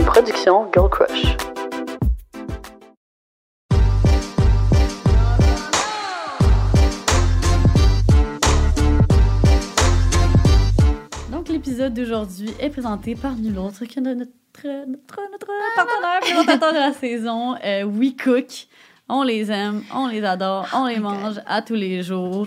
Une production Girl Crush. Donc, l'épisode d'aujourd'hui est présenté par nul autre que notre, notre, notre partenaire présentateur de la saison, euh, We Cook. On les aime, on les adore, on les mange à tous les jours.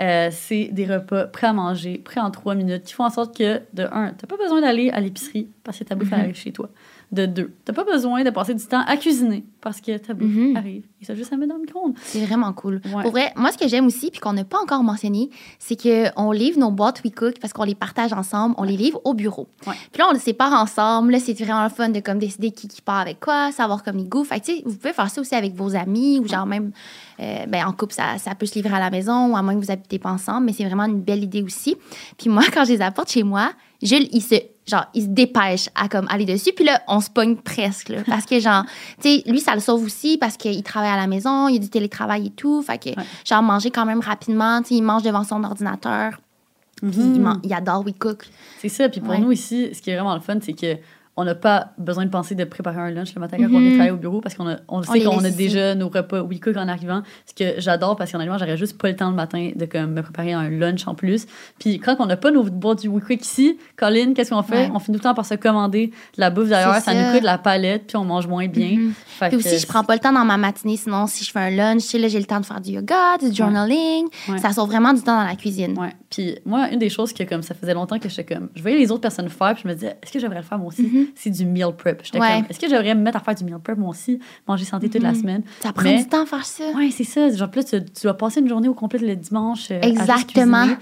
Euh, c'est des repas prêts à manger, prêts en trois minutes, qui font en sorte que, de un, t'as pas besoin d'aller à l'épicerie parce que ta bouffe Mhm. arrive chez toi. De deux, t'as pas besoin de passer du temps à cuisiner parce que ta bouffe Mhm. arrive. Et ça juste à mettre dans le micro-ondes. C'est vraiment cool. Ouais. Pour vrai, moi, ce que j'aime aussi, puis qu'on n'a pas encore mentionné, c'est qu'on livre nos boîtes We Cook parce qu'on les partage ensemble. On les livre au bureau. Ouais. Puis là, on les sépare ensemble. Là, c'est vraiment le fun de comme décider qui, qui part avec quoi, savoir comme les goûts. Fait que, tu sais, vous pouvez faire ça aussi avec vos amis ou genre même euh, ben, en couple, ça, ça peut se livrer à la maison ou à moins que vous habitez pas ensemble. Mais c'est vraiment une belle idée aussi. Puis moi, quand je les apporte chez moi, Jules, il se, genre, il se dépêche à comme aller dessus. Puis là, on se pogne presque. là. parce que, genre, tu sais, lui, ça le sauve aussi parce qu'il travaille à la maison, il y a du télétravail et tout. Fait que, Ouais. genre, manger quand même rapidement. Tu sais, il mange devant son ordinateur. Puis il, man- il adore We Cook. C'est ça. Puis pour Ouais. nous ici, ce qui est vraiment le fun, c'est que on n'a pas besoin de penser de préparer un lunch le matin quand Mhm. on est travailler au bureau parce qu'on a- on sait qu'on a déjà nos repas We Cook en arrivant. Ce que j'adore parce qu'honnêtement, j'aurais juste pas le temps le matin de comme, me préparer un lunch en plus. Puis quand on n'a pas nos boîtes du We Cook ici, Colin, qu'est-ce qu'on fait? Ouais. On finit tout le temps par se commander de la bouffe d'ailleurs. Ça, nous coûte la palette puis on mange moins bien. Mhm. Fait Puis aussi, je prends pas le temps dans ma matinée. Sinon, si je fais un lunch, là, j'ai le temps de faire du yoga, du journaling. Ouais. Ça sauve vraiment du temps dans la cuisine. Ouais. Puis moi, une des choses que comme ça faisait longtemps que j'étais comme, je voyais les autres personnes faire, puis je me disais, est-ce que j'aimerais le faire moi aussi? Mhm. C'est du meal prep. J'étais Ouais. comme, est-ce que j'aimerais me mettre à faire du meal prep moi aussi, manger santé toute la Mhm. semaine? Ça prend Mais- du temps à faire ça. Ouais, c'est ça. Genre, là, tu, tu dois passer une journée au complet le dimanche. euh, à Exactement. cuisiner.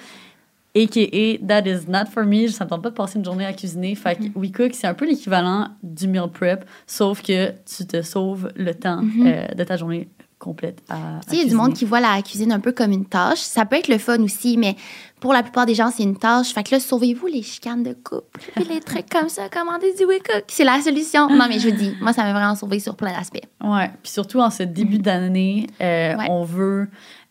AKA, that is not for me. Ça me tente pas de passer une journée à cuisiner. Fait Mm-hmm. que We Cook, c'est un peu l'équivalent du meal prep, sauf que tu te sauves le temps Mhm. euh, de ta journée complète à. Tu à sais, il y a du monde qui voit la cuisine un peu comme une tâche. Ça peut être le fun aussi, mais pour la plupart des gens, c'est une tâche. Fait que là, sauvez-vous les chicanes de couple. Puis les trucs comme ça, commandez du We Cook. C'est la solution. Non, mais je vous dis, moi, ça m'a vraiment sauvé sur plein d'aspects. Ouais, puis surtout en ce début d'année, euh. Ouais. on veut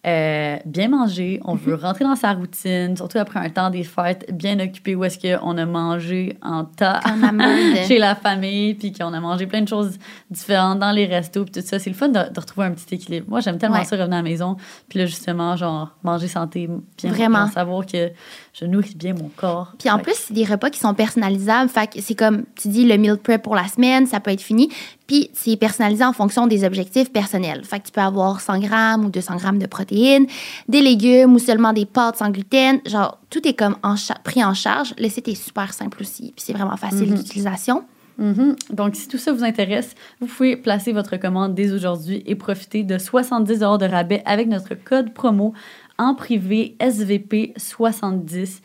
euh, bien manger, on veut Mhm. rentrer dans sa routine, surtout après un temps des fêtes bien occupé où est-ce qu'on a mangé en tas chez la famille, puis qu'on a mangé plein de choses différentes dans les restos, puis tout ça. C'est le fun de, de retrouver un petit équilibre. Moi, j'aime tellement Ouais. ça revenir à la maison, puis là, justement, genre, manger santé, bien Vraiment. savoir que je nourris bien mon corps. Puis en Fait plus, c'est des repas qui sont personnalisables. Fait que c'est comme, tu dis, le meal prep pour la semaine, ça peut être fini. Puis c'est personnalisé en fonction des objectifs personnels. Fait que tu peux avoir 100 grammes ou 200 grammes de protéines, des légumes ou seulement des pâtes sans gluten. Genre, tout est comme en pris en charge. Le site est super simple aussi. Puis c'est vraiment facile Mhm. d'utilisation. Mhm. Donc, si tout ça vous intéresse, vous pouvez placer votre commande dès aujourd'hui et profiter de 70 de rabais avec notre code promo en privé SVP70.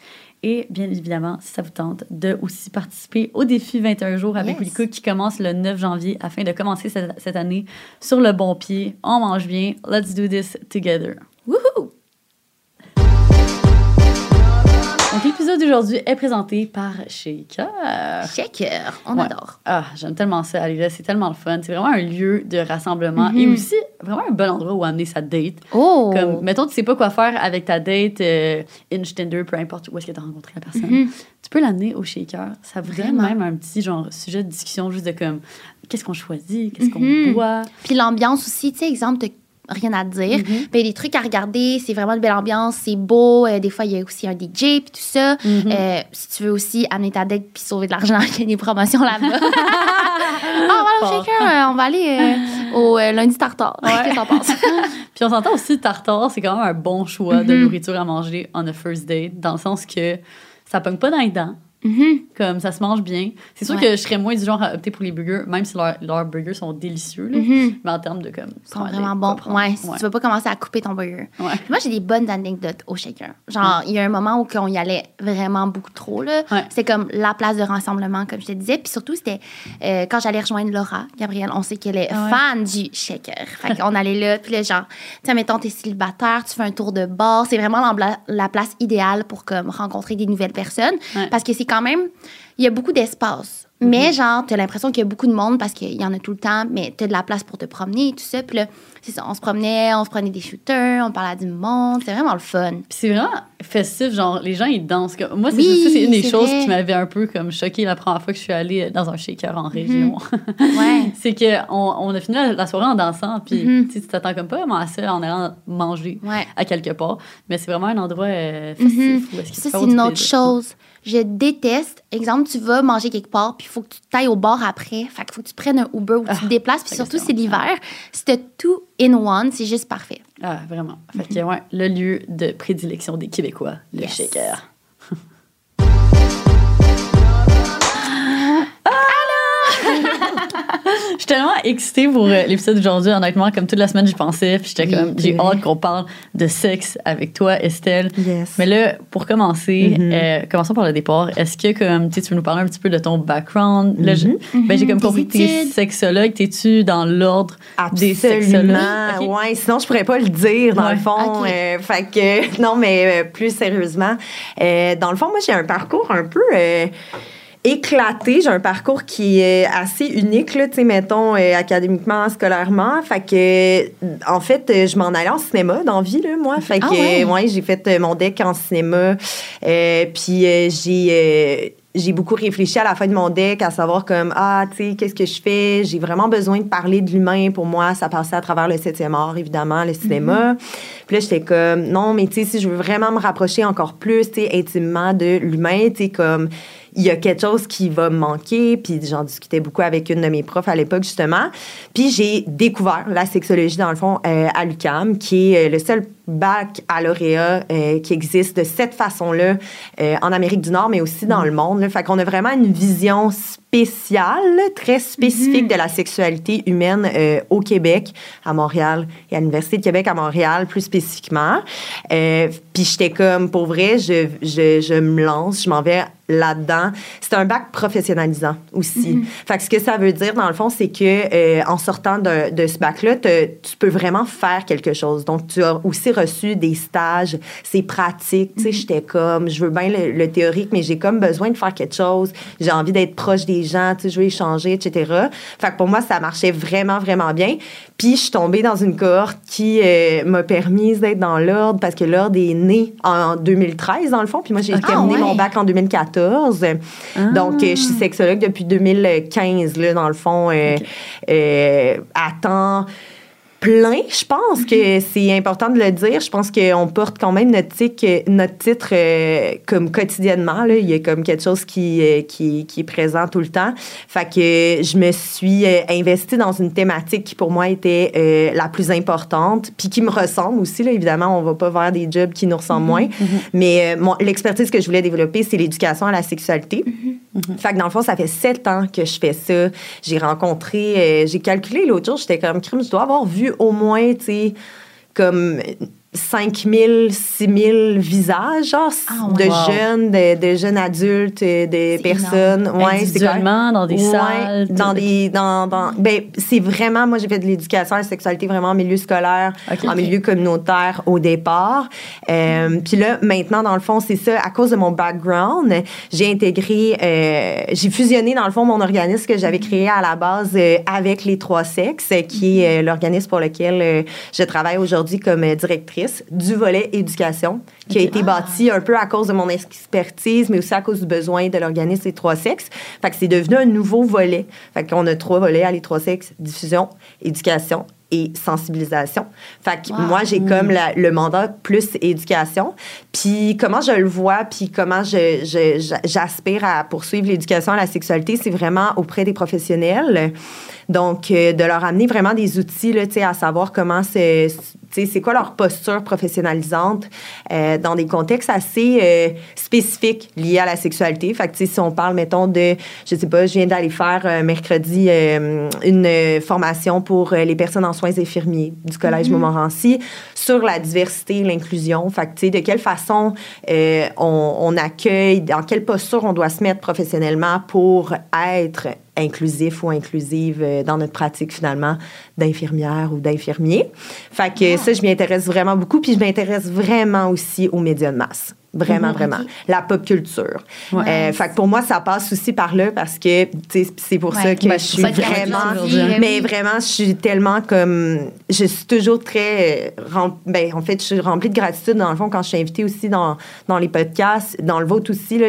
Et bien évidemment, si ça vous tente, de aussi participer au défi 21 jours avec Yes. Qui commence le 9 janvier afin de commencer cette, cette année sur le bon pied. On mange bien. Let's do this together. Wouhou! Donc, l'épisode d'aujourd'hui est présenté par Shaker. Shaker, on Ouais. adore. Ah, j'aime tellement ça, aller là. C'est tellement le fun. C'est vraiment un lieu de rassemblement et Mhm. aussi vraiment un bon endroit où amener sa date. Oh! Comme, mettons, tu sais pas quoi faire avec ta date, euh, Inch Tinder, peu importe où est-ce que tu as rencontré la personne. Mhm. Tu peux l'amener au shaker. Ça vous donne même un petit genre sujet de discussion juste de comme qu'est-ce qu'on choisit, qu'est-ce qu'on Mhm. boit? Puis l'ambiance aussi, tu sais, exemple, rien à dire. Ben, il y a des trucs à regarder, c'est vraiment une belle ambiance, c'est beau. euh, des fois, il y a aussi un DJ, puis tout ça. Mhm. Euh, si tu veux aussi amener ta dette puis sauver de l'argent, il y a des promotions là-bas. ah, shaker, euh, on va aller au lundi tartare. Ouais. Qu'est-ce que t'en penses? Puis on s'entend aussi, tartare, c'est quand même un bon choix de Mhm. nourriture à manger on a first date, dans le sens que ça pogne pas dans les dents. Mhm. Comme ça se mange bien. C'est sûr Ouais. que je serais moins du genre à opter pour les burgers, même si leurs leurs burgers sont délicieux. là. Mhm. Mais en termes de comme. Ils sont vraiment bons. Ouais, si Ouais. tu veux pas commencer à couper ton burger. Ouais. Moi, j'ai des bonnes anecdotes au shaker. Genre, il y a un moment où on y allait vraiment beaucoup trop. là. C'était comme la place de rassemblement, comme je te disais. Puis surtout, c'était euh, quand j'allais rejoindre Laura, Gabrielle, on sait qu'elle est Ah fan du shaker. Fait qu'on allait là, puis là, genre, tu sais, mettons, t'es célibataire, tu fais un tour de bar. C'est vraiment la, la place idéale pour comme rencontrer des nouvelles personnes. Parce que c'est quand même, il y a beaucoup d'espace. Mais genre, t'as l'impression qu'il y a beaucoup de monde parce qu'il y en a tout le temps, mais t'as de la place pour te promener et tout ça. Puis là, c'est ça, on se promenait, on se prenait des shooters, on parlait du monde. C'est vraiment le fun. Puis c'est vraiment festif, genre, les gens, ils dansent. Moi, c'est Oui, une des choses vrai. qui m'avait un peu comme choquée la première fois que je suis allée dans un shaker en région. Ouais. c'est qu'on on a fini la, la soirée en dansant, puis Mhm. tu t'attends comme pas vraiment à ça en allant manger Ouais. à quelque part. Mais c'est vraiment un endroit euh, festif. où est-ce qu'il Ça, c'est une autre plaisir. chose. Je déteste. Exemple, tu vas manger quelque part, puis il faut que tu t'ailles au bar après. Fait qu'il faut que tu prennes un Uber ou tu te déplaces. Puis surtout, c'est l'hiver. T'as tout in one, c'est juste parfait. Ah, vraiment. Fait que, ouais, le lieu de prédilection des Québécois, le Yes. shaker. Je suis tellement excitée pour euh, l'épisode d'aujourd'hui. Honnêtement, comme toute la semaine, j'y pensais. Puis j'étais comme, j'ai hâte qu'on parle de sexe avec toi, Estelle. Yes. Mais là, pour commencer, Mhm. euh, commençons par le départ. Est-ce que comme, tu veux nous parler un petit peu de ton background? Là, je- ben, j'ai comme Mhm. Tes compris que t'es sexologue. T'es-tu dans l'ordre des sexologues? Absolument. Ok. Ouais, sinon je pourrais pas le dire dans Ouais. le fond. Ok. Euh, fait que non, mais euh, plus sérieusement, dans le fond, moi j'ai un parcours un peu éclaté. J'ai un parcours qui est assez unique là, tu sais, mettons euh, académiquement, scolairement. Fait que euh, en fait, euh, je m'en allais en cinéma dans la vie là, moi. Fait que Ah ouais? ouais, j'ai fait mon deck en cinéma. Euh, puis euh, j'ai j'ai beaucoup réfléchi à la fin de mon deck à savoir comme ah tu sais qu'est-ce que je fais? J'ai vraiment besoin de parler de l'humain pour moi ça passait à travers le septième art évidemment le cinéma puis là j'étais comme non mais tu sais si je veux vraiment me rapprocher encore plus tu sais intimement de l'humain tu sais comme il y a quelque chose qui va me manquer puis j'en discutais beaucoup avec une de mes profs à l'époque justement puis j'ai découvert la sexologie dans le fond euh, à l'UCAM qui est euh, le seul bac à lauréat euh, qui existe de cette façon-là euh, en Amérique du Nord, mais aussi dans le monde. Là. Fait qu'on a vraiment une vision spéciale, très spécifique de la sexualité humaine euh, au Québec, à Montréal et à l'Université de Québec à Montréal, plus spécifiquement. Puis j'étais comme, pour vrai, je, je, je me lance, je m'en vais là-dedans. C'est un bac professionnalisant aussi. Fait que ce que ça veut dire, dans le fond, c'est que euh, en sortant de, de ce bac-là, tu peux vraiment faire quelque chose. Donc, tu as aussi reçu des stages, c'est pratique. Tu sais, j'étais comme, je veux bien le, le théorique, mais j'ai comme besoin de faire quelque chose. J'ai envie d'être proche des gens, tu sais, je veux échanger, etc. Fait que pour moi, ça marchait vraiment, vraiment bien. Puis, je suis tombée dans une cohorte qui euh, m'a permis d'être dans l'ordre parce que l'ordre est né en 2013, dans le fond. Puis moi, j'ai Ah, terminé ouais. mon bac en 2014. Donc, euh, je suis sexologue depuis 2015, là, dans le fond, euh, euh, à temps plein. Je pense que c'est important de le dire. Je pense qu'on porte quand même notre, tic- notre titre euh, comme quotidiennement. Là. Il y a comme quelque chose qui, euh, qui, qui est présent tout le temps. Fait que je me suis euh, investie dans une thématique qui pour moi était euh, la plus importante, puis qui me ressemble aussi. Là. Évidemment, on va pas vers des jobs qui nous ressemblent moins. Mais euh, mon- l'expertise que je voulais développer, c'est l'éducation à la sexualité. Fait que dans le fond, ça fait sept ans que je fais ça. J'ai rencontré, euh, j'ai calculé l'autre jour, j'étais comme crime, je dois avoir vu au moins, tu sais, comme 5 000, 6 000 visages, genre, Ah, de wow. jeunes, de, de jeunes adultes, de C'est personnes. Ouais, c'est quand même- Individuellement, dans des Ouais, salles. dans des dans, dans ben c'est vraiment moi j'ai fait de l'éducation à la sexualité vraiment en milieu scolaire en milieu communautaire au départ. Euh, puis là maintenant dans le fond c'est ça à cause de mon background j'ai intégré euh, j'ai fusionné dans le fond mon organisme que j'avais créé à la base euh, avec les trois sexes qui est euh, l'organisme pour lequel euh, je travaille aujourd'hui comme euh, du volet éducation qui a été bâti un peu à cause de mon expertise, mais aussi à cause du besoin de l'organisme Les Trois Sexes. Fait que c'est devenu un nouveau volet. Fait qu'on a trois volets à Les Trois Sexes, diffusion, éducation et sensibilisation. Fait que Wow. moi, j'ai comme la- le mandat plus éducation. Puis comment je le vois, puis comment je- je- j'a- j'aspire à poursuivre l'éducation à la sexualité, c'est vraiment auprès des professionnels. Donc, euh, de leur amener vraiment des outils, là, tu sais, à savoir comment sais, c'est quoi leur posture professionnalisante euh, dans des contextes assez euh, spécifiques liés à la sexualité? Fait que, si on parle, mettons, de, je sais pas, je viens d'aller faire euh, mercredi une formation pour les personnes en soins infirmiers du Collège Montmorency sur la diversité et l'inclusion. Fait que, de quelle façon on, on accueille, dans quelle posture on doit se mettre professionnellement pour être inclusif ou inclusive euh, dans notre pratique finalement d'infirmière ou d'infirmier. Fait que ça, je m'y intéresse vraiment beaucoup. Puis je m'intéresse vraiment aussi aux médias de masse. Vraiment, Mhm, vraiment. La pop culture. Ouais. Euh, fait que pour moi, ça passe aussi par là parce que c'est pour Ouais. ça que Ben, je suis vraiment. Mais vraiment, je suis tellement comme. Je suis toujours très. euh, ben, en fait, je suis remplie de gratitude, dans le fond, quand je suis invitée aussi dans, dans les podcasts. Dans le vôtre aussi,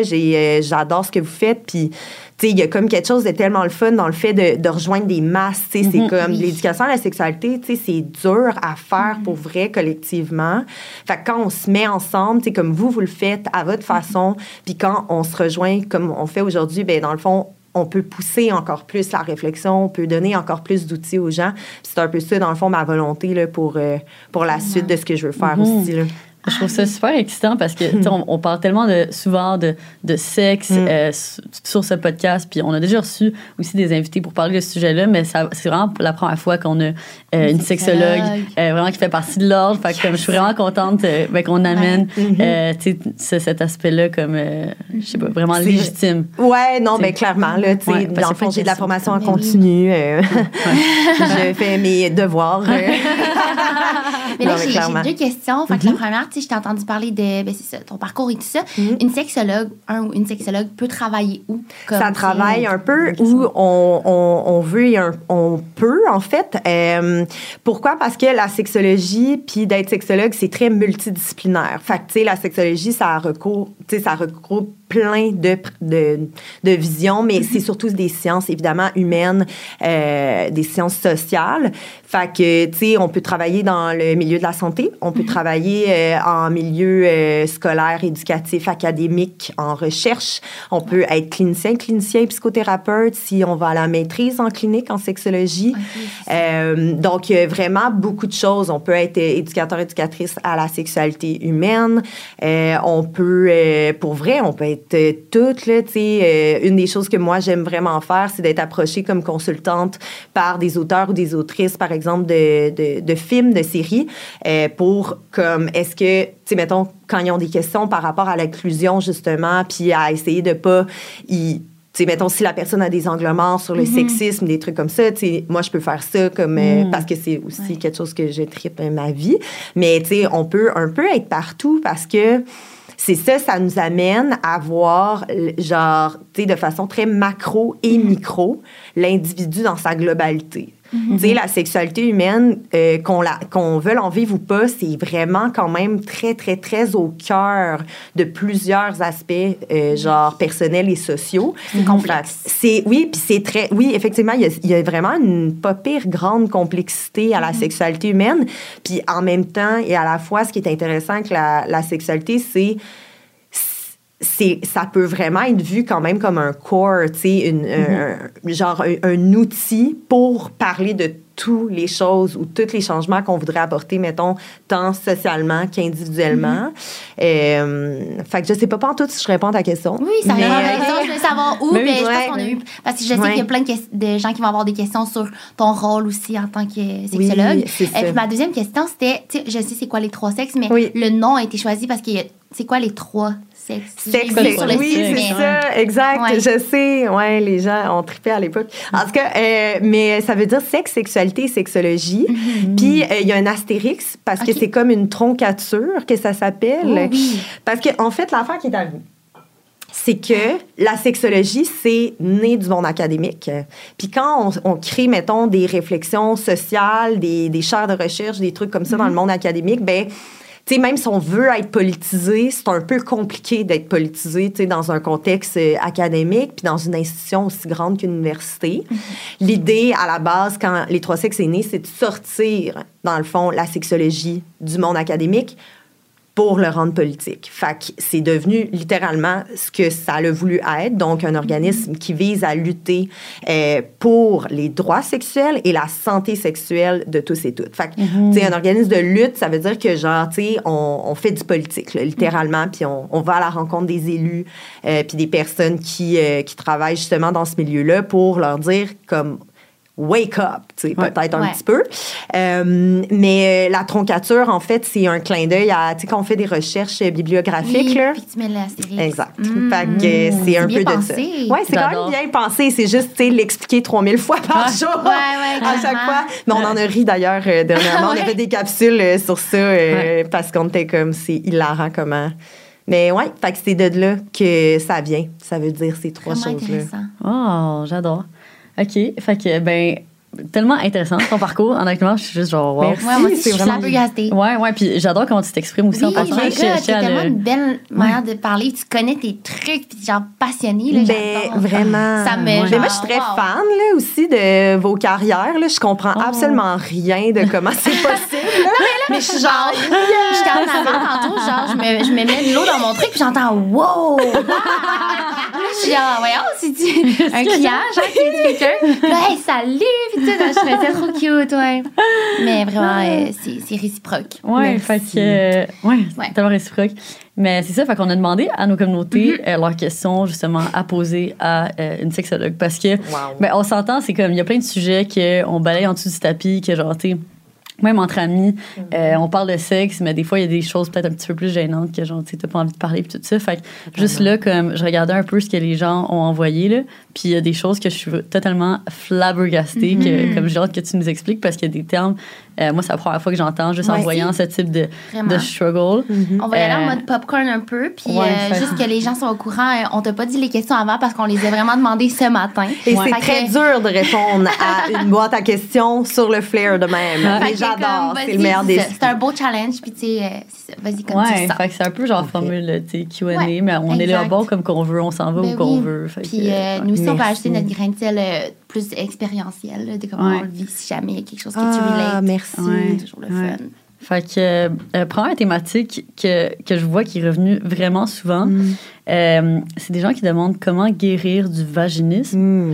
j'adore ce que vous faites. Puis, tu sais, il y a comme quelque chose de tellement le fun dans le fait de, de rejoindre des masses. Tu sais, c'est Mhm. comme l'éducation à la sexualité, tu sais, c'est dur à faire pour vrai collectivement. Fait que quand on se met ensemble, tu sais, comme vous, vous le faites à votre façon, puis quand on se rejoint comme on fait aujourd'hui, ben dans le fond, on peut pousser encore plus la réflexion, on peut donner encore plus d'outils aux gens. C'est un peu ça, dans le fond, ma volonté là, pour, euh, pour la suite de ce que je veux faire aussi. Là. Je trouve ça super excitant parce que tu sais, on, on parle tellement de, souvent de, de sexe Mm. euh, su- sur ce podcast. Puis on a déjà reçu aussi des invités pour parler de ce sujet-là, mais c'est vraiment la première fois qu'on a euh, une sexologue euh, vraiment qui fait partie de l'ordre. Comme, je suis vraiment contente euh, ben, qu'on amène ce- cet aspect-là comme, euh, je sais pas, vraiment légitime. Ouais, non, mais clairement, là, tu sais, dans parce le que fond, j'ai de la formation en continu. euh, je fais mes devoirs. Mais là, j'ai deux questions. Fait que la première, tu sais, je t'ai entendu parler de ben, c'est ça, ton parcours et tout ça. Mhm. Une sexologue, un ou une sexologue peut travailler où? Comme, ça travaille un peu où on, on, on veut et un- on peut, en fait. Euh, pourquoi? Parce que la sexologie, puis d'être sexologue, c'est très multidisciplinaire. Fait que, tu sais, la sexologie, ça ça regroupe plein de, de, de visions, mais c'est surtout des sciences, évidemment, humaines, euh, des sciences sociales. Fait que, tu sais, on peut travailler dans le milieu de la santé, on peut travailler euh, en milieu euh, scolaire, éducatif, académique, en recherche. On peut être clinicien, clinicien, psychothérapeute si on va à la maîtrise en clinique, en sexologie. Euh, donc, vraiment beaucoup de choses. On peut être éducateur, éducatrice à la sexualité humaine. On peut, pour vrai, on peut être toutes, là, tu sais. une des choses que moi, j'aime vraiment faire, c'est d'être approchée comme consultante par des auteurs ou des autrices, par exemple, de, de, de films, de séries, euh, pour, comme, est-ce que, tu sais, mettons, quand ils ont des questions par rapport à l'inclusion, justement, puis à essayer de pas y tu sais, mettons, si la personne a des angles morts sur le sexisme, des trucs comme ça, tu sais, moi, je peux faire ça comme, euh, Mm. parce que c'est aussi Ouais. quelque chose que je tripe ma vie. Mais, tu sais, on peut un peu être partout parce que c'est ça, ça nous amène à voir, genre, tu sais, de façon très macro et micro, l'individu dans sa globalité. Sais, la sexualité humaine, euh, qu'on qu'on veut en vivre ou pas, c'est vraiment quand même très, très, très au cœur de plusieurs aspects, euh, genre personnels et sociaux. C'est complexe. C'est, oui, puis c'est très... Oui, effectivement, il y, a, il y a vraiment une pas pire grande complexité à la sexualité humaine. Puis en même temps, et à la fois, ce qui est intéressant avec la, la sexualité, c'est ça peut vraiment être vu quand même comme un core, tu sais, un- genre un, un outil pour parler de toutes les choses ou tous les changements qu'on voudrait apporter, mettons, tant socialement qu'individuellement. Euh, fait que je sais pas, pas en tout si je réponds à ta question. Oui, ça Mais, question. Je voulais savoir où. Mais je ouais. pense qu'on a eu. Parce que je sais Ouais. qu'il y a plein de, gens qui vont avoir des questions sur ton rôle aussi en tant que sexologue. Oui, c'est Et puis ma deuxième question, c'était, tu sais, je sais c'est quoi les trois sexes, mais Oui. le nom a été choisi parce que c'est quoi les trois sur le oui, c'est ça, exact. Ouais. Je sais, ouais, les gens ont trippé à l'époque. En tout cas, euh, mais ça veut dire sexe, sexualité et sexologie. Puis euh, il y a un astérix parce que c'est comme une troncature que ça s'appelle. Oh, oui. Parce que en fait, l'affaire qui est arrivée, c'est que la sexologie, c'est né du monde académique. Puis quand on, on crée, mettons, des réflexions sociales, des, des chaires de recherche, des trucs comme ça dans le monde académique, ben tu sais, même si on veut être politisé, c'est un peu compliqué d'être politisé, tu sais, dans un contexte euh, académique, puis dans une institution aussi grande qu'une université. L'idée, à la base, quand les trois sexes est né, c'est de sortir, dans le fond, la sexologie du monde académique pour le rendre politique. Fait c'est devenu littéralement ce que ça a voulu être, donc un organisme qui vise à lutter euh, pour les droits sexuels et la santé sexuelle de tous et toutes. Fait que, sais, un organisme de lutte, ça veut dire que, genre, tu sais, on, on fait du politique, là, littéralement, puis on, on va à la rencontre des élus, euh, puis des personnes qui, euh, qui travaillent justement dans ce milieu-là pour leur dire, comme, wake up, tu sais, Ouais. peut-être un Ouais. petit peu. Euh, mais euh, la troncature, en fait, c'est un clin d'œil à, tu sais, quand on fait des recherches bibliographiques, Oui, là. puis tu mets. Exact. Mm. Fait que c'est un peu de pensé. ça. Ouais, c'est quand même bien pensé. C'est juste, tu sais, l'expliquer 3000 fois par jour. Ouais, ouais, à chaque fois. Mais on en a ri d'ailleurs euh, dernièrement. On avait des capsules euh, sur ça euh, parce qu'on était comme, c'est hilarant comment Mais ouais, fait que c'est de là que ça vient. Ça veut dire ces trois choses-là. intéressant. Oh, j'adore. OK. Fait que, ben, tellement intéressant ton parcours. Honnêtement, je suis juste genre, wow. Merci. Ouais, moi c'est je suis vraiment- flabbergastée. Ouais, ouais. Puis j'adore comment tu t'exprimes aussi Oui, en passant. tiens c'est tellement le- une belle manière de parler. Tu connais tes trucs, puis genre passionné. Là, Ben, vraiment. Ça me. Mais genre, moi, je suis très wow. fan là, aussi de vos carrières. Là. Je comprends Oh. absolument rien de comment c'est possible. là. mais je suis genre, J'étais en avant tantôt, genre, je me, je me mets de l'eau dans mon truc, puis j'entends wow! genre, voyons, c'est un client, genre, qui dit quelqu'un. Puis Là, hey, salut! Puis tout, je trouvais ça trop cute, ouais. Mais vraiment, euh, c'est c'est réciproque. Ouais, Merci. fait que. euh, ouais, tellement réciproque. Mais c'est ça, fait qu'on a demandé à nos communautés Mm-hmm. euh, leurs questions, justement, à poser à euh, une sexologue. Parce que, Wow. ben, on s'entend, c'est comme, il y a plein de sujets qu'on balaye en dessous du tapis, que genre, tu sais, même entre amis, euh, on parle de sexe, mais des fois, il y a des choses peut-être un petit peu plus gênantes que, genre, tu sais, t'as pas envie de parler, puis tout ça. Fait que, juste là, comme, je regardais un peu ce que les gens ont envoyé, là, puis il y a des choses que je suis totalement flabbergastée, que, comme j'ai hâte que tu nous expliques, parce qu'il y a des termes, euh, moi, c'est la première fois que j'entends, juste en voyant ce type de, struggle. On va y aller en Euh, mode popcorn un peu, puis ouais, euh, juste que les gens soient au courant. euh, On t'a pas dit les questions avant parce qu'on les a vraiment demandées ce matin. Et Ouais. c'est Fait très que- dur de répondre à une boîte à questions sur le flair de même. J'adore, c'est vas-y, le meilleur des. ça. C'est un beau challenge, puis tu sais, euh, vas-y comme tu Ouais, le sens. fait que c'est un peu genre formule, tu sais, Q&A, Ouais, mais on est là bon comme qu'on veut, on s'en va Ben où qu'on veut. Fait Puis que, euh, ouais. nous aussi, on peut Merci. ajouter notre grain de sel euh, plus expérientiel, là, de comment Ouais. on le vit si jamais il y a quelque chose que tu Ah, relates. merci. Ouais. Toujours le Ouais. fun. Fait que, euh, euh, première thématique que, que je vois qui est revenue vraiment souvent, Mm. euh, c'est des gens qui demandent comment guérir du vaginisme. Mm.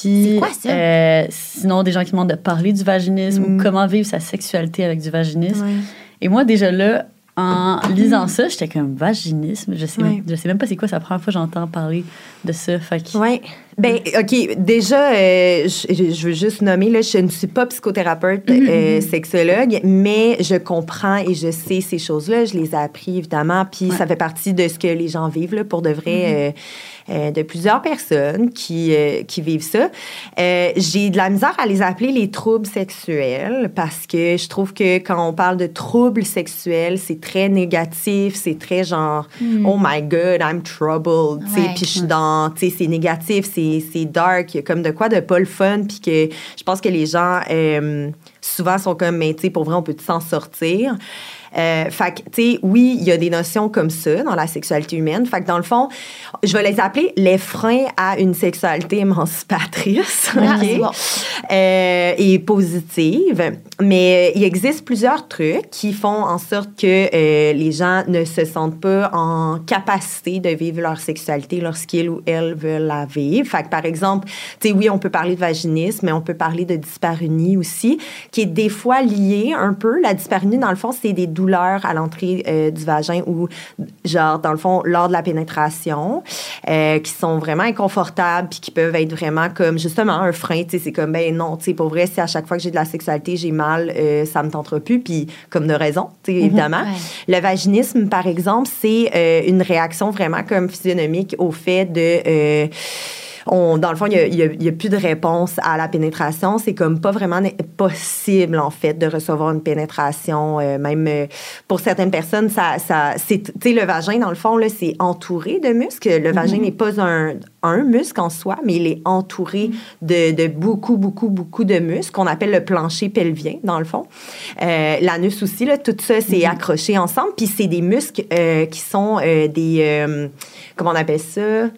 Puis, C'est quoi ça? euh, sinon, des gens qui demandent de parler du vaginisme Mm. ou comment vivre sa sexualité avec du vaginisme. Ouais. Et moi, déjà là, en lisant ça, j'étais comme vaginisme. Je sais, Ouais. je sais même pas c'est quoi, c'est la première fois que j'entends parler de ça. Fait que, Oui. Ben, OK. Déjà, euh, je, je veux juste nommer, là, je ne suis pas psychothérapeute, euh, sexologue, mais je comprends et je sais ces choses-là. Je les ai appris, évidemment. Puis Ouais. ça fait partie de ce que les gens vivent, là, pour de vrai, euh, euh, de plusieurs personnes qui, euh, qui vivent ça. Euh, J'ai de la misère à les appeler les troubles sexuels parce que je trouve que quand on parle de troubles sexuels, c'est très négatif, c'est très genre, oh my God, I'm troubled, tu sais, Ouais. puis je suis dans, tu sais, c'est négatif, c'est dark, il y a comme de quoi de pas le fun, puis que je pense que les gens souvent sont comme, mais tu sais, pour vrai, on peut s'en sortir. Euh, fait que, tu sais, oui, il y a des notions comme ça dans la sexualité humaine. Fait que, dans le fond, je vais les appeler les freins à une sexualité émancipatrice, Ah, OK? c'est bon. Euh, et positive. Mais euh, il existe plusieurs trucs qui font en sorte que euh, les gens ne se sentent pas en capacité de vivre leur sexualité lorsqu'ils ou elles veulent la vivre. Fait que, par exemple, tu sais, oui, on peut parler de vaginisme, mais on peut parler de dysparunie aussi, qui est des fois liée un peu. La dysparunie, dans le fond, c'est des douleurs à l'entrée euh, du vagin ou, genre, dans le fond, lors de la pénétration, euh, qui sont vraiment inconfortables puis qui peuvent être vraiment comme, justement, un frein. Tu sais, c'est comme, ben non, tu sais, pour vrai, si à chaque fois que j'ai de la sexualité, j'ai mal, euh, ça me tentera plus. Puis, comme de raison, tu sais, évidemment. Ouais. Le vaginisme, par exemple, c'est euh, une réaction vraiment comme physionomique au fait de... on, dans le fond, il n'y a, plus de réponse à la pénétration. C'est comme pas vraiment possible, en fait, de recevoir une pénétration. euh, même euh, pour certaines personnes, ça, ça, c'est, le vagin, dans le fond, là, c'est entouré de muscles. Le vagin n'est pas un, un muscle en soi, mais il est entouré de, de beaucoup, beaucoup, beaucoup de muscles qu'on appelle le plancher pelvien, dans le fond. Euh, l'anus aussi, là, tout ça, c'est accroché ensemble. Puis c'est des muscles euh, qui sont des... comment on appelle ça?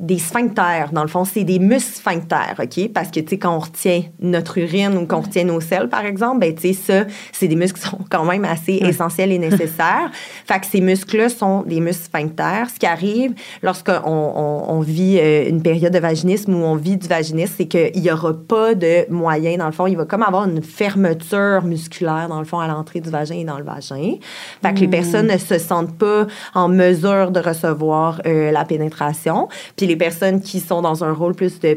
Des sphincters, dans le fond, c'est des muscles sphincters, OK? Parce que, tu sais, quand on retient notre urine ou qu'on retient nos selles, par exemple, ben, tu sais, ça, c'est des muscles qui sont quand même assez essentiels et nécessaires. fait que ces muscles-là sont des muscles sphincters. Ce qui arrive lorsqu'on on, on vit euh, une période de vaginisme ou on vit du vaginisme, c'est qu'il n'y aura pas de moyen, dans le fond, il va comme avoir une fermeture musculaire, dans le fond, à l'entrée du vagin et dans le vagin. Fait que les personnes ne se sentent pas en mesure de recevoir euh, la pénétration. Puis les personnes qui sont dans un rôle plus de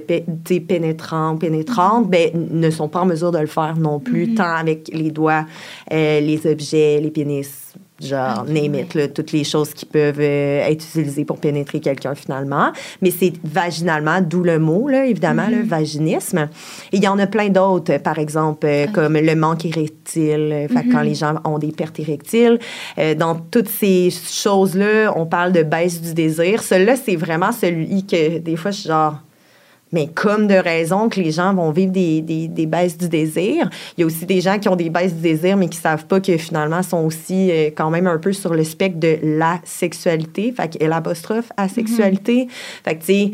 pénétrant, pénétrante, ben, n- ne sont pas en mesure de le faire non plus, tant avec les doigts, euh, les objets, les pénis, genre, name it, là, toutes les choses qui peuvent euh, être utilisées pour pénétrer quelqu'un finalement. Mais c'est vaginalement, d'où le mot, là, évidemment, le vaginisme. Et il y en a plein d'autres, par exemple, euh, comme le manque érectile, euh, que quand les gens ont des pertes érectiles. Euh, dans toutes ces choses-là, on parle de baisse du désir. Celui-là, c'est vraiment celui que, des fois, je suis genre mais comme de raison que les gens vont vivre des, des, des, baisses du désir. Il y a aussi des gens qui ont des baisses du désir, mais qui savent pas que finalement sont aussi euh, quand même un peu sur le spectre de la sexualité. Fait qu'il l'apostrophe à sexualité. Fait que, tu sais,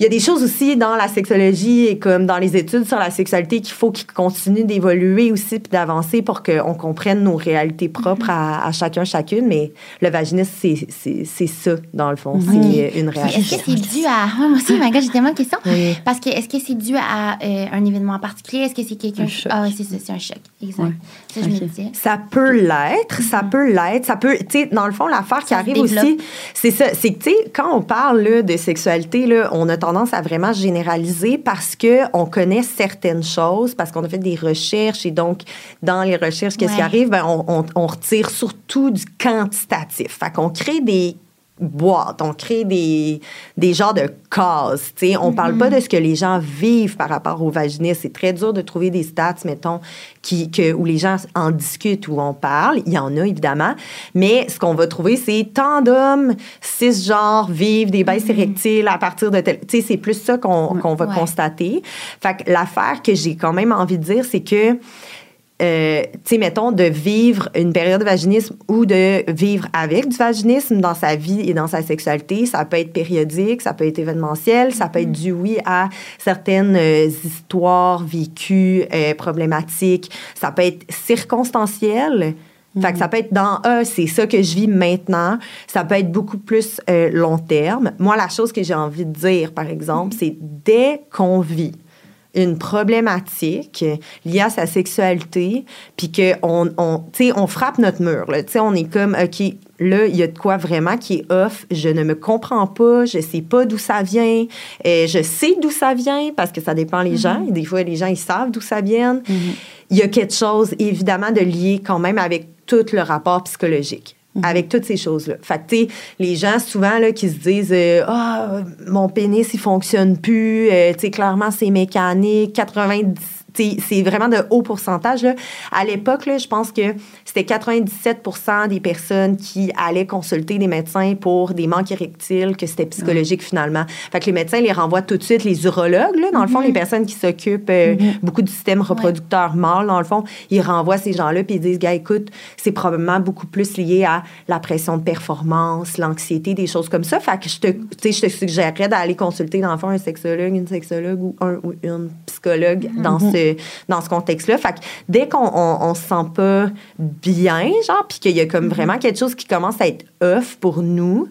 il y a des choses aussi dans la sexologie et comme dans les études sur la sexualité qu'il faut qu'ils continuent d'évoluer aussi puis d'avancer pour qu'on comprenne nos réalités propres à, à, chacun, chacune. Mais le vaginisme, c'est ça, dans le fond. C'est une réalité. Est-ce que c'est dû à. Oh, moi aussi, God, j'ai tellement de questions. Oui. Parce que est-ce que c'est dû à euh, un événement particulier? Est-ce que c'est quelqu'un. Ah oui, c'est ça, c'est un choc. Exact. Ouais. Ça, je okay. me disais. Ça peut l'être, ça peut l'être. Ça peut. Tu sais, dans le fond, l'affaire qui arrive aussi, c'est ça. C'est que, tu sais, quand on parle là, de sexualité, là, on a tendance à vraiment généraliser parce que on connaît certaines choses, parce qu'on a fait des recherches et donc dans les recherches, qu'est-ce ouais. qui arrive? Ben, on, on, on, retire surtout du quantitatif. Fait qu'on crée des boîtes, on crée des, des genres de cases. On ne mm -hmm. parle pas de ce que les gens vivent par rapport au vaginisme. C'est très dur de trouver des stats, mettons, qui, que, où les gens en discutent, où on parle. Il y en a, évidemment. Mais ce qu'on va trouver, c'est tant d'hommes cisgenres vivent des baisses mm -hmm. érectiles à partir de tel... C'est plus ça qu'on qu va ouais. constater. Fait que l'affaire que j'ai quand même envie de dire, c'est que euh, tu sais, mettons, de vivre une période de vaginisme ou de vivre avec du vaginisme dans sa vie et dans sa sexualité, ça peut être périodique, ça peut être événementiel, ça peut être dû, oui, à certaines euh, histoires vécues, euh, problématiques, ça peut être circonstanciel. Mm -hmm. Fait que ça peut être dans ah, c'est ça que je vis maintenant. Ça peut être beaucoup plus euh, long terme. Moi, la chose que j'ai envie de dire, par exemple, c'est dès qu'on vit une problématique liée à sa sexualité, puis qu'on on, on frappe notre mur. Là, on est comme, OK, là, il y a de quoi vraiment qui est off. Je ne me comprends pas, je sais pas d'où ça vient. Et je sais d'où ça vient parce que ça dépend les mm -hmm. gens. Et des fois, les gens, ils savent d'où ça vient. Mm -hmm. Il y a quelque chose, évidemment, de lié quand même avec tout le rapport psychologique. -hmm. avec toutes ces choses-là. Fait que, les gens, souvent, là, qui se disent « Ah, euh, mon pénis, il fonctionne plus. Euh, tu sais, clairement, c'est mécanique. 90 c'est vraiment de haut pourcentage. Là. À l'époque, je pense que c'était 97% des personnes qui allaient consulter des médecins pour des manques érectiles, que c'était psychologique ouais. finalement. Fait que les médecins les renvoient tout de suite, les urologues, là, dans mm -hmm. le fond, les mm-hmm. personnes qui s'occupent euh, mm -hmm. beaucoup du système reproducteur ouais. mâle, dans le fond, ils renvoient ces gens-là puis ils disent, gars, écoute, c'est probablement beaucoup plus lié à la pression de performance, l'anxiété, des choses comme ça. Fait que je te, je te suggérerais d'aller consulter, dans le fond, un sexologue, une sexologue ou un ou une psychologue mm -hmm. dans ce dans ce contexte-là. Fait que dès qu'on on, on se sent pas bien, genre, puis qu'il y a comme mm -hmm. vraiment quelque chose qui commence à être off pour nous,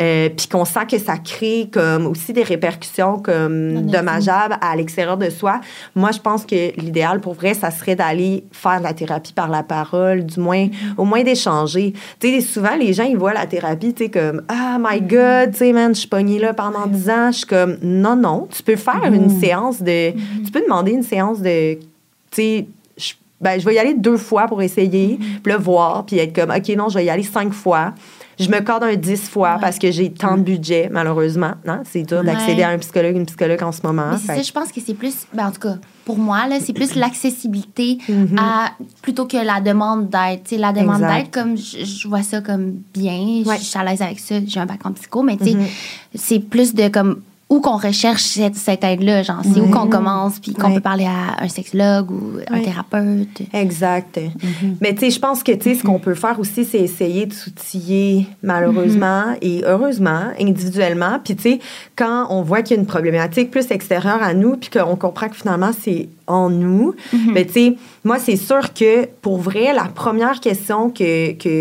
euh, puis qu'on sent que ça crée comme aussi des répercussions comme dommageables à l'extérieur de soi, moi, je pense que l'idéal pour vrai, ça serait d'aller faire de la thérapie par la parole, du moins, -hmm. au moins d'échanger. Tu sais, souvent, les gens, ils voient la thérapie, tu sais, comme, ah, my mm-hmm. God, tu sais, man, je suis pognée là pendant 10 ans. Je suis comme, non, non, tu peux faire une séance de, tu peux demander une séance de, tu sais, ben, je vais y aller deux fois pour essayer, puis le voir, puis être comme, OK, non, je vais y aller cinq fois. Je me corde un dix fois ouais. parce que j'ai tant de budget, malheureusement. Hein? C'est dur d'accéder ouais. à un psychologue, une psychologue en ce moment. Mais ça, je pense que c'est plus, ben, en tout cas, pour moi, là, c'est plus l'accessibilité mm -hmm. à plutôt que la demande d'aide. La demande d'aide, comme je, je, vois ça comme bien, ouais. je suis à l'aise avec ça, j'ai un bac en psycho, mais c'est plus de comme où qu'on recherche cette, cette aide-là, genre, c'est oui. où qu'on commence, puis qu'on oui. peut parler à un sexologue ou un oui. thérapeute. Exact. Mm -hmm. Mais tu sais, je pense que, tu sais, ce qu'on peut faire aussi, c'est essayer de s'outiller, malheureusement, mm -hmm. et heureusement, individuellement. Puis, tu sais, quand on voit qu'il y a une problématique plus extérieure à nous, puis qu'on comprend que finalement, c'est en nous, mais tu sais, moi, c'est sûr que, pour vrai, la première question que, que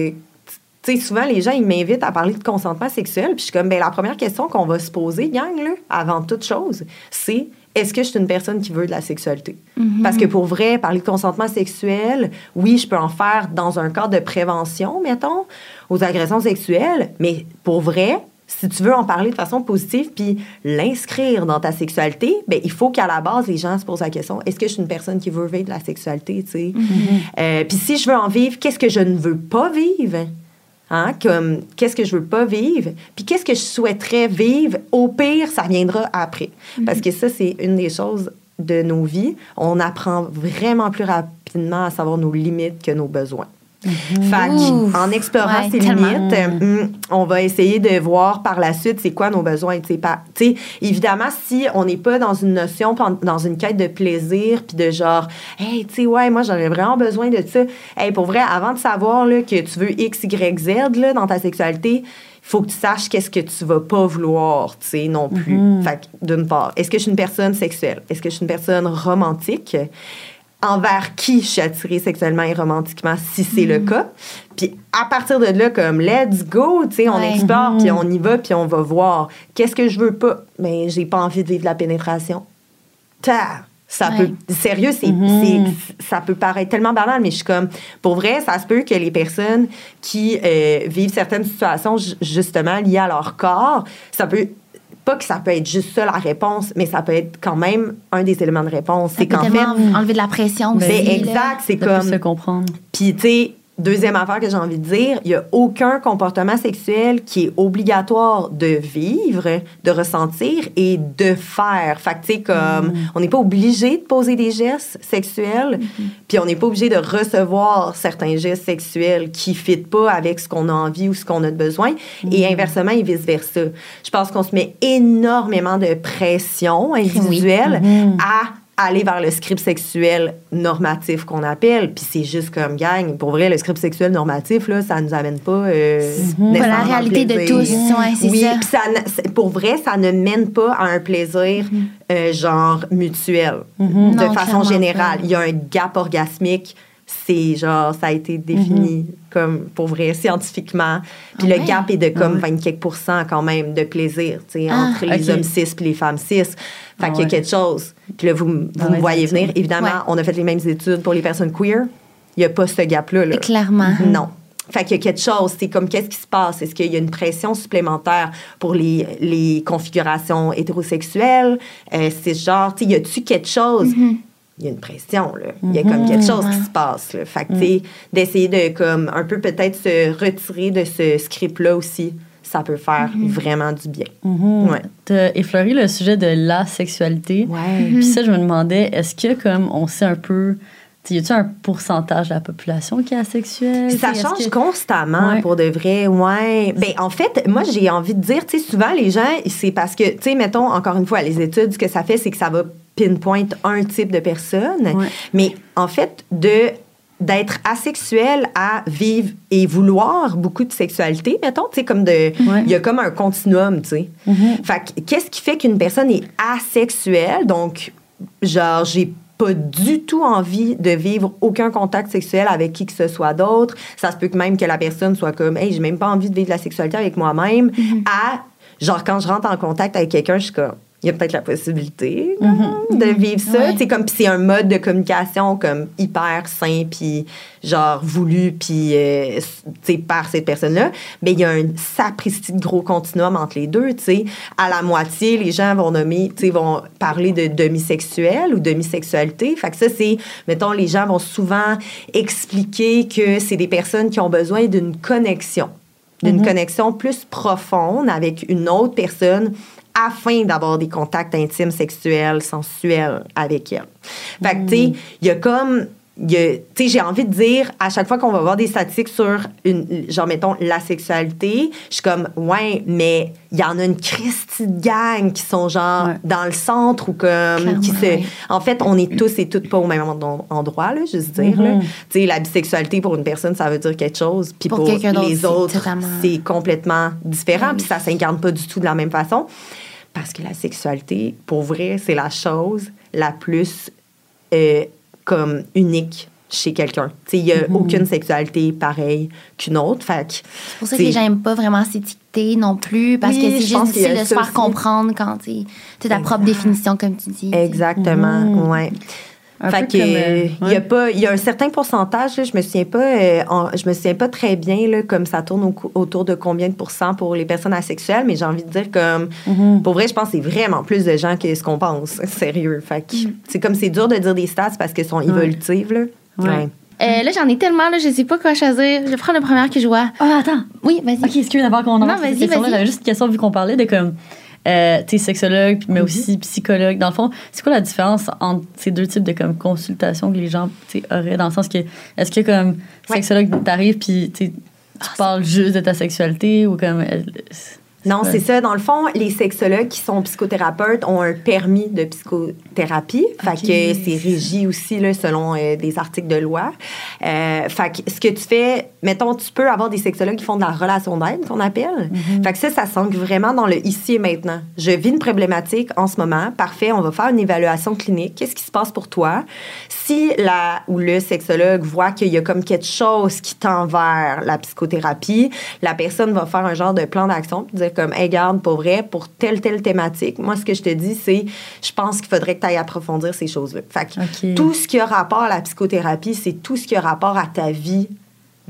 tu sais, souvent, les gens, ils m'invitent à parler de consentement sexuel. Puis je suis comme, ben la première question qu'on va se poser, gang, là, avant toute chose, c'est est-ce que je suis une personne qui veut de la sexualité? Mm -hmm. Parce que pour vrai, parler de consentement sexuel, oui, je peux en faire dans un cadre de prévention, mettons, aux agressions sexuelles, mais pour vrai, si tu veux en parler de façon positive puis l'inscrire dans ta sexualité, ben il faut qu'à la base les gens se posent la question est-ce que je suis une personne qui veut vivre de la sexualité, tu sais? Mm -hmm. euh, Puis si je veux en vivre, qu'est-ce que je ne veux pas vivre? Hein, comme qu'est-ce que je veux pas vivre, puis qu'est-ce que je souhaiterais vivre. Au pire, ça viendra après. Parce que ça, c'est une des choses de nos vies. On apprend vraiment plus rapidement à savoir nos limites que nos besoins. Fait en explorant Ouais, ces tellement. limites, euh, hum, on va essayer de voir par la suite c'est quoi nos besoins. Tu sais, pas- tu sais, évidemment, si on n'est pas dans une notion, dans une quête de plaisir, puis de genre, hey, tu sais, ouais, moi j'aurais vraiment besoin de ça. Hey, pour vrai, avant de savoir là, que tu veux X, Y, Z là, dans ta sexualité, il faut que tu saches qu'est-ce que tu vas pas vouloir, tu sais, non plus. Fait que, d'une part, est-ce que je suis une personne sexuelle? Est-ce que je suis une personne romantique? Envers qui je suis attirée sexuellement et romantiquement si c'est le cas. Puis à partir de là, comme let's go, tu sais, on Ouais. explore, puis on y va, puis on va voir. Qu'est-ce que je veux pas? Mais j'ai pas envie de vivre de la pénétration. Ta! Ça Ouais. peut. Sérieux, c'est, c'est- ça peut paraître tellement banal, mais je suis comme. Pour vrai, ça se peut que les personnes qui euh, vivent certaines situations, ju- justement, liées à leur corps, ça peut. Pas que ça peut être juste ça la réponse, mais ça peut être quand même un des éléments de réponse. C'est qu'en fait. enlever de la pression aussi. C'est exact, c'est comme. se comprendre. Puis, tu sais, deuxième affaire que j'ai envie de dire, il n'y a aucun comportement sexuel qui est obligatoire de vivre, de ressentir et de faire. Fait que, tu sais, comme, on n'est pas obligé de poser des gestes sexuels, puis on n'est pas obligé de recevoir certains gestes sexuels qui ne fitent pas avec ce qu'on a envie ou ce qu'on a de besoin, et inversement et vice-versa. Je pense qu'on se met énormément de pression individuelle à aller vers le script sexuel normatif qu'on appelle. Puis c'est juste comme gang. Pour vrai, le script sexuel normatif, là, ça nous amène pas. Euh, Pas la nécessairement réalité de plaisir. tous. Ouais, c'est oui, ça. puis ça pour vrai, ça ne mène pas à un plaisir euh, genre mutuel. De Non, façon générale, pas. il y a un gap orgasmique. C'est genre, ça a été défini comme pour vrai scientifiquement. Puis Ah le ouais? gap est de comme 24 quand même de plaisir, tu sais, Ah, entre les hommes cis puis les femmes cis. Fait Ah qu'il y a ouais. quelque chose. Puis là, vous, vous me voyez venir. Évidemment, Ouais. on a fait les mêmes études pour les personnes queer. Il n'y a pas ce gap-là. là. Clairement. Non. Fait qu'il y a quelque chose, c'est comme qu'est-ce qui se passe? Est-ce qu'il y a une pression supplémentaire pour les, les configurations hétérosexuelles? Euh, c'est genre, tu sais, y a-tu quelque chose? Il y a une pression, là. Il y a comme quelque chose qui se passe, là. Fait que, tu sais, d'essayer de, comme, un peu peut-être se retirer de ce script-là aussi, ça peut faire vraiment du bien. Ouais. T'as effleuré le sujet de la sexualité. Ouais. Puis ça, je me demandais, est-ce que comme on sait un peu, tu y a-tu un pourcentage de la population qui est asexuelle? Ça Tu change que- constamment Ouais. pour de vrai, ouais. Ben en fait, moi j'ai envie de dire, tu sais, souvent les gens, c'est parce que, tu sais, mettons encore une fois, les études, ce que ça fait, c'est que ça va pinpoint un type de personne, Ouais. mais en fait de d'être asexuel à vivre et vouloir beaucoup de sexualité, mettons, tu sais, comme de... Ouais. Il y a comme un continuum, tu sais. Fait que qu'est-ce qui fait qu'une personne est asexuelle? Donc, genre, j'ai pas du tout envie de vivre aucun contact sexuel avec qui que ce soit d'autre. Ça se peut que même que la personne soit comme, hey, j'ai même pas envie de vivre de la sexualité avec moi-même. À, genre, quand je rentre en contact avec quelqu'un, je suis comme, il y a peut-être la possibilité là, de vivre ça. Ouais. Comme, c'est un mode de communication comme hyper sain, puis genre voulu, puis euh, par cette personne-là. Mais il y a un sapristi de gros continuum entre les deux, tu sais. À la moitié, les gens vont nommer, tu sais, vont parler de demi-sexuel ou demi-sexualité. Fait que ça, c'est, mettons, les gens vont souvent expliquer que c'est des personnes qui ont besoin d'une connexion d'une connexion plus profonde avec une autre personne afin d'avoir des contacts intimes, sexuels, sensuels avec elle. Fait que, tu sais, il y a comme... Tu sais, j'ai envie de dire, à chaque fois qu'on va voir des statistiques sur, une, genre, mettons, la sexualité, je suis comme, ouais, mais il y en a une christie de gang qui sont, genre, Ouais. dans le centre ou comme... qui se, ouais. en fait, on est tous et toutes pas au même endro- endroit, là, juste dire. là. Tu sais, la bisexualité pour une personne, ça veut dire quelque chose. Puis Pour les autres, c'est complètement différent. Puis ça s'incarne pas du tout de la même façon. Parce que la sexualité, pour vrai, c'est la chose la plus euh, comme unique chez quelqu'un. Il n'y a aucune sexualité pareille qu'une autre. C'est pour ça que les t'sais, gens n'aiment pas vraiment s'étiqueter non plus, parce Oui, que c'est juste difficile de se faire aussi. comprendre quand tu as ta propre définition, comme tu dis. Exactement, ouais. Un fait que, euh, il y a pas il y a un certain pourcentage là, je me souviens pas euh, en- je me souviens pas très bien là, comme ça tourne au autour de combien de pourcents pour les personnes asexuelles mais j'ai envie de dire comme Mm-hmm. pour vrai je pense que c'est vraiment plus de gens que ce qu'on pense sérieux fait que c'est comme c'est dur de dire des stats parce qu'elles sont évolutives là Ouais. Ouais. Euh, là, j'en ai tellement, là, je sais pas quoi choisir. Je vais prendre la première que je vois. Ah, attends. Oui, vas-y. Ok, excuse d'abord qu'on Non, avance sur vas-y, vas-y. J'avais juste une question vu qu'on parlait de comme. Euh, sexologue, mais Mhm. aussi psychologue. Dans le fond, c'est quoi la différence entre ces deux types de comme, consultations que les gens auraient? Dans le sens que, est-ce que comme Ouais. sexologue, t'arrives, puis tu tu parles juste de ta sexualité ou comme. Non, c'est ça. Dans le fond, les sexologues qui sont psychothérapeutes ont un permis de psychothérapie. Fait que c'est régi aussi là, selon euh, des articles de loi. Euh, fait que ce que tu fais, mettons, tu peux avoir des sexologues qui font de la relation d'aide, qu'on appelle. Mhm. Fait que ça, ça s'ancre vraiment dans le ici et maintenant. Je vis une problématique en ce moment. Parfait, on va faire une évaluation clinique. Qu'est-ce qui se passe pour toi? Si la ou le sexologue voit qu'il y a comme quelque chose qui tend vers la psychothérapie, la personne va faire un genre de plan d'action, dire comme, hey, garde, pour vrai, pour telle, telle thématique, moi, ce que je te dis, c'est, je pense qu'il faudrait que tu ailles approfondir ces choses-là. Fait que tout ce qui a rapport à la psychothérapie, c'est tout ce qui a rapport à ta vie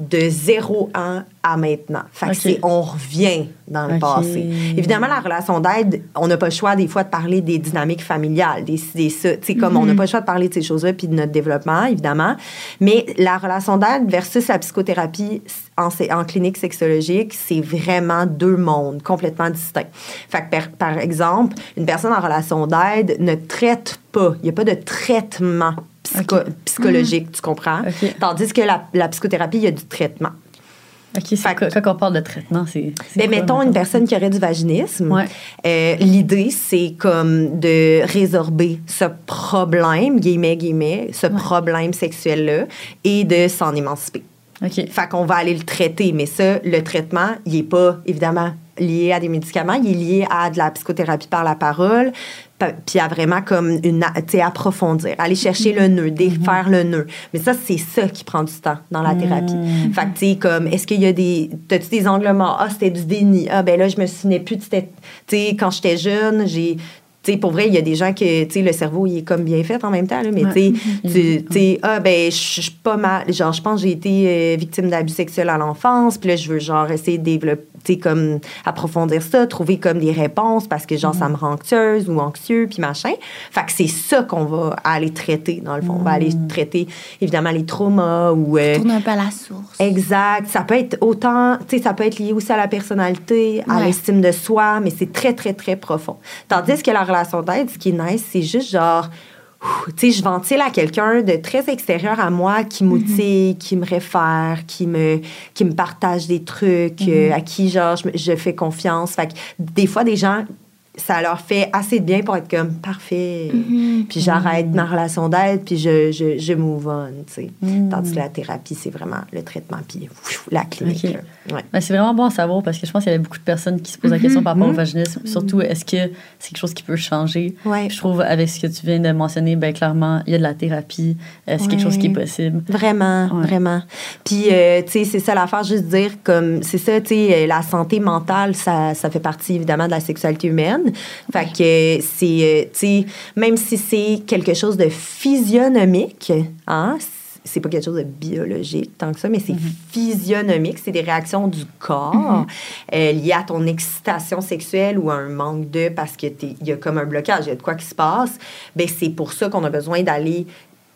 de 0 ans à maintenant. Fait que c'est, on revient dans le passé. Évidemment, la relation d'aide, on n'a pas le choix des fois de parler des dynamiques familiales, des, des ça. Sais, comme on n'a pas le choix de parler de ces choses-là puis de notre développement, évidemment. Mais la relation d'aide versus la psychothérapie en, en clinique sexologique, c'est vraiment deux mondes complètement distincts. Fait que par, par exemple, une personne en relation d'aide ne traite pas, il n'y a pas de traitement psycho- psychologique, tu comprends? Tandis que la, la psychothérapie, il y a du traitement. Ok, c'est quand on parle de traitement, c'est. Ben, mettons mettons? une personne qui aurait du vaginisme. Ouais. euh, L'idée, c'est comme de résorber ce problème, guillemets, guillemets, ce problème sexuel-là, et de s'en émanciper. Ok. Fait qu'on va aller le traiter, mais ça, le traitement, il n'est pas, évidemment, lié à des médicaments, il est lié à de la psychothérapie par la parole, pa- puis à vraiment comme une, tu sais, approfondir, aller chercher le nœud, défaire le nœud. Mais ça, c'est ça qui prend du temps dans la thérapie. Fait que, tu sais, comme, est-ce qu'il y a des, t'as-tu des angles morts? Ah, c'était du déni. Ah, ben là, je me souvenais plus, de tu sais, quand j'étais jeune, j'ai, tu sais, pour vrai, il y a des gens que, tu le cerveau, il est comme bien fait en même temps, là, mais Ouais. tu sais, tu sais, ah, ben, je suis pas mal. Genre, je pense que j'ai été euh, victime d'abus sexuels à l'enfance, puis là, je veux, genre, essayer de développer, tu sais, comme, approfondir ça, trouver comme des réponses parce que, genre, ça me rend anxieuse ou anxieux, puis machin. Fait que c'est ça qu'on va aller traiter, dans le fond. On va aller traiter, évidemment, les traumas ou. euh, Tourne un peu à la source. Exact. Ça peut être autant, tu sais, ça peut être lié aussi à la personnalité, à Ouais. l'estime de soi, mais c'est très, très, très profond. Tandis que la relation d'aide, ce qui est nice, c'est juste genre, tu sais, je ventile à quelqu'un de très extérieur à moi qui m'outille, qui me réfère, qui me, qui me partage des trucs, euh, à qui, genre, je, je fais confiance. Fait que des fois, des gens, ça leur fait assez de bien pour être comme parfait. Mhm. Puis j'arrête ma relation d'aide, puis je, je, je move on, tu sais. Mm. Tandis que la thérapie, c'est vraiment le traitement, puis ouf, la clinique. Ouais. Ben, c'est vraiment bon à savoir parce que je pense qu'il y avait beaucoup de personnes qui se posent la question par rapport au vaginisme. Surtout, est-ce que c'est quelque chose qui peut changer? Ouais. Je trouve, avec ce que tu viens de mentionner, ben, clairement, il y a de la thérapie. Euh, c'est quelque chose qui est Ouais. possible. Vraiment, Ouais. vraiment. Puis, euh, tu sais, c'est ça l'affaire, juste dire, comme, c'est ça, tu sais, euh, la santé mentale, ça, ça fait partie, évidemment, de la sexualité humaine. Fait que c'est, euh, tu sais, même si c'est quelque chose de physionomique, hein, c'est pas quelque chose de biologique tant que ça, mais c'est physionomique, c'est des réactions du corps euh, liées à ton excitation sexuelle ou à un manque de, parce qu'il y a comme un blocage, il y a de quoi qui se passe. Ben, c'est pour ça qu'on a besoin d'aller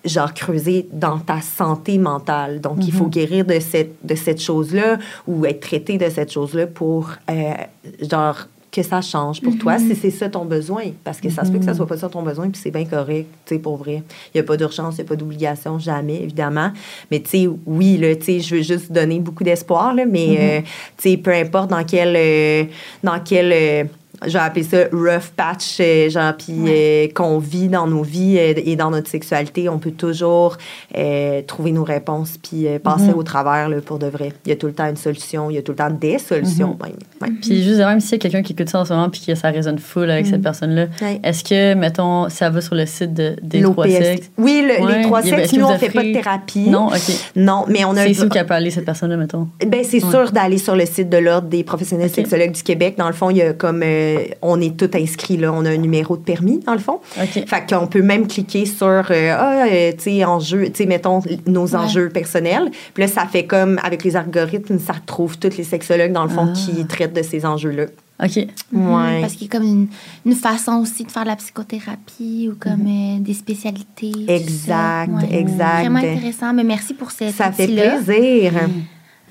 genre creuser dans ta santé mentale. Donc, il faut guérir de cette, de cette chose-là ou être traité de cette chose-là pour, euh, genre, que ça change pour toi si c'est ça ton besoin. Parce que ça se peut que ça soit pas ça ton besoin, puis c'est bien correct, tu sais, pour vrai. Il n'y a pas d'urgence, il n'y a pas d'obligation, jamais, évidemment. Mais, tu sais, oui, là, tu sais, je veux juste donner beaucoup d'espoir, là, mais, euh, tu sais, peu importe dans quel... euh, dans quel euh, je vais appeler ça rough patch, euh, genre, puis euh, qu'on vit dans nos vies euh, et dans notre sexualité, on peut toujours euh, trouver nos réponses puis passer au travers là, pour de vrai. Il y a tout le temps une solution, il y a tout le temps des solutions. Ouais. Puis juste même s'il y a quelqu'un qui écoute ça en ce moment puis que ça résonne full avec cette personne-là, Ouais. est-ce que, mettons, ça va sur le site de, des trois sexes? Oui, le- les trois sexes, nous, on fait pas de thérapie. Non, OK. Non, mais on a... C'est où qu'elle peut aller, cette personne-là, mettons? Ben, c'est sûr d'aller sur le site de l'Ordre des professionnels sexologues du Québec. Dans le fond, il y a comme... euh, on est tout inscrit, là. On a un numéro de permis, dans le fond. OK. Fait qu'on peut même cliquer sur, euh, ah, euh, tu sais, enjeux, tu sais, mettons nos Ouais. enjeux personnels. Puis là, ça fait comme, avec les algorithmes, ça retrouve tous les sexologues, dans le fond, Ah. qui traitent de ces enjeux-là. OK. Mhm, Ouais. Parce qu'il y a comme une, une façon aussi de faire de la psychothérapie ou comme euh, des spécialités. Exact. Ouais. exact. Vraiment intéressant. Mais merci pour cette Ça fait plaisir.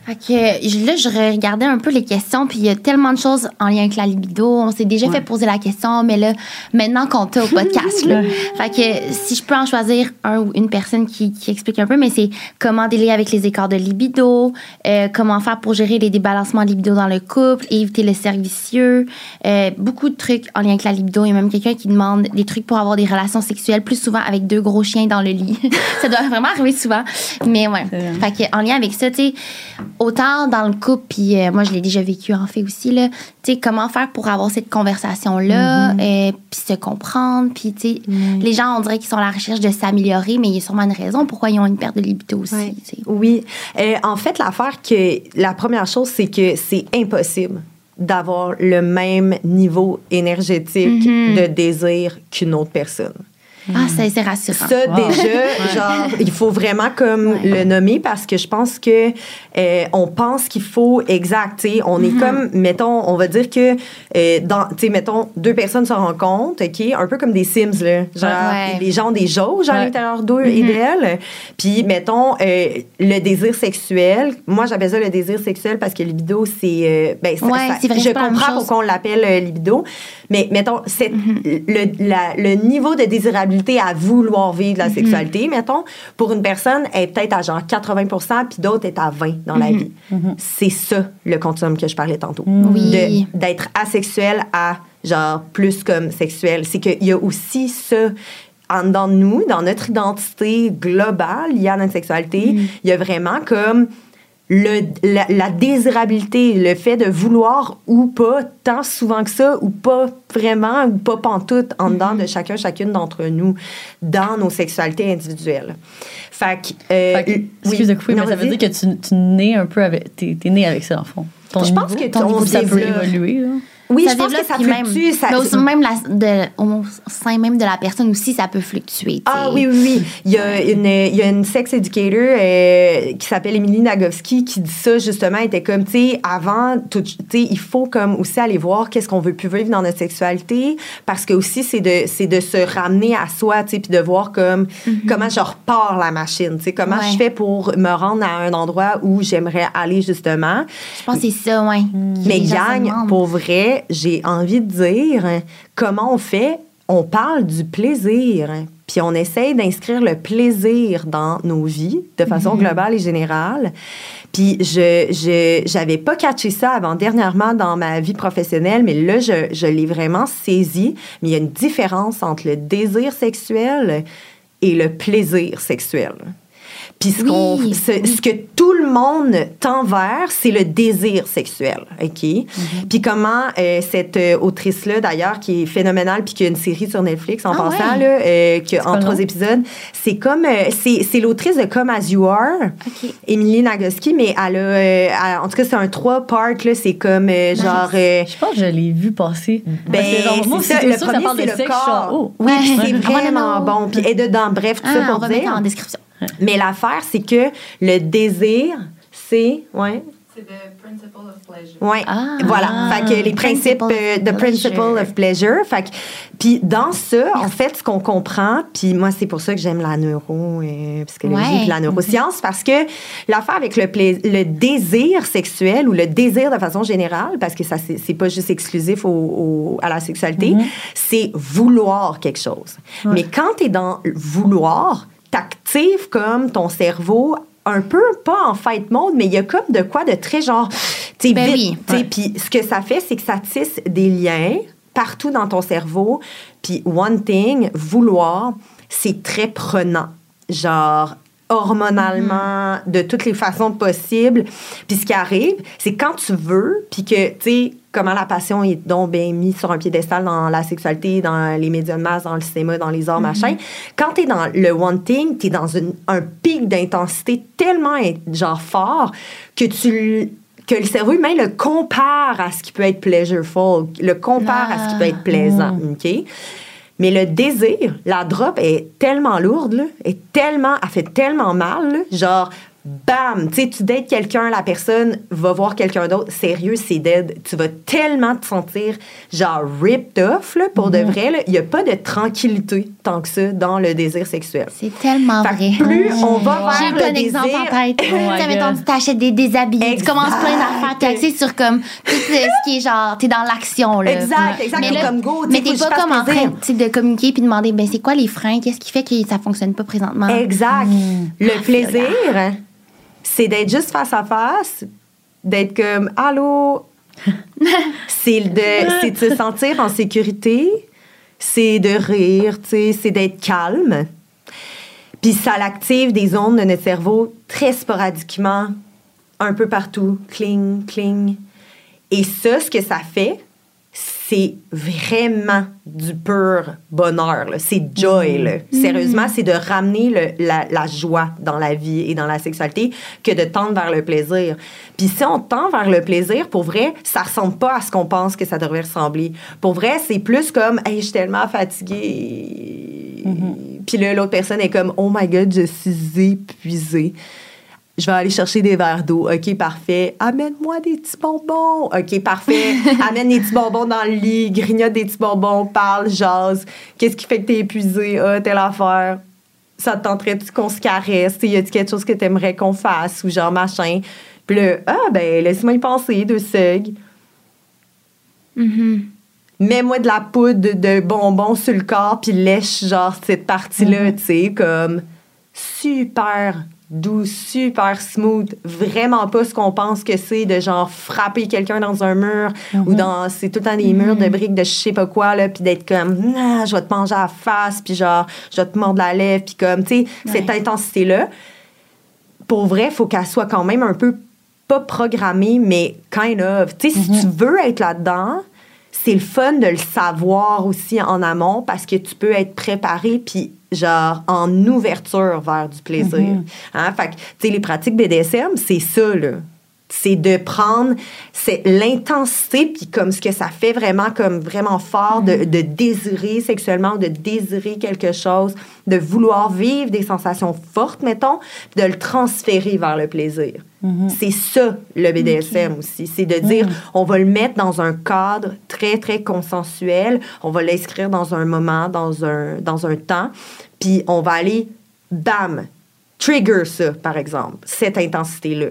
Fait que là, je regardais un peu les questions, puis il y a tellement de choses en lien avec la libido. On s'est déjà fait poser la question, mais là, maintenant qu'on t'a au podcast, là, fait que si je peux en choisir un ou une personne qui, qui explique un peu, mais c'est comment délai avec les écarts de libido, euh, comment faire pour gérer les débalancements de libido dans le couple, éviter le cercle vicieux, euh, beaucoup de trucs en lien avec la libido. Il y a même quelqu'un qui demande des trucs pour avoir des relations sexuelles plus souvent avec deux gros chiens dans le lit. ça doit vraiment arriver souvent. Mais ouais. Fait que en lien avec ça, tu sais, autant dans le couple, puis euh, moi, je l'ai déjà vécu en fait aussi, là, tu sais, comment faire pour avoir cette conversation-là, euh, puis se comprendre, puis tu sais, les gens, on dirait qu'ils sont à la recherche de s'améliorer, mais il y a sûrement une raison pourquoi ils ont une perte de libido aussi, Ouais. Oui. Euh, en fait, l'affaire que la première chose, c'est que c'est impossible d'avoir le même niveau énergétique Mhm. de désir qu'une autre personne. Ah, c'est c'est rassurant. Ça, Wow. déjà, genre, il faut vraiment comme Ouais. le nommer parce que je pense que euh, on pense qu'il faut exact. tu sais, On Mm-hmm. est comme, mettons, on va dire que euh, dans, tu sais, mettons, deux personnes se rencontrent, ok, un peu comme des Sims là. Genre, Ouais. les gens ont des jauges à l'intérieur d'eux Mm-hmm. et d'elles. Puis, mettons, euh, le désir sexuel. Moi, j'appelle ça le désir sexuel parce que libido, c'est, euh, ben, ça- ça- je comprends pourquoi on l'appelle euh, libido, mais mettons, c'est le, la- le niveau de désirabilité à vouloir vivre la sexualité, mettons, pour une personne est peut-être à genre 80% puis d'autres est à 20 dans la vie. C'est ça le continuum que je parlais tantôt. Oui. De- D'être asexuel à genre plus comme sexuel. C'est qu'il y a aussi ça en dedans de nous, dans notre identité globale liée à notre sexualité, il y a vraiment comme le, la, la désirabilité, le fait de vouloir ou pas tant souvent que ça, ou pas vraiment, ou pas pantoute en dedans de chacun, chacune d'entre nous, dans nos sexualités individuelles. Fait que... euh, Fait que, oui. excuse couper, Non, mais ça veut dire que tu, tu nais un peu avec. T'es, t'es né avec ça, en fond. Ton Je pense que ton on niveau, ça peut évoluer. Là. Oui, ça je pense que ça puis même, fluctue. Ça, mais aussi, même la, de, au sein même de la personne aussi, ça peut fluctuer. tu Ah oui, oui, oui. Il y a une, il y a une sex educator euh, qui s'appelle Émilie Nagovski qui dit ça justement. Elle était comme, tu sais, avant, tu sais, il faut comme aussi aller voir qu'est-ce qu'on veut plus vivre dans notre sexualité parce que aussi c'est de, c'est de se ramener à soi, tu sais, puis de voir comme comment je repars la machine, tu sais, comment Ouais. je fais pour me rendre à un endroit où j'aimerais aller justement. Je pense que c'est ça, ouais. Mais gagne, pour vrai, j'ai envie de dire hein, comment on fait. On parle du plaisir, hein, puis on essaye d'inscrire le plaisir dans nos vies de façon globale et générale. Puis je je j'avais pas catché ça avant dernièrement dans ma vie professionnelle, mais là je, je l'ai vraiment saisi. Mais il y a une différence entre le désir sexuel et le plaisir sexuel. Puis ce, qu'on- Oui, ce, oui. ce que tout le monde tend vers, c'est le désir sexuel, OK? Mhm. Puis comment euh, cette euh, autrice-là, d'ailleurs, qui est phénoménale, puis qui a une série sur Netflix en Ah passant, ouais? là, euh, que- en trois épisodes, c'est comme... euh, c'est c'est l'autrice de Come As You Are, OK. Émilie Nagoski, mais elle a... euh, elle- en tout cas, c'est un trois-part, là, c'est comme euh, genre... euh, Je pense que je l'ai vu passer. ben, genre, moi, ça, le ça premier, parle c'est de le corps. oh. Oui, Ouais. c'est vraiment know. bon. Puis elle est dedans. Bref, tout ça Ah, pour on va dire. mettre en description. Mais l'affaire, c'est que le désir, c'est. Ouais. C'est the principle of pleasure. Ouais. Ah. voilà. Fait que les principes, Principle euh, of the principle pleasure. of pleasure. Fait que, puis dans ça, en fait, ce qu'on comprend, puis moi, c'est pour ça que j'aime la neuro, euh, psychologie, Ouais. puis la neuroscience, parce que l'affaire avec le, plais- le désir sexuel ou le désir de façon générale, parce que ça, c'est pas juste exclusif au, au- à la sexualité, c'est vouloir quelque chose. Mais quand tu es dans le vouloir, t'actives comme ton cerveau un peu, pas en fight mode, mais il y a comme de quoi de très genre, tu sais, Ben vite, oui. tu sais, Ouais. puis ce que ça fait, c'est que ça tisse des liens partout dans ton cerveau. Puis wanting, vouloir, c'est très prenant. Genre, hormonalement, de toutes les façons possibles. Puis ce qui arrive, c'est quand tu veux, puis que, tu sais, comment la passion est donc bien mise sur un piédestal dans la sexualité, dans les médias de masse, dans le cinéma, dans les arts, machin. Quand tu es dans le wanting, tu es dans une- un pic d'intensité tellement, genre, fort que tu que le cerveau humain le compare à ce qui peut être pleasureful, le compare à ce qui peut être plaisant, OK? Mais le désir, la drop est tellement lourde, tellement, elle fait tellement mal, genre, bam, tu sais, tu dates quelqu'un, la personne va voir quelqu'un d'autre, sérieux, c'est dead. Tu vas tellement te sentir genre ripped off, là, pour de Mhm. vrai. Il n'y a pas de tranquillité tant que ça dans le désir sexuel. C'est tellement Fait vrai. plus on va vers le en désir, tête. tu sais, my mettons, tu t'achètes des déshabillés, tu Exact. commences plein d'affaires, t'es axé sur comme tout ce qui est genre, t'es dans l'action, là. Exact, exact, Mais là- comme go, tu Mais t'es pas comme en train tu de communiquer puis demander, ben c'est quoi les freins, qu'est-ce qui fait que ça fonctionne pas présentement? Exact. Le Ah, plaisir, c'est d'être juste face à face, d'être comme Allô? c'est de, de se sentir en sécurité, c'est de rire, c'est d'être calme. Puis ça l'active des zones de notre cerveau très sporadiquement, un peu partout, cling, cling. Et ça, ce que ça fait, c'est vraiment du pur bonheur. C'est joy. là. Sérieusement, c'est de ramener le- la, la joie dans la vie et dans la sexualité que de tendre vers le plaisir. Puis si on tend vers le plaisir, pour vrai, ça ressemble pas à ce qu'on pense que ça devrait ressembler. Pour vrai, c'est plus comme « Hey, je suis tellement fatiguée. Puis là, l'autre personne est comme « Oh my God, je suis épuisée. » Je vais aller chercher des verres d'eau. OK, parfait. Amène-moi des petits bonbons. OK, parfait. Amène des petits bonbons dans le lit, grignote des petits bonbons, parle, jase. Qu'est-ce qui fait que t'es épuisé? Ah, telle affaire. Ça te tenterait-tu qu'on se caresse? Y a-tu quelque chose que t'aimerais qu'on fasse? Ou genre machin. Puis là, ah, ben, laisse-moi y penser, deux segs. Mhm. Mets-moi de la poudre de, de bonbons sur le corps, puis lèche, genre, cette partie-là, tu sais, comme super doux, super smooth. Vraiment pas ce qu'on pense que c'est de, genre, frapper quelqu'un dans un mur ou dans. C'est tout le temps des murs de briques de je sais pas quoi, là, puis d'être comme, ah, je vais te manger à la face, puis genre, je vais te mordre la lèvre, puis comme, tu sais, cette Ouais. intensité-là, pour vrai, faut qu'elle soit quand même un peu pas programmée, mais kind of. Tu sais, si tu veux être là-dedans, c'est le fun de le savoir aussi en amont parce que tu peux être préparé puis genre en ouverture vers du plaisir. Hein? Fait que, tu sais, les pratiques BDSM, c'est ça, là. C'est de prendre c'est l'intensité puis comme ce que ça fait vraiment comme vraiment fort de, de désirer sexuellement, de désirer quelque chose, de vouloir vivre des sensations fortes, mettons, puis de le transférer vers le plaisir. C'est ça, le BDSM aussi. C'est de dire, on va le mettre dans un cadre très, très consensuel. On va l'inscrire dans un moment, dans un, dans un temps. Puis on va aller, bam, trigger ça, par exemple, cette intensité-là.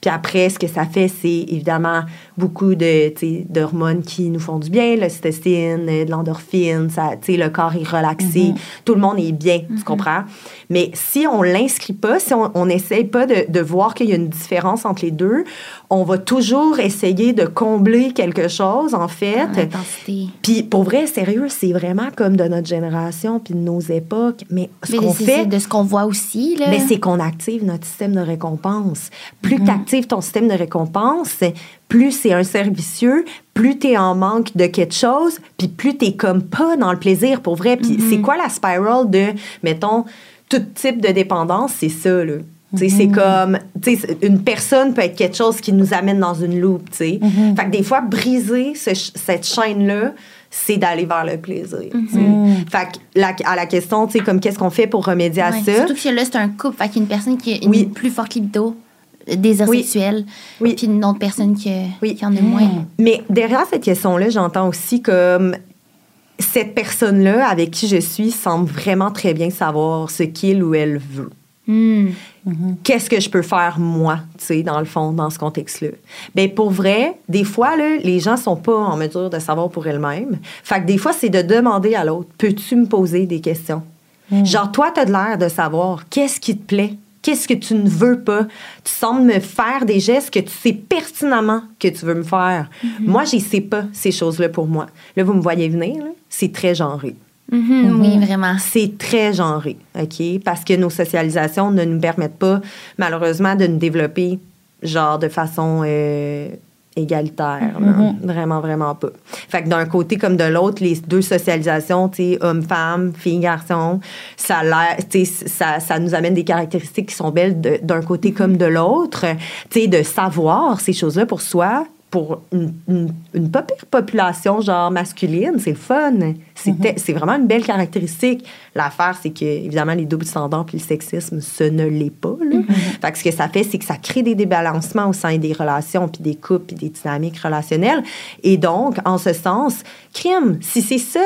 Puis après, ce que ça fait, c'est évidemment beaucoup de, d'hormones qui nous font du bien, l'ocytocine, de l'endorphine, ça, tu sais, le corps est relaxé, tout le monde est bien, tu comprends? Mais si on l'inscrit pas, si on n'essaye pas de, de voir qu'il y a une différence entre les deux, on va toujours essayer de combler quelque chose, en fait. L'intensité. Puis pour vrai, sérieux, c'est vraiment comme de notre génération puis de nos époques. Mais ce qu'on fait, de ce qu'on voit aussi, là. mais c'est qu'on active notre système de récompense. Plus Mhm. tu actives ton système de récompense, plus c'est un cercle vicieux, plus tu es en manque de quelque chose, puis plus tu comme pas dans le plaisir pour vrai. Puis c'est quoi la spiral de, mettons, tout type de dépendance? C'est ça, là. Sais, Mhm. C'est comme, tu sais, une personne peut être quelque chose qui nous amène dans une loupe, tu sais. Mhm. Fait que des fois, briser ce cette chaîne-là, c'est d'aller vers le plaisir. Fait que la- à la question, tu sais, comme qu'est-ce qu'on fait pour remédier à ça? Surtout que là, c'est un couple. Fait qu'il y a une personne qui a une Oui. plus forte libido, désir Oui. sexuel, Oui. puis une autre personne qui, Oui. qui en a moins. Mais derrière cette question-là, j'entends aussi comme cette personne-là avec qui je suis semble vraiment très bien savoir ce qu'il ou elle veut. Hmm. Qu'est-ce que je peux faire moi, tu sais, dans le fond, dans ce contexte-là? Bien, pour vrai, des fois, là, les gens sont pas en mesure de savoir pour elles-mêmes. Fait que des fois, c'est de demander à l'autre, peux-tu me poser des questions? Genre, toi, tu as de l'air de savoir qu'est-ce qui te plaît, qu'est-ce que tu ne veux pas? Tu sembles me faire des gestes que tu sais pertinemment que tu veux me faire. Moi, je sais pas ces choses-là pour moi. Là, vous me voyez venir, c'est très genré. Mhm, Oui, vraiment. C'est très genré, OK? Parce que nos socialisations ne nous permettent pas, malheureusement, de nous développer, genre, de façon euh, égalitaire. là. Vraiment, vraiment pas. Fait que d'un côté comme de l'autre, les deux socialisations, tu sais, homme-femme, fille-garçon, ça, ça, ça nous amène des caractéristiques qui sont belles de- d'un côté comme de l'autre. Tu sais, de savoir ces choses-là pour soi, pour une, une, population genre masculine, c'est le fun. C'était- C'est vraiment une belle caractéristique. L'affaire, c'est que, évidemment, les doubles standards puis le sexisme, ce ne l'est pas. Là. Fait que ce que ça fait, c'est que ça crée des débalancements au sein des relations, puis des couples, puis des dynamiques relationnelles. Et donc, en ce sens, crime, si c'est ça,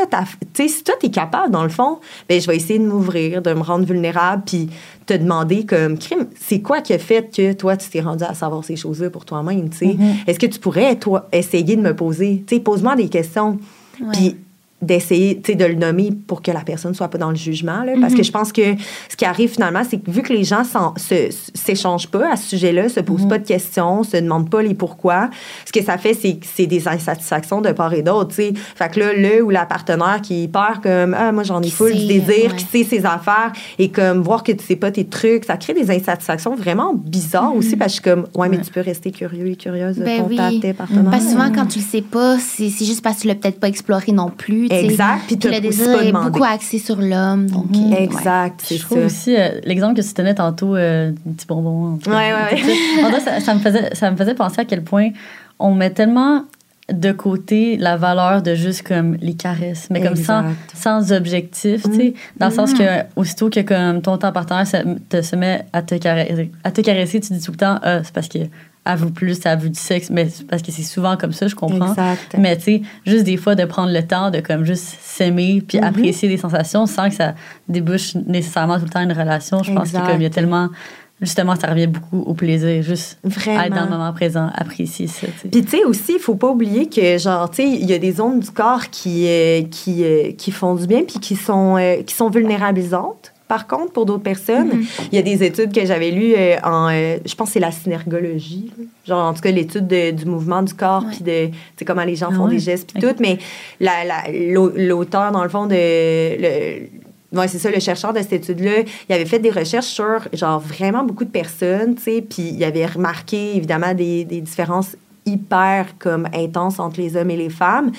tu si toi, t'es capable, dans le fond, ben, je vais essayer de m'ouvrir, de me rendre vulnérable, puis te demander comme crime, c'est quoi qui a fait que toi, tu t'es rendu à savoir ces choses-là pour toi-même, tu sais? Est-ce que tu pourrais, toi, essayer de me poser, tu sais, pose-moi des questions, puis d'essayer, tu sais, de le nommer pour que la personne soit pas dans le jugement, là, parce que je pense que ce qui arrive finalement, c'est que vu que les gens s'échangent pas à ce sujet-là, se posent pas de questions, se demandent pas les pourquoi, ce que ça fait, c'est des insatisfactions de part et d'autre, tu sais. Fait que là, le ou la partenaire qui perd comme, ah, moi, j'en ai full du désir, ouais. qui sait ses affaires, et comme voir que tu sais pas tes trucs, ça crée des insatisfactions vraiment bizarres aussi, parce que je suis comme, ouais, mais Ouais. tu peux rester curieux et curieuse de Ben oui. tes partenaires. Parce que souvent, quand tu le sais pas, c'est c'est juste parce que tu l'as peut-être pas exploré non plus. Exact, puis le désir est demandé. beaucoup axé sur l'homme. Donc, euh, ouais. Exact, c'est Je trouve ça. aussi euh, l'exemple que tu tenais tantôt, euh, du petit bonbon. Ouais, ouais, ouais. Sais, en vrai, ça, ça me faisait, ça me faisait penser à quel point on met tellement de côté la valeur de juste comme les caresses, mais comme sans, Exact. sans objectif, tu sais, dans le sens que aussitôt que comme ton temps partenaire se, te, se met à te, caresser, à te caresser, tu dis tout le temps, ah, c'est parce que veut plus, veut du sexe, mais parce que c'est souvent comme ça, je comprends. Exact. Mais tu sais, juste des fois de prendre le temps de comme juste s'aimer puis Mhm. apprécier des sensations sans que ça débouche nécessairement tout le temps une relation. Je pense qu'il y a tellement justement ça revient beaucoup au plaisir, juste Vraiment. être dans le moment présent, apprécier ça. Puis tu sais aussi, il faut pas oublier que genre tu sais, il y a des zones du corps qui euh, qui euh, qui font du bien puis qui sont euh, qui sont vulnérabilisantes. Par contre, pour d'autres personnes, il y a des études que j'avais lues euh, en, euh, je pense que c'est la synergologie, là. genre en tout cas l'étude de- du mouvement du corps puis de, comment les gens Ah font ouais? des gestes puis tout, mais la- la- l'au- l'auteur dans le fond de le, c'est ça, le chercheur de cette étude-là, il avait fait des recherches sur, genre, vraiment beaucoup de personnes, tu sais, puis il avait remarqué, évidemment, des, des différences hyper, comme, intenses entre les hommes et les femmes.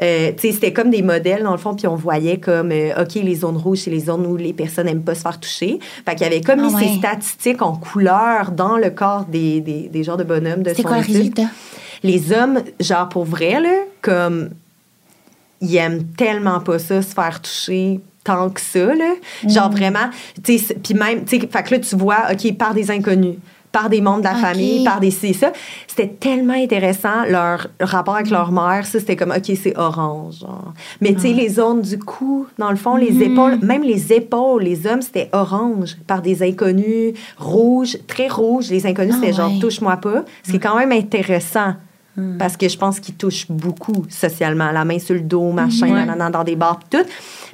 Euh, c'était comme des modèles, dans le fond, puis on voyait comme, euh, OK, les zones rouges, c'est les zones où les personnes n'aiment pas se faire toucher. Fait qu'il y avait comme Ah mis ces statistiques en couleur dans le corps des, des, des genres de bonhommes de son quoi le résultat? les hommes, genre pour vrai, là, comme ils aiment tellement pas ça, se faire toucher tant que ça, là. Genre Mm. vraiment, tu sais, puis même, tu sais, fait que là, tu vois, OK, par des inconnus, par des membres de la famille, par des c'est ça. C'était tellement intéressant, leur rapport avec leur mère, ça, c'était comme, OK, c'est orange, genre. Mais tu sais, les zones du cou, dans le fond, les Mhm. épaules, même les épaules, les hommes, c'était orange, par des inconnus, rouge, très rouge. Les inconnus, Ah c'était genre, ouais. touche-moi pas. Ce qui est quand même intéressant. Parce que je pense qu'ils touchent beaucoup socialement, la main sur le dos, machin, Ouais. nanana, dans des bars, tout.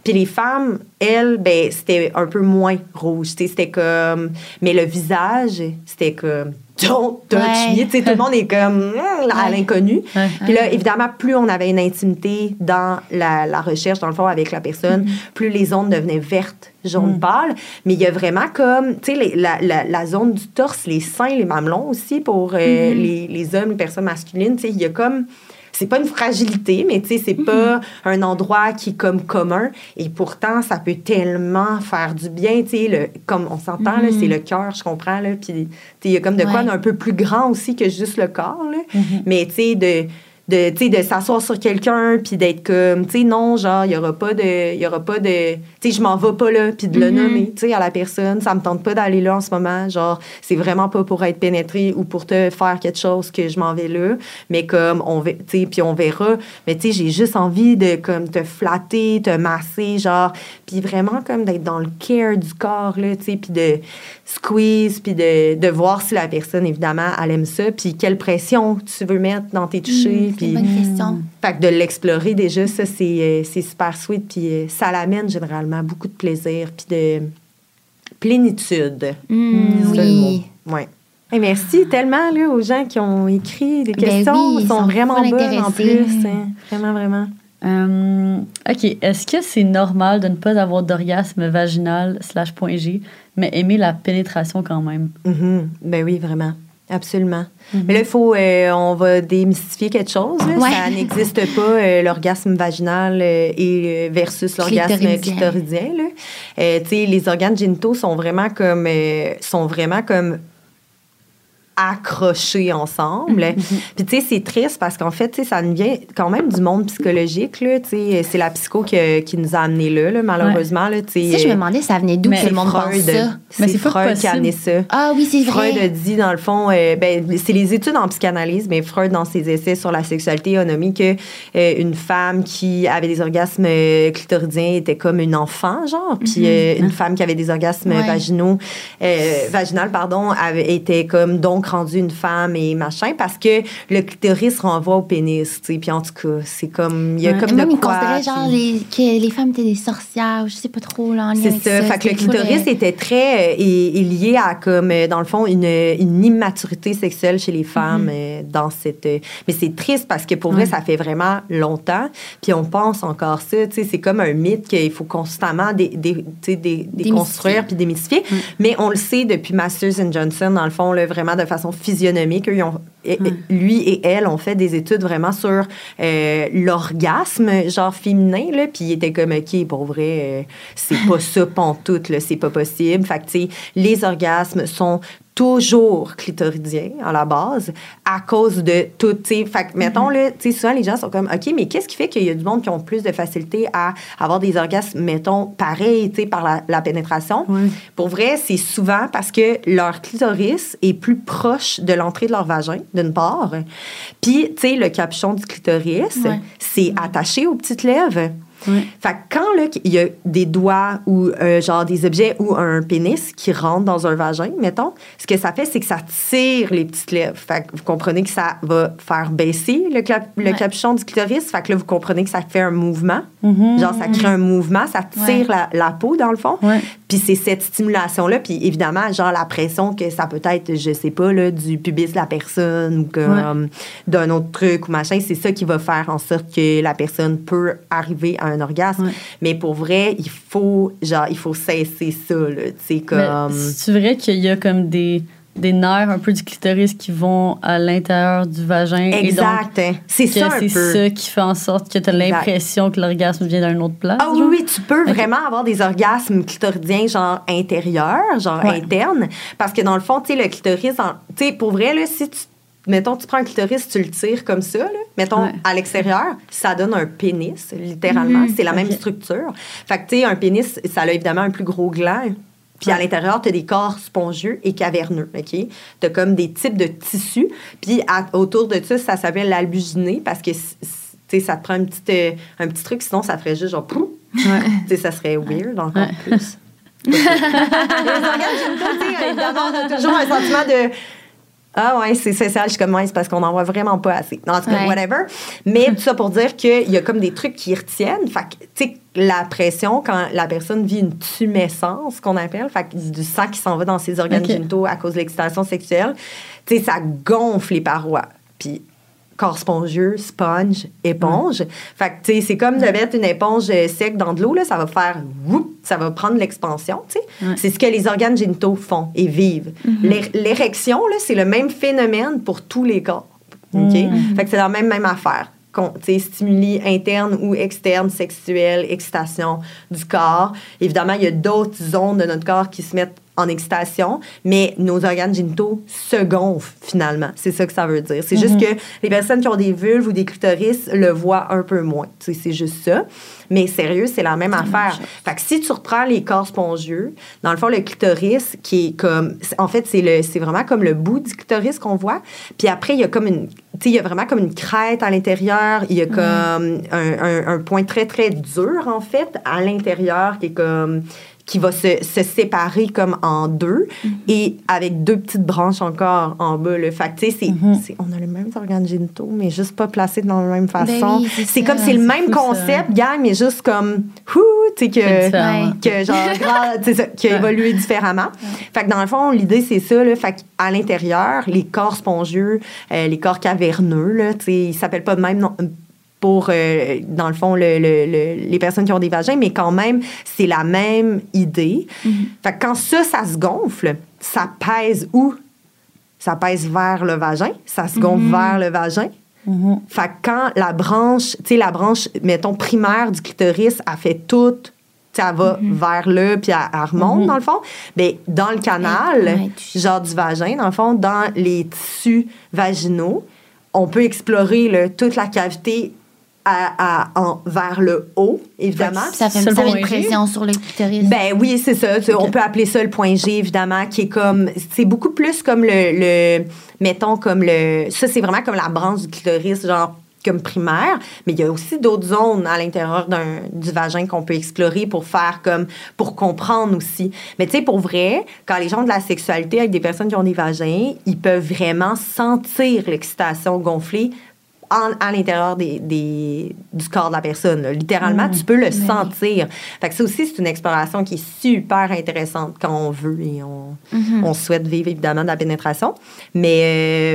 Puis les femmes, elles, ben, c'était un peu moins rouge. C'était comme. Mais le visage, c'était comme. Don't touch Ouais. me. Tu sais, Tout le monde est comme hum, à Ouais. l'inconnu. Ouais. Puis là, évidemment, plus on avait une intimité dans la, la recherche, dans le fond, avec la personne, plus les zones devenaient vertes, jaunes pâles. Mais il y a vraiment comme, tu sais, la, la, la zone du torse, les seins, les mamelons aussi pour euh, les, les hommes, les personnes masculines, tu sais, il y a comme. C'est pas une fragilité, mais tu sais, c'est pas un endroit qui est comme commun. Et pourtant, ça peut tellement faire du bien, tu sais, le- comme on s'entend, c'est le cœur, je comprends, là. Puis, tu sais, il y a comme de quoi d'un peu plus grand aussi que juste le corps, là. Mais, tu sais, de de, tu sais, de s'asseoir sur quelqu'un puis d'être comme tu sais non genre il y aura pas de y aura pas de tu sais je m'en vais pas là puis de le nommer tu sais à la personne. Ça me tente pas d'aller là en ce moment. Genre c'est vraiment pas pour être pénétré ou pour te faire quelque chose que je m'en vais là. Mais comme on tu sais puis on verra. Mais tu sais j'ai juste envie de comme te flatter te masser genre puis vraiment comme d'être dans le care du corps là tu sais puis de squeeze puis de, de voir si la personne évidemment elle aime ça puis quelle pression tu veux mettre dans tes touchés. C'est puis une bonne question. fait que de l'explorer déjà, ça, c'est euh, c'est super sweet. Puis euh, ça l'amène généralement beaucoup de plaisir puis de plénitude. Mm, C'est le oui. mot. Ouais. Et merci tellement là, aux gens qui ont écrit des Ben questions. oui, Ils sont sont vraiment bonnes en plus. hein. Vraiment, vraiment. Euh, OK. Est-ce que c'est normal de ne pas avoir d'orgasme vaginal slash point G, mais aimer la pénétration quand même? Mhm. Ben oui, vraiment. Absolument. Mais là, il faut, euh, on va démystifier quelque chose. Ouais. Ça n'existe pas, euh, l'orgasme vaginal euh, et versus l'orgasme Clitoridien. clitoridien. là. Les organes génitaux sont vraiment comme, sont vraiment comme accrochés ensemble. Puis tu sais, c'est triste parce qu'en fait, tu sais, ça nous vient quand même du monde psychologique, là. Tu sais, c'est la psycho qui, qui nous a amenés là, là, malheureusement, là. Tu sais, Ça, je me demandais, ça venait d'où que le monde pense Freud. ça? Mais C'est Freud qui a amené ça. Ah oui, c'est vrai. Freud a dit, dans le fond, euh, ben, c'est les études en psychanalyse, mais Freud, dans ses essais sur la sexualité, a nommé que euh, une femme qui avait des orgasmes euh, clitoridiens était comme une enfant, genre, puis euh, une femme qui avait des orgasmes Ouais. vaginaux, vaginales, pardon, avait, était comme donc rendue une femme et machin, parce que le clitoris renvoie au pénis, tu sais, puis en tout cas, c'est comme, il y a Ouais. comme Même de ils quoi... considéraient genre les, que les femmes étaient des sorcières, ou je sais pas trop là, en C'est ça. Fait que le clitoris était très euh, lié à comme euh, dans le fond une, une immaturité sexuelle chez les femmes euh, dans cette. euh, mais c'est triste parce que pour vrai ça fait vraiment longtemps. Puis on pense encore ça. Tu sais, c'est comme un mythe qu'il faut constamment dé, dé- dé- déconstruire puis démystifier. Mais on le sait depuis Masters and Johnson dans le fond là, vraiment de façon physionomique. Eux, ils ont- et- lui et elle ont fait des études vraiment sur euh, l'orgasme genre féminin là. Puis ils étaient comme ok pour vrai euh, c'est pas ça pantoute là, c'est pas possible. Fait que les orgasmes sont toujours clitoridiens à la base à cause de tout, tu sais. Fait que, mettons, là, souvent, les gens sont comme, OK, mais qu'est-ce qui fait qu'il y a du monde qui ont plus de facilité à avoir des orgasmes, mettons, pareils, par la, la pénétration? Pour vrai, c'est souvent parce que leur clitoris est plus proche de l'entrée de leur vagin, d'une part. Puis, tu sais, le capuchon du clitoris, Ouais. c'est attaché aux petites lèvres. Ouais. Fait que quand là, il y a des doigts ou euh, genre des objets ou un pénis qui rentre dans un vagin, mettons, ce que ça fait, c'est que ça tire les petites lèvres. Fait que vous comprenez que ça va faire baisser le, le Ouais. capuchon du clitoris. Fait que là, vous comprenez que ça fait un mouvement. Mhm. Genre, ça crée un mouvement, ça tire Ouais. la, la peau, dans le fond. Puis c'est cette stimulation-là. Puis évidemment, genre la pression que ça peut être, je sais pas, là, du pubis de la personne ou comme d'un autre truc ou machin, c'est ça qui va faire en sorte que la personne peut arriver à un orgasme. Ouais. Mais pour vrai, il faut, genre, il faut cesser ça, là. Tu sais, comme. C'est vrai qu'il y a comme des, des nerfs un peu du clitoris qui vont à l'intérieur du vagin. Exact. hein. C'est ça c'est ça qui fait en sorte que tu as l'impression que l'orgasme vient d'une autre place. Ah oui, oui, tu peux vraiment avoir des orgasmes clitoridiens, genre intérieurs, genre Ouais. internes. Parce que dans le fond, tu sais, le clitoris, tu sais, pour vrai, là, si tu. Mettons, tu prends un clitoris, tu le tires comme ça, là. Mettons, Ouais. à l'extérieur, ça donne un pénis, littéralement. Mhm. C'est la même structure. Fait que, tu sais, un pénis, ça a évidemment un plus gros gland. Puis à l'intérieur, tu as des corps spongieux et caverneux, OK? Tu as comme des types de tissus. Puis à- autour de ça, ça s'appelle l'albuginé parce que, ça te prend un petit, euh, un petit truc, sinon ça ferait juste genre... pouf. Ouais. Ça serait weird encore Ouais. plus. les organes génitaux, on a toujours un sentiment de. Ah ouais, c'est ça, je suis comme, ouais, c'est parce qu'on n'en voit vraiment pas assez. Non, en tout cas, Ouais. whatever. Mais tout ça pour dire qu'il y a comme des trucs qui retiennent. Fait que, tu sais, la pression, quand la personne vit une tumescence, qu'on appelle, fait que du sang qui s'en va dans ses organes Ok. génitaux à cause de l'excitation sexuelle, tu sais, ça gonfle les parois. Puis corps spongieux, sponge, éponge. Fait que, tu sais, c'est comme de mettre une éponge euh, sec dans de l'eau, là, ça va faire whoop, ça va prendre l'expansion, tu sais. C'est ce que les organes génitaux font et vivent. L'é- L'érection, là, c'est le même phénomène pour tous les corps. OK? Fait que c'est la même, même affaire. Con- tu sais, stimuli internes ou externes, sexuels, excitation du corps. Évidemment, il y a d'autres zones de notre corps qui se mettent en excitation, mais nos organes génitaux se gonflent finalement. C'est ça que ça veut dire. C'est juste que les personnes qui ont des vulves ou des clitoris le voient un peu moins. C'est juste ça. Mais sérieux, c'est la même affaire. Fait que si tu reprends les corps spongieux, dans le fond, le clitoris, qui est comme. En fait, c'est vraiment comme le bout du clitoris qu'on voit. Puis après, il y a comme une. Tu sais, il y a vraiment comme une crête à l'intérieur. Il y a comme un, un- un point très, très dur, en fait, à l'intérieur, qui est comme qui va se, se séparer comme en deux et avec deux petites branches encore en bas. Le fait tu sais, c'est- c'est- on a les mêmes organes génitaux, mais juste pas placés dans la même façon. oui, c'est comme, c'est le même ça. concept, gang, mais juste comme, ouh, tu sais, que, que genre, ça, qui a évolué différemment. Fait que dans le fond, l'idée, c'est ça, là. Fait qu'à l'intérieur, les corps spongieux, euh, les corps caverneux, là, tu sais, ils s'appellent pas de même non, pour, euh, dans le fond, le- le- le- les personnes qui ont des vagins, mais quand même, c'est la même idée. Fait que quand ça, ça se gonfle, ça pèse où? Ça pèse vers le vagin, ça se gonfle vers le vagin. Mhm. Fait que quand la branche, tu sais, la branche, mettons, primaire du clitoris, a fait toute, tu sais, elle va vers là, puis elle, elle remonte, dans le fond. Mais dans le canal, genre du vagin, dans le fond, dans les tissus vaginaux, on peut explorer là, toute la cavité à, à- en- vers le haut, évidemment. Ça fait, ça fait point une G? pression sur le clitoris. Ben oui, c'est ça. On peut appeler ça le point G, évidemment, qui est comme. C'est beaucoup plus comme le. le mettons, comme le. Ça, c'est vraiment comme la branche du clitoris, genre comme primaire, mais il y a aussi d'autres zones à l'intérieur d'un du vagin qu'on peut explorer pour faire comme pour comprendre aussi. Mais tu sais pour vrai, quand les gens ont de la sexualité avec des personnes qui ont des vagins, ils peuvent vraiment sentir l'excitation gonfler en- à l'intérieur des, des- du corps de la personne. là. Littéralement, tu peux le sentir. Fait que ça aussi, c'est une exploration qui est super intéressante quand on veut et on, Mhm. on souhaite vivre évidemment de la pénétration. Mais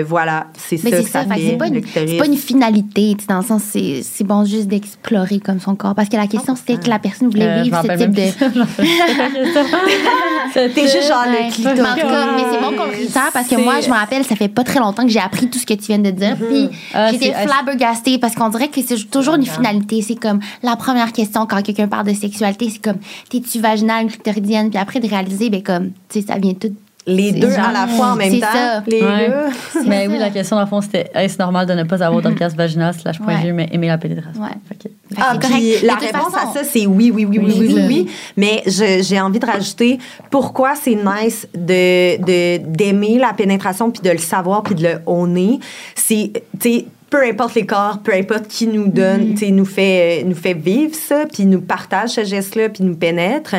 euh, voilà, c'est Mais ça c'est que ça, ça, fait c'est pas, une, pas finalité, tu sais, dans le sens, c'est, c'est bon juste d'explorer comme son corps. Parce que la question, c'était que la personne voulait Euh, vivre ce type de. ça. T'es juste genre Ouais. le clitoris. Mais en tout cas, mais c'est bon qu'on le réitère parce que moi, je me rappelle, ça fait pas très longtemps que j'ai appris tout ce que tu viens de dire. Puis Ah, j'étais flabbergastée parce qu'on dirait que c'est toujours une finalité. C'est comme la première question quand quelqu'un parle de sexualité, c'est comme t'es-tu vaginale, clitoridienne? Puis après de réaliser, ben comme, tu sais, ça vient tout. Les deux genre- à la fois en même c'est temps? ça. Les Ouais. deux? Mais ça. oui, la question, dans le fond, c'était est-ce normal de ne pas avoir d'orgasme vaginal slash point Ouais. G, mais aimer la pénétration? Ouais. Ah, puis De la réponse façon- à ça, c'est oui, oui, oui, oui, oui, oui, Oui. oui. Mais j'ai envie de rajouter pourquoi c'est nice de de- d'aimer la pénétration puis de le savoir puis de le honner. C'est, tu sais, peu importe les corps, peu importe qui nous donne, sais, nous fait, nous fait vivre ça, puis nous partage ce geste-là, puis nous pénètre.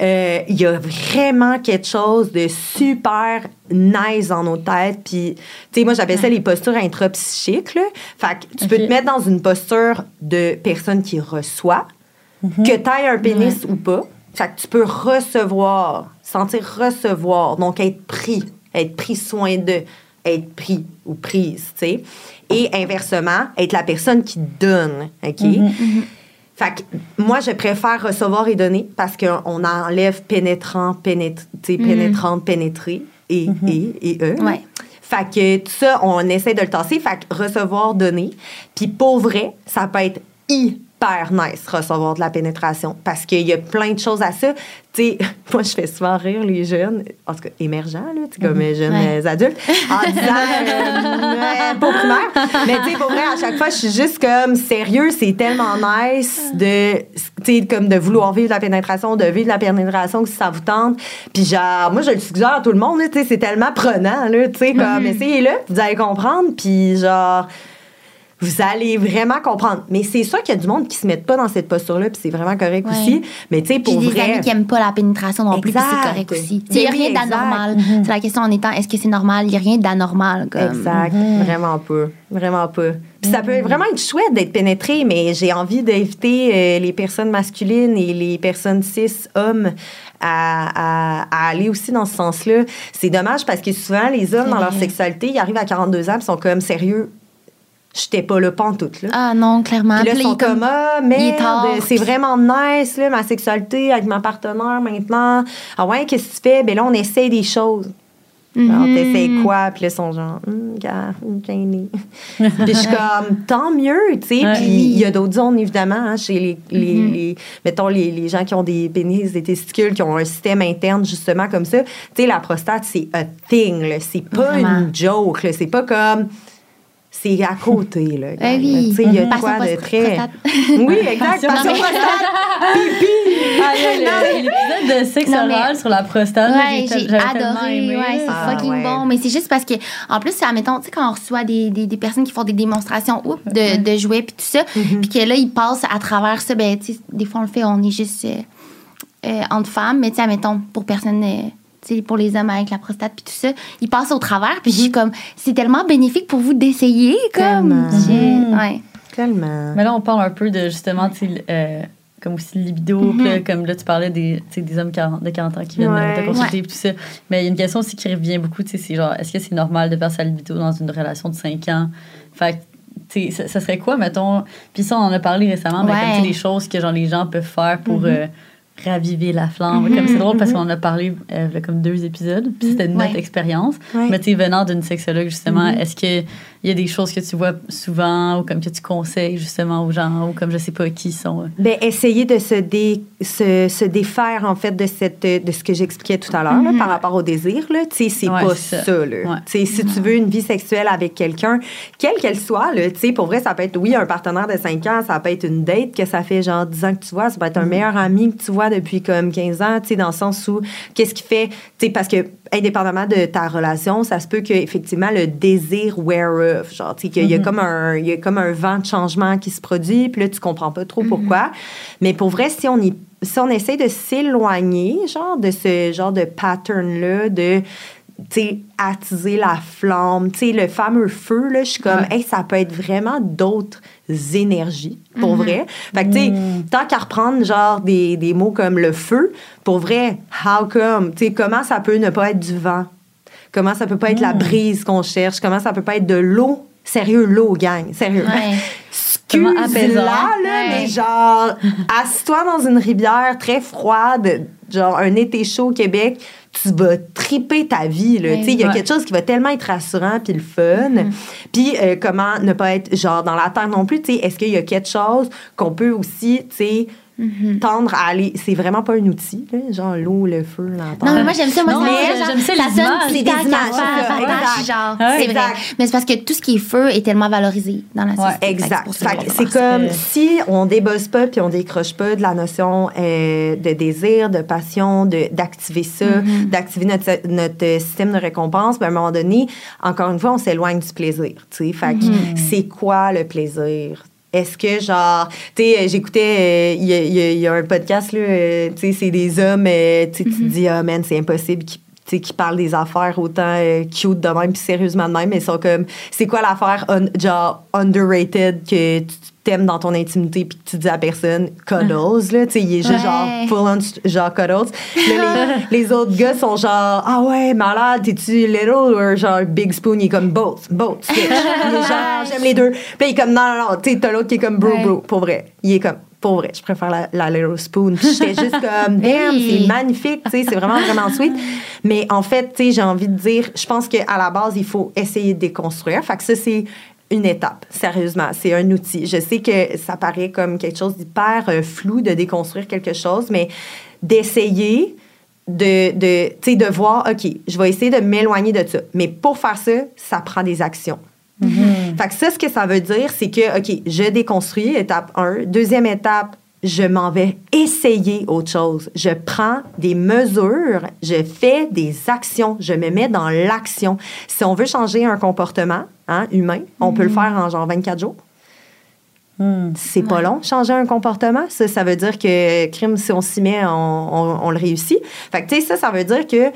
euh, Il y a vraiment quelque chose de super nice dans nos têtes. Puis, tu sais, moi, j'appelle ça les postures intrapsychiques. Là. Fait que tu peux te mettre dans une posture de personne qui reçoit, que tu aies un pénis ou pas. Fait que tu peux recevoir, sentir recevoir, donc être pris, être pris soin de, être pris ou prise, tu sais. Et inversement, être la personne qui donne, OK? Fait que moi, je préfère recevoir et donner parce qu'on enlève pénétrant, pénétr tu sais, pénétrante, pénétrer et, et, et eux. Ouais. Fait que tout ça, on essaie de le tasser. Fait que recevoir, donner. Puis pour vrai, ça peut être hyper nice recevoir de la pénétration parce qu'il y a plein de choses à ça. Tu sais, moi, je fais souvent rire les jeunes, en tout cas émergents, là, tu sais, comme jeunes Ouais. euh, adultes, en disant, euh, pas primaire. Mais tu sais, pour vrai, à chaque fois, je suis juste comme, sérieux, c'est tellement nice de, tu sais, comme de vouloir vivre la pénétration, de vivre la pénétration si ça vous tente. Puis genre, moi, je le suggère à tout le monde, tu sais, c'est tellement prenant, là, tu sais, comme, essayez-le, vous allez comprendre, puis genre, vous allez vraiment comprendre. Mais c'est sûr qu'il y a du monde qui se met pas dans cette posture-là, puis c'est vraiment correct Ouais. aussi. Mais tu sais, J'ai pour des vrai... amis qui aiment pas la pénétration non plus, puis c'est correct aussi. Il n'y a rien d'anormal. C'est la question en étant, est-ce que c'est normal? Il n'y a rien d'anormal. Comme. Exact. Vraiment pas. Vraiment pas. Puis ça peut vraiment être chouette d'être pénétré, mais j'ai envie d'inviter euh, les personnes masculines et les personnes cis hommes à, à- à aller aussi dans ce sens-là. C'est dommage parce que souvent, les hommes, C'est dans leur sexualité, ils arrivent à 42 ans et sont comme sérieux. J'étais pas là pantoute, là. Ah non, clairement. Puis là, ils sont comme, ah, merde, c'est vraiment nice, là, ma sexualité avec ma partenaire maintenant. Ah ouais, qu'est-ce que tu fais? Ben là, on essaie des choses. Alors, Mhm. t'essayes quoi? Puis là, ils sont genre, hum, gars, hum, gêné. Puis je suis comme, tant mieux, tu sais. Puis il y a d'autres zones, évidemment, hein, chez les, les, Mhm. les- mettons, les, les gens qui ont des pénis, des testicules, qui ont un système interne, justement, comme ça. Tu sais, la prostate, c'est a thing, là. C'est pas Vraiment. une joke. C'est pas comme. C'est à côté, là. Ben oui. Tu sais, il y a de quoi de très. Oui, exact. Passion prostate. Pipi. Ah, il y a le- l'épisode de sexe oral sur la prostate. Ouais, j'ai adoré. Ouais, c'est Ah, fucking bon. Mais c'est juste parce que, en plus, ça, mettons, tu sais, quand on reçoit des, des, des personnes qui font des démonstrations oups, de, de jouets puis tout ça, Mm-hmm. puis que là, ils passent à travers ça, ben, tu sais, des fois, on le fait, on est juste euh, euh, entre femmes, mais tu sais, mettons, pour personne. euh, pour les hommes avec la prostate puis tout ça, ils passent au travers puis je suis comme c'est tellement bénéfique pour vous d'essayer comme Mm-hmm. Tellement. J'ai- ouais. Tellement. Mais là, on parle un peu de justement, euh, comme aussi le libido, Mhm. là, comme là, tu parlais des, des hommes 40 de 40 ans qui viennent Ouais. te consulter, puis tout ça. Mais il y a une question aussi qui revient beaucoup, tu sais, c'est genre, est-ce que c'est normal de perdre sa libido dans une relation de 5 ans? Fait que, tu sais, ça, ça serait quoi, mettons? Puis ça, on en a parlé récemment, mais comme, Ouais. Mhm. des choses que, genre, les gens peuvent faire pour... euh, raviver la flamme. Comme c'est drôle parce qu'on en a parlé euh, comme deux épisodes, puis c'était notre Ouais. expérience. Ouais. Mais tu venant d'une sexologue, justement, est-ce qu'il il y a des choses que tu vois souvent ou comme que tu conseilles justement aux gens ou comme je sais pas qui sont. euh, Ben, essayer de se, dé- se, se défaire, en fait, de, cette, de ce que j'expliquais tout à l'heure là, par rapport au désir. là. Tu sais, c'est Ouais, pas ça. ça. là. Ouais. Tu sais, Si tu veux une vie sexuelle avec quelqu'un, quelle qu'elle soit, là, tu sais, pour vrai, ça peut être, oui, un partenaire de 5 ans, ça peut être une date que ça fait genre 10 ans que tu vois, ça peut être un meilleur ami que tu vois depuis comme 15 ans, tu sais, dans le sens où, qu'est-ce qui fait, tu sais, parce que, indépendamment de ta relation, ça se peut que effectivement le désir wear genre, tu sais, qu'il y a comme un, il y a comme un vent de changement qui se produit, puis là, tu comprends pas trop pourquoi. Mais pour vrai, si on y si on essaie de s'éloigner, genre, de ce genre de pattern-là, de, attiser la flamme, le fameux feu, là, je suis comme, hey, ça peut être vraiment d'autres énergies, pour vrai. Fait que, tu sais, tant qu'à reprendre, genre, des, des mots comme le feu, pour vrai, how come, comment ça peut ne pas être du vent? Comment ça peut pas être la brise qu'on cherche? Comment ça peut pas être de l'eau? Sérieux, l'eau, gang. Sérieux. Ouais. Excuse-la, là, Ouais. mais genre, assis-toi dans une rivière très froide, genre un été chaud au Québec, tu vas triper ta vie, là. Tu il y a Ouais. quelque chose qui va tellement être rassurant puis le fun. Puis euh, comment ne pas être, genre, dans la terre non plus, tu sais, est-ce qu'il y a quelque chose qu'on peut aussi, sais, tendre à aller... C'est vraiment pas un outil, là, genre l'eau, le feu, la terre. Non, mais moi, j'aime ça. Moi, j'aime ça, les sonne C'est des images, c'est ça, ça genre. Ouais. C'est vrai. Mais c'est parce que tout ce qui est feu est tellement valorisé dans la société. Que Exact. ça c'est ça. comme que- si on débosse pas puis on décroche pas de la notion euh, de désir, de passion, de d'activer ça, Mm-hmm. d'activer notre, notre système de récompense. Puis à un moment donné, encore une fois, on s'éloigne du plaisir. Tu sais, fait que Mm-hmm. c'est quoi le plaisir? Est-ce que, genre, tu sais, euh, j'écoutais, euh, il y, a- y y un podcast, là, euh, tu sais, c'est des hommes, euh, tu te dis, ah, man, c'est impossible qu'ils qui parlent des affaires autant euh, cute de même puis sérieusement de même, mais ils sont comme, c'est quoi l'affaire un- genre underrated que tu t'aimes dans ton intimité puis que tu dis à personne, cuddles, là, tu sais, il est juste Ouais. genre full on, genre cuddles. Là, les, les autres gars sont genre, ah ouais, malade, t'es-tu little ou genre big spoon, il est comme both, both, switch. Il est genre, j'aime les deux. Puis il est comme, non, non, non, tu sais, t'as l'autre qui est comme bro, Ouais. bro, pour vrai. Il est comme, pour vrai, je préfère la, la Little Spoon. J'étais juste comme, damn, c'est magnifique, tu sais, c'est vraiment, vraiment sweet. Mais en fait, tu sais, j'ai envie de dire, je pense qu'à la base, il faut essayer de déconstruire. Fait que ça, c'est une étape, sérieusement. C'est un outil. Je sais que ça paraît comme quelque chose d'hyper euh, flou de déconstruire quelque chose, mais d'essayer de, de, de voir, OK, je vais essayer de m'éloigner de ça. Mais pour faire ça, ça prend des actions. Fait que ça, ce que ça veut dire, c'est que, OK, je déconstruis, étape 1. Deuxième étape, je m'en vais essayer autre chose. Je prends des mesures, je fais des actions, je me mets dans l'action. Si on veut changer un comportement hein, humain, on peut le faire en genre 24 jours. C'est pas long, changer un comportement. Ça, ça veut dire que, crime, si on s'y met, on, on- on le réussit. Fait que, tu sais, ça, ça veut dire que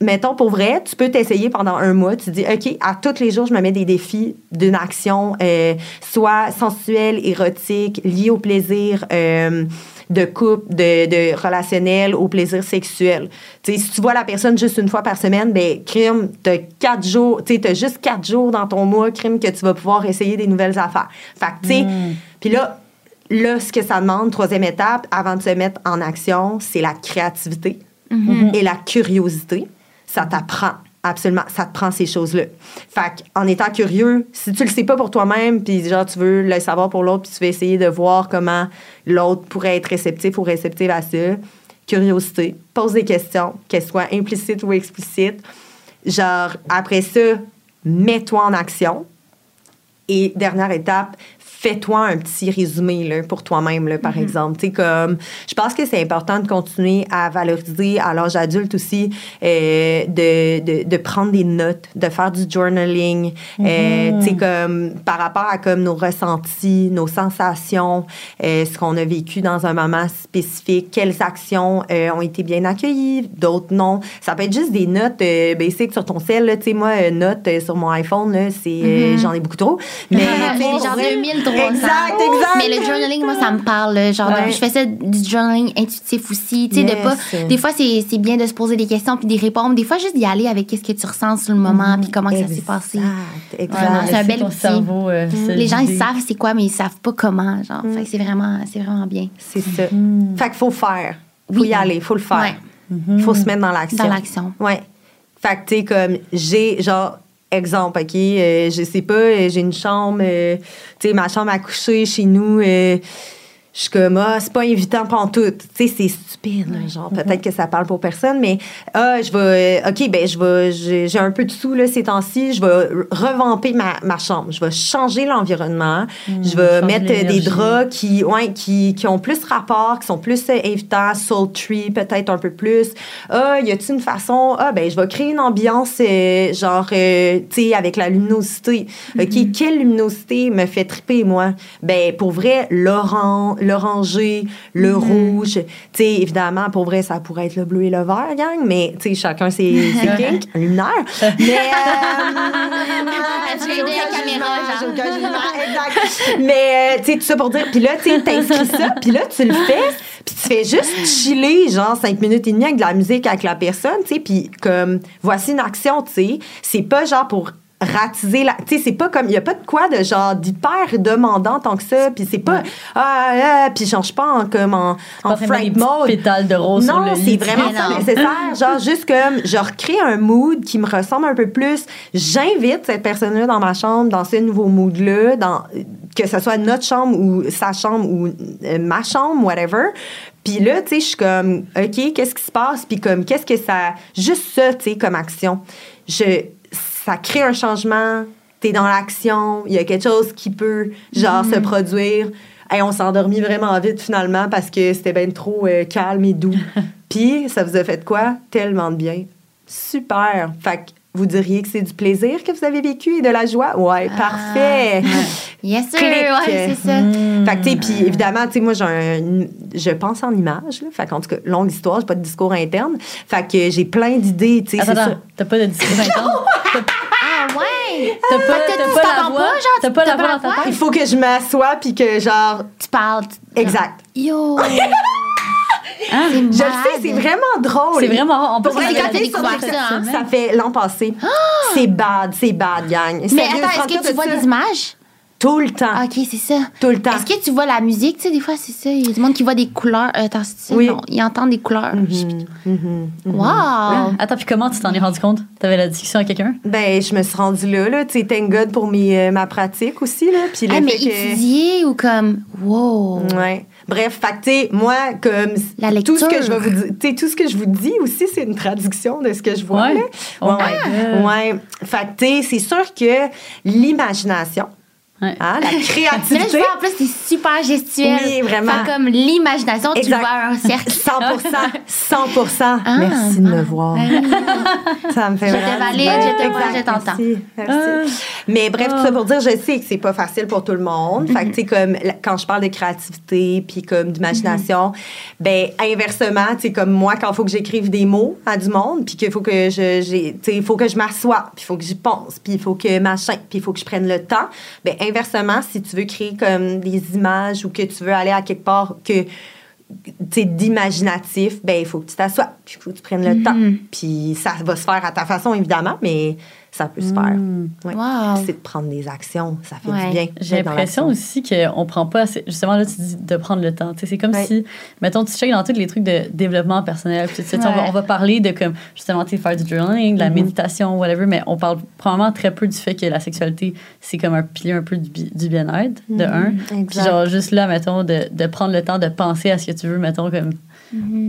mettons pour vrai, tu peux t'essayer pendant un mois. Tu dis, OK, à tous les jours, je me mets des défis d'une action, euh, soit sensuelle, érotique, liée au plaisir euh, de couple, de, de relationnel, au plaisir sexuel. Si tu vois la personne juste une fois par semaine, ben crime, t'as quatre jours, tu t'as juste quatre jours dans ton mois, crime, que tu vas pouvoir essayer des nouvelles affaires. Fait que, tu sais, puis là, là, ce que ça demande, troisième étape, avant de se mettre en action, c'est la créativité et la curiosité. Ça t'apprend. Absolument, ça te prend ces choses-là. Fait en étant curieux, si tu le sais pas pour toi-même, puis genre tu veux le savoir pour l'autre, puis tu veux essayer de voir comment l'autre pourrait être réceptif ou réceptive à ça, curiosité, pose des questions, qu'elles soient implicites ou explicites. Genre, après ça, mets-toi en action. Et dernière étape, fais-toi un petit résumé là, pour toi-même, là, par exemple. T'sais, comme, je pense que c'est important de continuer à valoriser à l'âge adulte aussi, euh, de, de, de, prendre des notes, de faire du journaling, mm euh, t'sais, comme, par rapport à comme, nos ressentis, nos sensations, euh, ce qu'on a vécu dans un moment spécifique, quelles actions euh, ont été bien accueillies, d'autres non. Ça peut être juste des notes euh, basiques sur ton cell. Là, t'sais, moi, euh, notes sur mon iPhone, là, c'est, mm j'en ai beaucoup trop. Mais, mais genre 2000 Exact, exact. Mais le journaling, moi, ça me parle. Genre, ouais. je faisais du journaling intuitif aussi. Tu sais, de pas. Des fois, c'est bien de se poser des questions puis d'y répondre. Des fois, juste d'y aller avec qu'est-ce que tu ressens sur le moment mm-hmm. puis comment ça s'est passé. Exact. Voilà, c'est un bel outil. Mm-hmm. Les gens, ils savent c'est quoi, mais ils savent pas comment. Genre, mmh. c'est vraiment, vraiment bien. C'est ça. Fait qu'il faut faire. Faut y aller. Faut le faire. Ouais. Faut se mettre dans l'action. Dans l'action. Ouais. Fait que, tu sais, comme, j'ai, genre, exemple, OK, euh, je sais pas, euh, j'ai une chambre, euh, tu sais, ma chambre à coucher chez nous, euh, je suis comme, ah, c'est pas invitant pour tout. Tu sais, c'est stupide, là, genre, peut-être que ça parle pour personne, mais, ah, je vais, euh, OK, ben, je vais, j'ai un peu de sous, là, ces temps-ci, je vais revamper ma, ma chambre. Je vais changer l'environnement. je vais mettre euh, des draps qui, ouais, qui, qui ont plus rapport, qui sont plus euh, invitants, sultry, peut-être un peu plus. Ah, y a-t-il une façon, ah, ben, je vais créer une ambiance, euh, genre, euh, tu sais, avec la luminosité. OK, quelle luminosité me fait triper, moi? Ben, pour vrai, l'orange, l'orangé, le rouge. Tu sais, évidemment, pour vrai, ça pourrait être le bleu et le vert, gang, mais, tu sais, chacun ses, ses kinks, un luminaire. Mais, euh. Mais, tu sais, tout ça pour dire, puis là, tu sais, t'inscris ça, puis là, tu le fais, puis tu fais juste chiller, genre, cinq minutes et demie avec de la musique avec la personne, tu sais, puis comme, voici une action, tu sais. C'est pas genre pour ratiser la tu sais c'est pas comme il y a pas de quoi de genre d'hyper demandant tant que ça puis c'est pas ah, ah puis je change pas en comme en, en fright mode pétales de rose non, c'est vraiment pas nécessaire. Genre, juste comme, je recrée un mood qui me ressemble un peu plus. J'invite cette personne-là dans ma chambre, dans ce nouveau mood-là, dans, que ce soit notre chambre ou sa chambre ou euh, ma chambre, whatever. Puis là, tu sais, je suis comme, OK, qu'est-ce qui se passe? Puis comme, qu'est-ce que ça... Juste ça, tu sais, comme action. Je, ça crée un changement. T'es dans l'action. Il y a quelque chose qui peut, genre, se produire. Hey, on s'est endormi vraiment vite finalement parce que c'était bien trop euh, calme et doux. Puis, ça vous a fait quoi? Tellement de bien. Super. Fait que vous diriez que c'est du plaisir que vous avez vécu et de la joie? Ouais, parfait. Yes, sir. Clic. Ouais, c'est ça. Fait que, tu sais, puis évidemment, tu sais, moi, j'ai un, je pense en images, là. Fait qu'en tout cas, longue histoire, j'ai pas de discours interne. Fait que j'ai plein d'idées, tu sais, Attends, c'est attends, ça. t'as pas de discours interne? Ah, ouais. T'as pas, t'as tu pas la t'entends voix? pas, genre, T'as pas la voix dans ta tête? Il faut que je m'assoie puis que, genre, Tu parles. tu- exact. Yo. Hein? C'est Je le sais, c'est vraiment drôle. C'est vraiment... On peut vrai, se quand regarder t'as découvert ça, hein? Ça fait l'an passé. C'est bad, c'est bad, gang. Mais Sérieux, attends, est-ce que tu vois ça. des images? Tout le temps. Ah, ok, c'est ça. Tout le temps. Est-ce que tu vois la musique? Tu sais, des fois, c'est ça. Il y a du monde qui voit des couleurs. Euh, attends, c'est ça? Oui. Non, ils entendent des couleurs. Mhm. Wow! Attends, puis comment tu t'en es rendu compte? T'avais la discussion avec quelqu'un? Ben, je me suis rendue là, là. Tu sais, thank God pour mes, euh, ma pratique aussi, là. Puis Ah, mais que... étudier ou comme. Wow! Ouais. Bref, fait que, moi, comme La tout ce que je vais vous dire, tout ce que je vous dis aussi, c'est une traduction de ce que je vois. Ouais. là. Oh ouais, ouais. Fait que, c'est sûr que l'imagination, Ouais. hein, la Mais là, je créativité, vois en plus, c'est super gestuel. Oui, vraiment. Fait comme l'imagination, tu Exact. vois un cercle. 100 100 Ah. Merci de me voir. Ça me fait Je te vraiment valide, je te vois, Exact, je t'entends. Merci, merci. Mais bref, tout ça pour dire, je sais que c'est pas facile pour tout le monde. Fait que, tu sais, comme quand je parle de créativité puis comme d'imagination, ben inversement, tu sais, comme moi, quand il faut que j'écrive des mots à du monde, puis qu'il faut que je, tu sais, il faut que je m'assoie, puis il faut que j'y pense, puis il faut que machin, puis il faut que je prenne le temps. Ben inversement, si tu veux créer comme des images ou que tu veux aller à quelque part que d'imaginatif, ben il faut que tu t'assoies, puis il faut que tu prennes le temps. Puis ça va se faire à ta façon, évidemment, mais ça peut se faire. Ouais. Wow. Puis C'est de prendre des actions, ça fait Ouais. du bien. J'ai l'impression aussi qu'on prend pas assez. Justement, là, tu dis de prendre le temps. C'est comme Ouais. si, mettons, tu checkes dans tous les trucs de développement personnel. Puis, tu sais, on, va, on parler de, comme, justement, faire du journaling, de la Mhm. méditation, whatever, mais on parle probablement très peu du fait que la sexualité, c'est comme un pilier un peu du, bi- du bien-être, de un. Puis, genre, juste là, mettons, de, de prendre le temps de penser à ce que tu veux, mettons, comme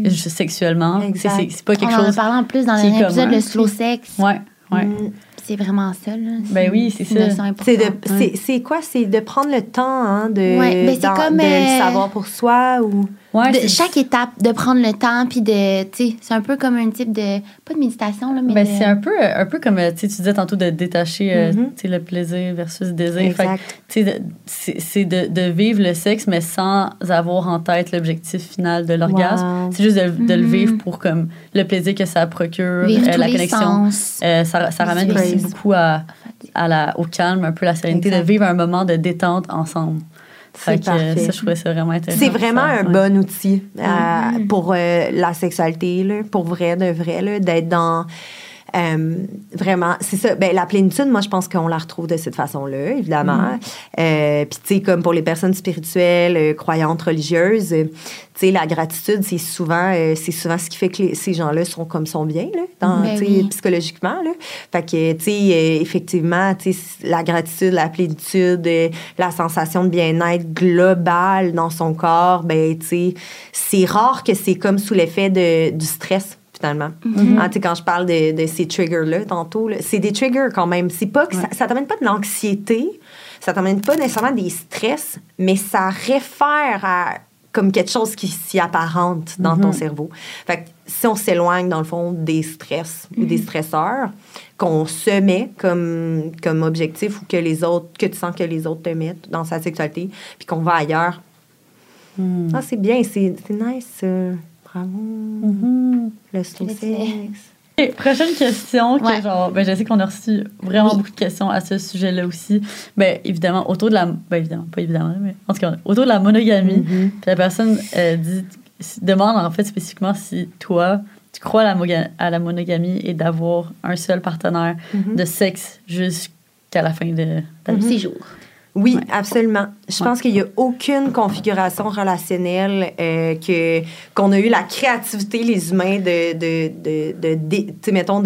juste sexuellement. Tu sais, Exact. C'est pas quelque On en a chose. parlé en plus dans qui est un épisode, commun. le slow sex. Ouais, ouais. Mm. C'est vraiment ça, là. Ben oui, c'est ça. C'est de- importante. c'est- c'est quoi? C'est de prendre le temps hein, de, Ouais, ben c'est d'en- comme, de euh, le savoir pour soi ou... Ouais, De chaque étape, de prendre le temps, puis de, c'est un peu comme un type de, pas de méditation, là, mais Ben, de- c'est un peu, un peu comme euh, tu sais, tu disais tantôt de détacher tu sais, le plaisir versus le désir. C'est de, de vivre le sexe, mais sans avoir en tête l'objectif final de l'orgasme. Wow. C'est juste de, de le Mhm. vivre pour comme le plaisir que ça procure, euh, tous la les connexion. sens. Euh, ça, ça ramène aussi beaucoup à, à la, au calme, un peu la sérénité, Exact. de vivre un moment de détente ensemble. C'est euh, parfait. ça, je trouvais ça vraiment intéressant. C'est vraiment Ça, un ouais. bon outil euh, Mhm. pour euh, la sexualité, là, pour vrai, de vrai, d'être dans. Euh, vraiment, c'est ça. Ben, la plénitude, moi, je pense qu'on la retrouve de cette façon-là, évidemment. Euh, Puis, tu sais, comme pour les personnes spirituelles, euh, croyantes, religieuses, tu sais, la gratitude, c'est souvent, c'est souvent ce qui fait que les- ces gens-là sont comme sont bien, là, dans, Ben oui. psychologiquement, là. Fait que, tu sais, effectivement, tu sais, la gratitude, la plénitude, la sensation de bien-être global dans son corps, ben, tu sais, c'est rare que c'est comme sous l'effet du stress finalement. Ah, tu sais, quand je parle de, de ces triggers-là tantôt, là, c'est des triggers quand même. C'est pas que ça, ça t'amène pas de l'anxiété, ça t'amène pas nécessairement des stress, mais ça réfère à comme quelque chose qui s'y apparente dans ton cerveau. Fait que si on s'éloigne, dans le fond, des stress ou des stresseurs qu'on se met comme, comme objectif ou que les autres, que tu sens que les autres te mettent dans sa sexualité, puis qu'on va ailleurs. Ah, c'est bien, c'est c'est nice. Bravo. Le slow Je sex. sais. Ok, prochaine question, que Ouais. genre, ben, je sais qu'on a reçu vraiment Oui. beaucoup de questions à ce sujet-là aussi. Ben, évidemment, autour de la. Ben, évidemment, pas évidemment, mais en tout cas, autour de la monogamie. Mm-hmm. Puis la personne euh, dit, demande en fait spécifiquement si toi, tu crois à la, moga- à la monogamie et d'avoir un seul partenaire Mm-hmm. de sexe jusqu'à la fin de ta vie. Ces jours. Oui, Ouais. absolument. Je Ouais. pense qu'il n'y a aucune configuration relationnelle euh, que qu'on a eu la créativité, les humains, de, de, de, de, de- mettons,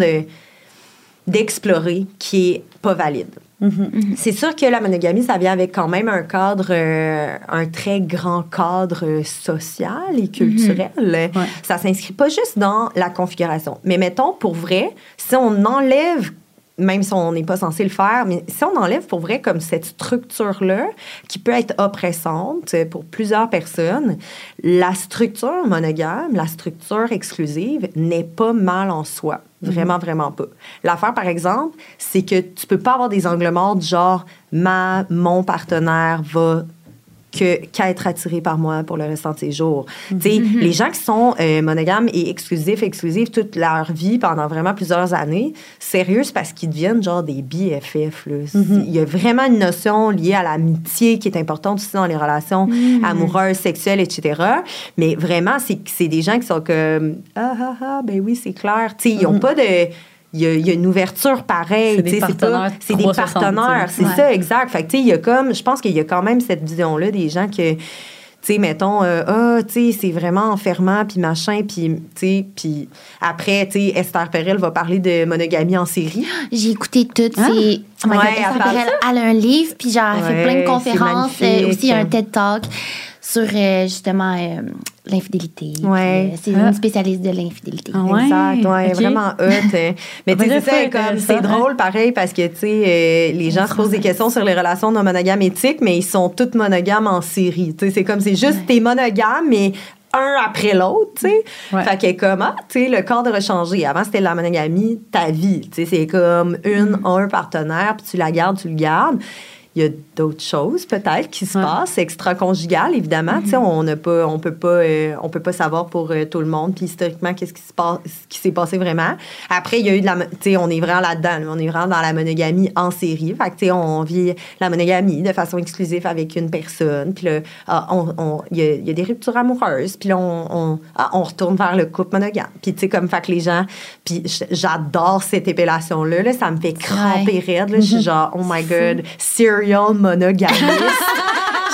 d'explorer qui est pas valide. Mhm. C'est sûr que la monogamie, ça vient avec quand même un cadre, euh, un très grand cadre social et culturel. Ouais. Ça s'inscrit pas juste dans la configuration. Mais mettons, pour vrai, si on enlève, même si on n'est pas censé le faire, mais si on enlève pour vrai comme cette structure-là, qui peut être oppressante pour plusieurs personnes, la structure monogame, la structure exclusive n'est pas mal en soi. Vraiment, vraiment pas. L'affaire, par exemple, c'est que tu peux pas avoir des angles morts du genre ma, mon partenaire va qu'être attiré par moi pour le restant de ses jours. Sais, les gens qui sont euh, monogames et exclusifs, exclusifs toute leur vie pendant vraiment plusieurs années, sérieux, c'est parce qu'ils deviennent genre des BFF. là. Il y a vraiment une notion liée à l'amitié qui est importante aussi dans les relations amoureuses, sexuelles, etc. Mais vraiment, c'est des gens qui sont comme ah ah ah, ben oui, c'est clair. Tu sais, ils n'ont pas de il y, a, il y a une ouverture pareille. C'est des partenaires C'est des 360, partenaires. C'est ça, exact. Fait que, tu sais, il y a comme, je pense qu'il y a quand même cette vision-là des gens que, tu sais, mettons, euh, ah, tu sais, c'est vraiment enfermant, puis machin, puis, tu sais, puis après, tu sais, Esther Perel va parler de monogamie en série. J'ai écouté toutes Hein? ces. Oh my Ouais, God, elle Esther Perel, elle a un livre, puis genre, elle fait plein de conférences. euh, aussi, un TED Talk sur euh, justement euh, l'infidélité. Ouais. euh, c'est Ah. une spécialiste de l'infidélité. Ah ouais? Exact, ouais, ok. vraiment hot. hein. Mais tu sais, c'est comme, hein. drôle pareil parce que, tu sais, euh, les gens se posent des questions sur les relations non monogames éthiques, mais ils sont toutes monogames en série. Tu sais, c'est comme, c'est juste, t'es monogame, mais un après l'autre, tu sais. Ouais. Fait que comme, ah, tu sais, le cadre a changé. Avant, c'était la monogamie, ta vie. Tu sais, c'est comme une, un partenaire, puis tu la gardes, tu le gardes. Il y a d'autres choses peut-être qui se Ouais. passent extra-conjugales évidemment. Tu sais on n'a pas on peut pas euh, on peut pas savoir pour euh, tout le monde puis historiquement qu'est-ce qui se passe ce qui s'est passé vraiment. Après il y a eu de la mo- tu sais on est vraiment là-dedans là. on est vraiment dans la monogamie en série. Fait que tu sais on vit la monogamie de façon exclusive avec une personne puis là ah, on- on- il y, a, il y a des ruptures amoureuses puis là on, on, ah, on retourne vers le couple monogame. Puis tu sais comme fait que les gens puis j'adore cette épellation là, là ça me fait cramper raide là. je suis genre oh my god serial monogamiste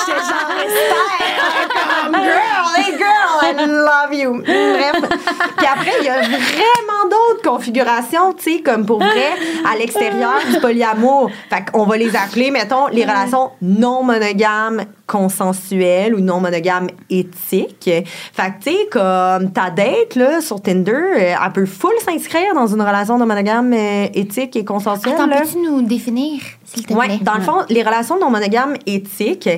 J'étais genre, Esther, comme, girl, hey girl, I love you. Bref. Puis après, il y a vraiment d'autres configurations, tu sais, comme pour vrai, à l'extérieur du polyamour. Fait qu'on va les appeler, mettons, les relations non monogames consensuelles ou non monogames éthiques. Fait que, tu sais, comme ta date, là, sur Tinder, euh, elle peut full s'inscrire dans une relation non monogame euh, éthique et consensuelle. Attends, peux-tu nous définir, s'il te plaît? dans le fond, les relations non monogames éthiques,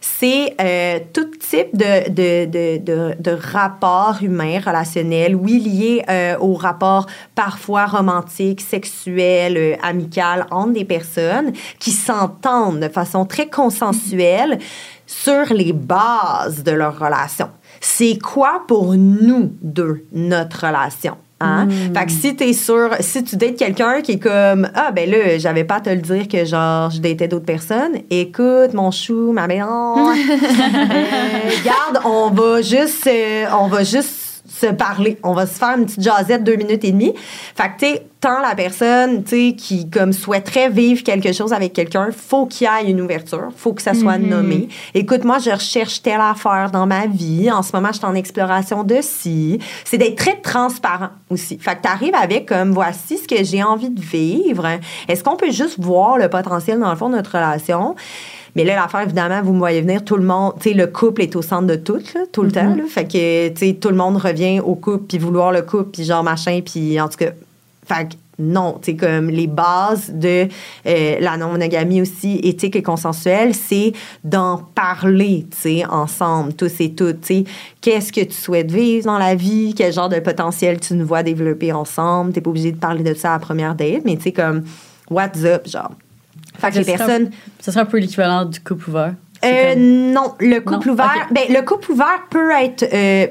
c'est euh, tout type de, de, de, de, de rapport humain, relationnel, oui, lié euh, aux rapports parfois romantiques, sexuels, euh, amicales entre des personnes qui s'entendent de façon très consensuelle sur les bases de leur relation. C'est quoi pour nous deux notre relation? Hein? Fait que si t'es sûr, si tu dates quelqu'un qui est comme Ah, ben là, j'avais pas à te le dire que genre, je datais d'autres personnes, écoute, mon chou, ma mère, euh, regarde, on va juste, euh, on va juste se parler. On va se faire une petite jasette deux minutes et demie. Fait que, tu sais, tant la personne, tu sais, qui, comme, souhaiterait vivre quelque chose avec quelqu'un, faut qu'il y ait une ouverture. Faut que ça soit nommé. Écoute, moi, je recherche telle affaire dans ma vie. En ce moment, je suis en exploration de ci. C'est d'être très transparent aussi. Fait que t'arrives avec, comme, voici ce que j'ai envie de vivre. Est-ce qu'on peut juste voir le potentiel, dans le fond, de notre relation? Mais là, l'affaire, évidemment, vous me voyez venir, tout le monde, tu sais, le couple est au centre de tout, là, tout le temps. Là. Fait que, tu sais, tout le monde revient au couple, puis vouloir le couple, puis genre machin, puis en tout cas, fait que non, tu sais, comme les bases de euh, la non-monogamie aussi, éthique et consensuelle, c'est d'en parler, tu sais, ensemble, tous et toutes, tu sais. Qu'est-ce que tu souhaites vivre dans la vie? Quel genre de potentiel tu nous vois développer ensemble? T'es pas obligé de parler de ça à la première date, mais tu sais, comme, what's up, genre? Fait que les personnes... Ça serait un peu l'équivalent du couple ouvert. Euh, comme- non, le couple Non? ouvert, ben, le couple ouvert peut être. euh,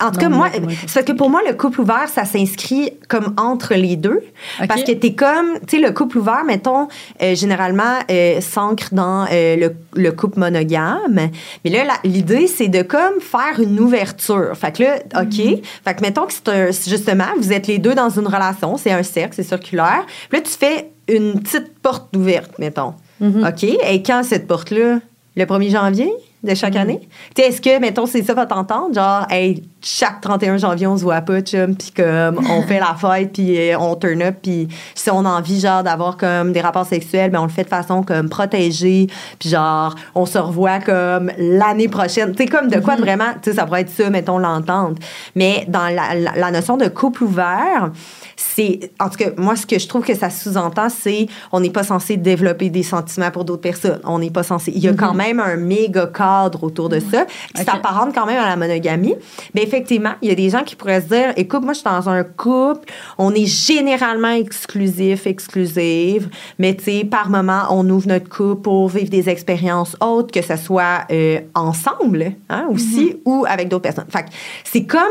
en tout cas, Non, moi, c'est que pour moi, le couple ouvert, ça s'inscrit comme entre les deux. Parce que t'es comme, tu sais, le couple ouvert, mettons, euh, généralement, euh, s'ancre dans euh, le, le couple monogame. Mais là, l'idée, c'est de comme faire une ouverture. Fait que là, OK. Fait que mettons que c'est un- c'est justement, vous êtes les deux dans une relation, c'est un cercle, c'est circulaire. Puis là, tu fais une petite porte ouverte, mettons. OK? Et quand cette porte-là? Le 1er janvier de chaque année? Tu sais, est-ce que, mettons, c'est ça votre entente? Genre, hey, chaque 31 janvier, on se voit pas, chum, puis comme, on fait la fête, puis euh, on turn up, puis si on a envie, genre, d'avoir comme des rapports sexuels, ben on le fait de façon comme protégée, puis genre, on se revoit comme l'année prochaine. Tu comme de quoi de vraiment, tu sais, ça pourrait être ça, mettons, l'entente. Mais dans la, la- la notion de couple ouvert, c'est en tout cas moi ce que je trouve que ça sous-entend c'est on n'est pas censé développer des sentiments pour d'autres personnes on n'est pas censé il y a quand même un méga cadre autour de ça qui Ok. s'apparente quand même à la monogamie mais effectivement il y a des gens qui pourraient se dire écoute moi je suis dans un couple on est généralement exclusif exclusive mais tu sais par moment on ouvre notre couple pour vivre des expériences autres que ce soit euh, ensemble hein, aussi ou avec d'autres personnes. Fait c'est comme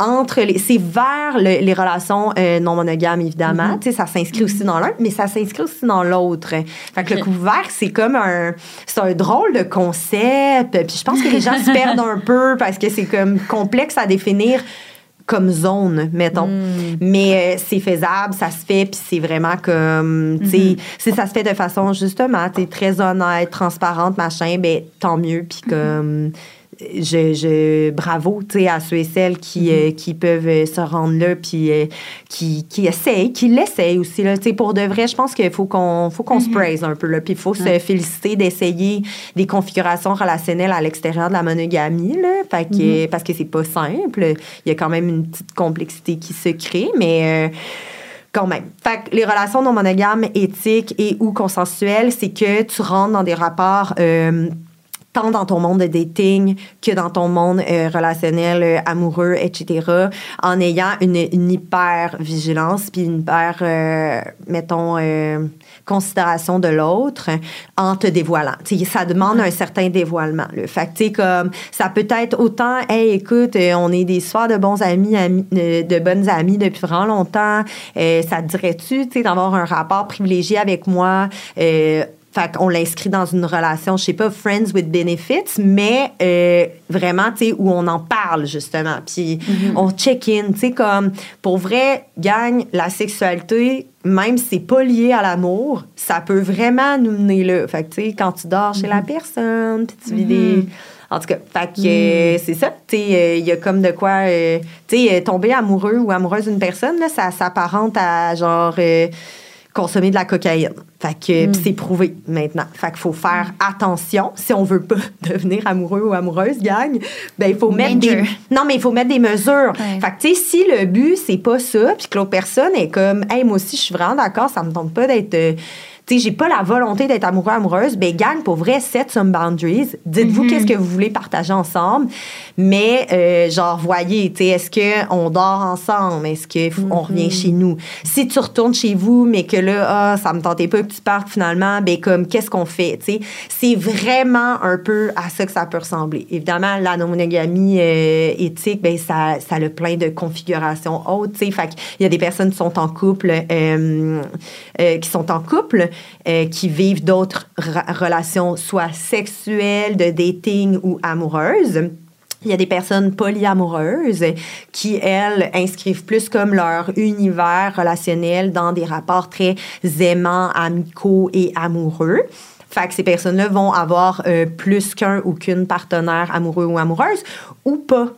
entre les c'est vers le- les relations euh, non monogames évidemment. Tu sais ça s'inscrit aussi dans l'un mais ça s'inscrit aussi dans l'autre. Fait que le Ok. couple ouvert c'est comme un c'est un drôle de concept. Puis je pense que les gens se perdent un peu parce que c'est comme complexe à définir comme zone mettons. Mais euh, c'est faisable ça se fait puis c'est vraiment comme tu sais si ça se fait de façon justement tu très honnête transparente machin ben tant mieux puis comme je, je bravo tu sais à ceux et celles qui, euh, qui peuvent euh, se rendre là puis euh, qui, qui essayent qui l'essayent aussi là. Tu sais pour de vrai je pense qu'il faut qu'on faut qu'on se praise un peu là puis il faut se féliciter d'essayer des configurations relationnelles à l'extérieur de la monogamie là. Fait que, parce que c'est pas simple. Il y a quand même une petite complexité qui se crée mais euh, quand même. Fait que les relations non monogames, éthiques et ou consensuelles, c'est que tu rentres dans des rapports euh, tant dans ton monde de dating que dans ton monde euh, relationnel, euh, amoureux, etc., en ayant une, une hyper vigilance puis une hyper, euh, mettons, euh, considération de l'autre en te dévoilant. Tu sais, ça demande un certain dévoilement. Le Fait que, comme, ça peut être autant, hey, écoute, on est des soirs de bons amis, amis de bonnes amies depuis vraiment longtemps. Euh, ça te dirait-tu, tu sais, d'avoir un rapport privilégié avec moi? Fait qu'on l'inscrit dans une relation, je sais pas, friends with benefits, mais euh, vraiment, tu sais, où on en parle, justement. Puis on check-in, tu sais, comme, pour vrai, gagne la sexualité, même si c'est pas lié à l'amour, ça peut vraiment nous mener là. Fait que, tu sais, quand tu dors chez la personne, puis tu vis des... En tout cas, fait que euh, c'est ça. Tu sais, euh, il y a comme de quoi... tu sais, tomber amoureux ou amoureuse d'une personne, là, ça s'apparente à, genre... consommer de la cocaïne. Fait que Mm. pis c'est prouvé maintenant. Fait qu'il faut faire attention si on veut pas devenir amoureux ou amoureuse, gang. Ben il faut mettre Danger. des Non, mais il faut mettre des mesures. Ouais. Fait que tu sais si le but c'est pas ça puis que l'autre personne est comme "Hey, moi aussi je suis vraiment d'accord, ça me tente pas d'être euh, tu sais, j'ai pas la volonté d'être amoureux, amoureuse, ben gang, pour vrai, set some boundaries. Dites-vous qu'est-ce que vous voulez partager ensemble, mais euh, genre, voyez, tu sais, est-ce qu'on dort ensemble? Est-ce qu'on revient chez nous? Si tu retournes chez vous, mais que là, ah, ça me tentait pas que tu partes finalement, ben comme, qu'est-ce qu'on fait? Tu sais, c'est vraiment un peu à ça que ça peut ressembler. Évidemment, la non-monogamie euh, éthique, ben ça, ça a plein de configurations autres, tu sais. Fait qu'il y a des personnes qui sont en couple, euh, euh, qui sont en couple, euh, qui vivent d'autres relations, soit sexuelles, de dating ou amoureuses. Il y a des personnes polyamoureuses qui, elles, inscrivent plus comme leur univers relationnel dans des rapports très aimants, amicaux et amoureux. Fait que ces personnes-là vont avoir euh, plus qu'un ou qu'une partenaire amoureux ou amoureuse ou pas.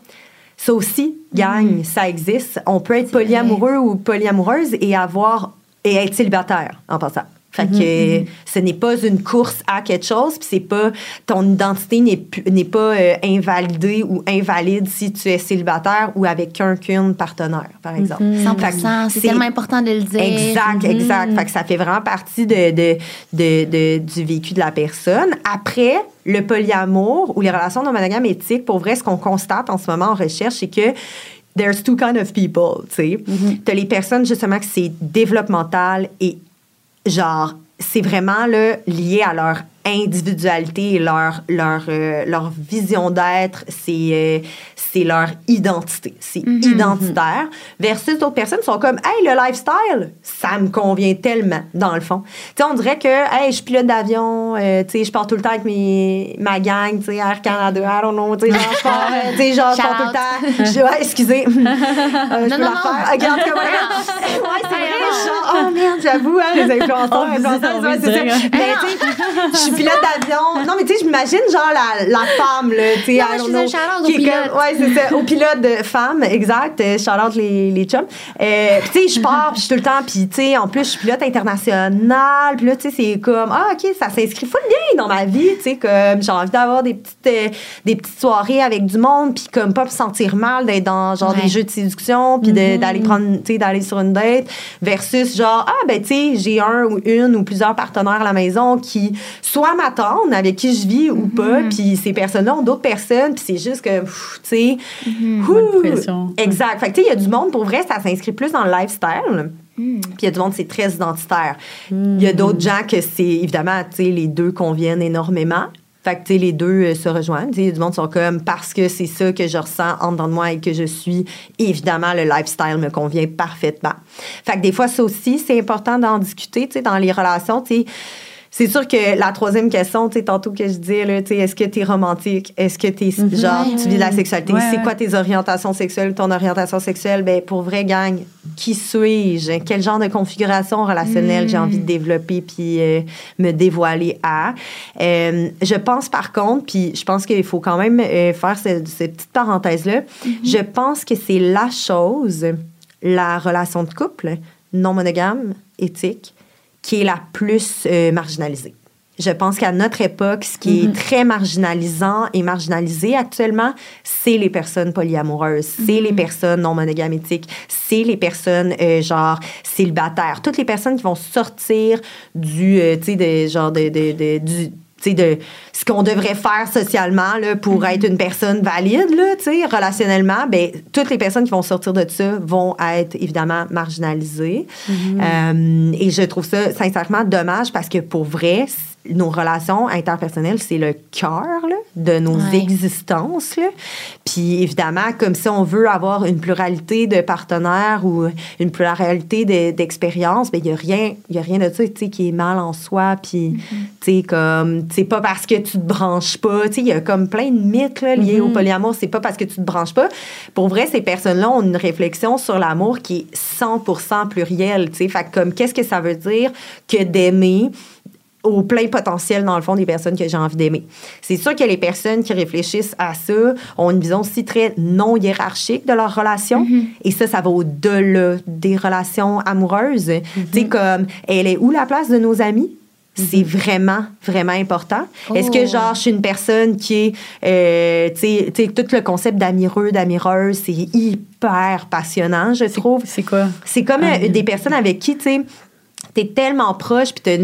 Ça aussi, gang, ça existe. On peut être polyamoureux ou polyamoureuse et avoir et être célibataire en passant. Fait que ce n'est pas une course à quelque chose, puis c'est pas ton identité n'est pas euh, invalidée ou invalide si tu es célibataire ou avec qu'un qu'une partenaire, par exemple. 100 Fait que C'est c'est- tellement important de le dire. Exact, exact. Fait que ça fait vraiment partie de, de, de- de- du vécu de la personne. Après, le polyamour ou les relations non monogames éthiques, pour vrai, ce qu'on constate en ce moment en recherche, c'est que there's two kind of people, tu sais. T'as les personnes, justement, que c'est développemental et genre, c'est vraiment là, lié à leur individualité leur, leur, euh, leur vision d'être, c'est euh, c'est leur identité. C'est identitaire. Versus d'autres personnes qui sont comme, hey, le lifestyle, ça me convient tellement, dans le fond. Tu sais, on dirait que, hey, je suis pilote d'avion, euh, tu sais, je pars tout le temps avec mes, ma gang, tu sais, Air Canada, I don't know, tu sais, genre, je pars, euh, tu sais, genre, je pars tout le temps. Je, ouais, excusez. Euh, je peux la faire. Cas, voilà. Ouais, c'est vrai, genre, oh merde, j'avoue, hein, les influenceurs, influenceuses, on ouais, c'est ça. Mais tu sais, je suis pilote d'avion. Non, mais tu sais, je m'imagine genre la, la femme, là, tu sais, I don't know, qui est comme- Ouais, c'est ça, aux pilotes de femmes, exact. Euh, Shout-out les, les chums. Euh, puis tu sais, je pars, puis je suis tout le temps, puis tu sais, en plus, je suis pilote international, puis là, tu sais, c'est comme, ah, OK, ça s'inscrit full bien dans ma vie, tu sais, comme, j'ai envie d'avoir des petites, euh, des petites soirées avec du monde, puis comme, pas me sentir mal d'être dans, genre, Ouais. des jeux de séduction, puis de- d'aller prendre, tu sais, d'aller sur une date, versus, genre, ah, ben, tu sais, j'ai un ou une ou plusieurs partenaires à la maison qui, soit m'attendent, avec qui je vis ou pas, puis ces personnes-là ont d'autres personnes, puis c'est juste que, tu sais, Pression. Exact. Fait que, tu sais, il y a du monde, pour vrai, ça s'inscrit plus dans le lifestyle. Puis il y a du monde, c'est très identitaire. Il y a d'autres gens que c'est, évidemment, tu sais, les deux conviennent énormément. Fait que, tu sais, les deux euh, se rejoignent. Tu sais, Il y a du monde qui sont comme, parce que c'est ça que je ressens en dedans de moi et que je suis, évidemment, le lifestyle me convient parfaitement. Fait que des fois, ça aussi, c'est important d'en discuter, tu sais, dans les relations, tu sais. C'est sûr que la troisième question, tu sais, tantôt que je disais, là, tu sais, est-ce que tu es romantique? Est-ce que tu es, genre, Ouais, tu vis de la sexualité? Ouais, c'est ouais. quoi tes orientations sexuelles, ton orientation sexuelle? Ben, pour vrai, gang, qui suis-je? Quel genre de configuration relationnelle j'ai envie de développer puis euh, me dévoiler à? Euh, je pense, par contre, puis je pense qu'il faut quand même euh, faire ce- cette petite parenthèse-là, je pense que c'est la chose, la relation de couple non monogame, éthique, qui est la plus euh, marginalisée. Je pense qu'à notre époque, ce qui est très marginalisant et marginalisé actuellement, c'est les personnes polyamoureuses, c'est les personnes non monogames éthiques, c'est les personnes euh, genre célibataires, toutes les personnes qui vont sortir du, euh, tu sais, genre de, de, de- du de ce qu'on devrait faire socialement là, pour être une personne valide, là, relationnellement, ben, toutes les personnes qui vont sortir de ça vont être évidemment marginalisées. Euh, et je trouve ça sincèrement dommage parce que pour vrai, nos relations interpersonnelles, c'est le cœur de nos Ouais. existences. là. Puis évidemment, comme si on veut avoir une pluralité de partenaires ou une pluralité de- d'expériences, ben il n'y a, rien- y a rien de ça qui est mal en soi. Puis, tu sais, comme, c'est pas parce que tu te branches pas. Tu sais, il y a comme plein de mythes là, liés au polyamour. C'est pas parce que tu te branches pas. Pour vrai, ces personnes-là ont une réflexion sur l'amour qui est 100 pluriel. Tu sais, fait comme, qu'est-ce que ça veut dire que d'aimer au plein potentiel, dans le fond, des personnes que j'ai envie d'aimer. C'est sûr que les personnes qui réfléchissent à ça ont une vision aussi très non hiérarchique de leur relation. Et ça, ça va au-delà des relations amoureuses. Tu sais, comme, elle est où la place de nos amis? C'est vraiment, vraiment important. Est-ce que, Oh. genre, je suis une personne qui est, euh, tu sais, tu sais, tout le concept d'amireux, d'amireuse, c'est hyper passionnant, je trouve. C'est quoi? C'est comme euh, des personnes avec qui, tu sais, t'es tellement proche, puis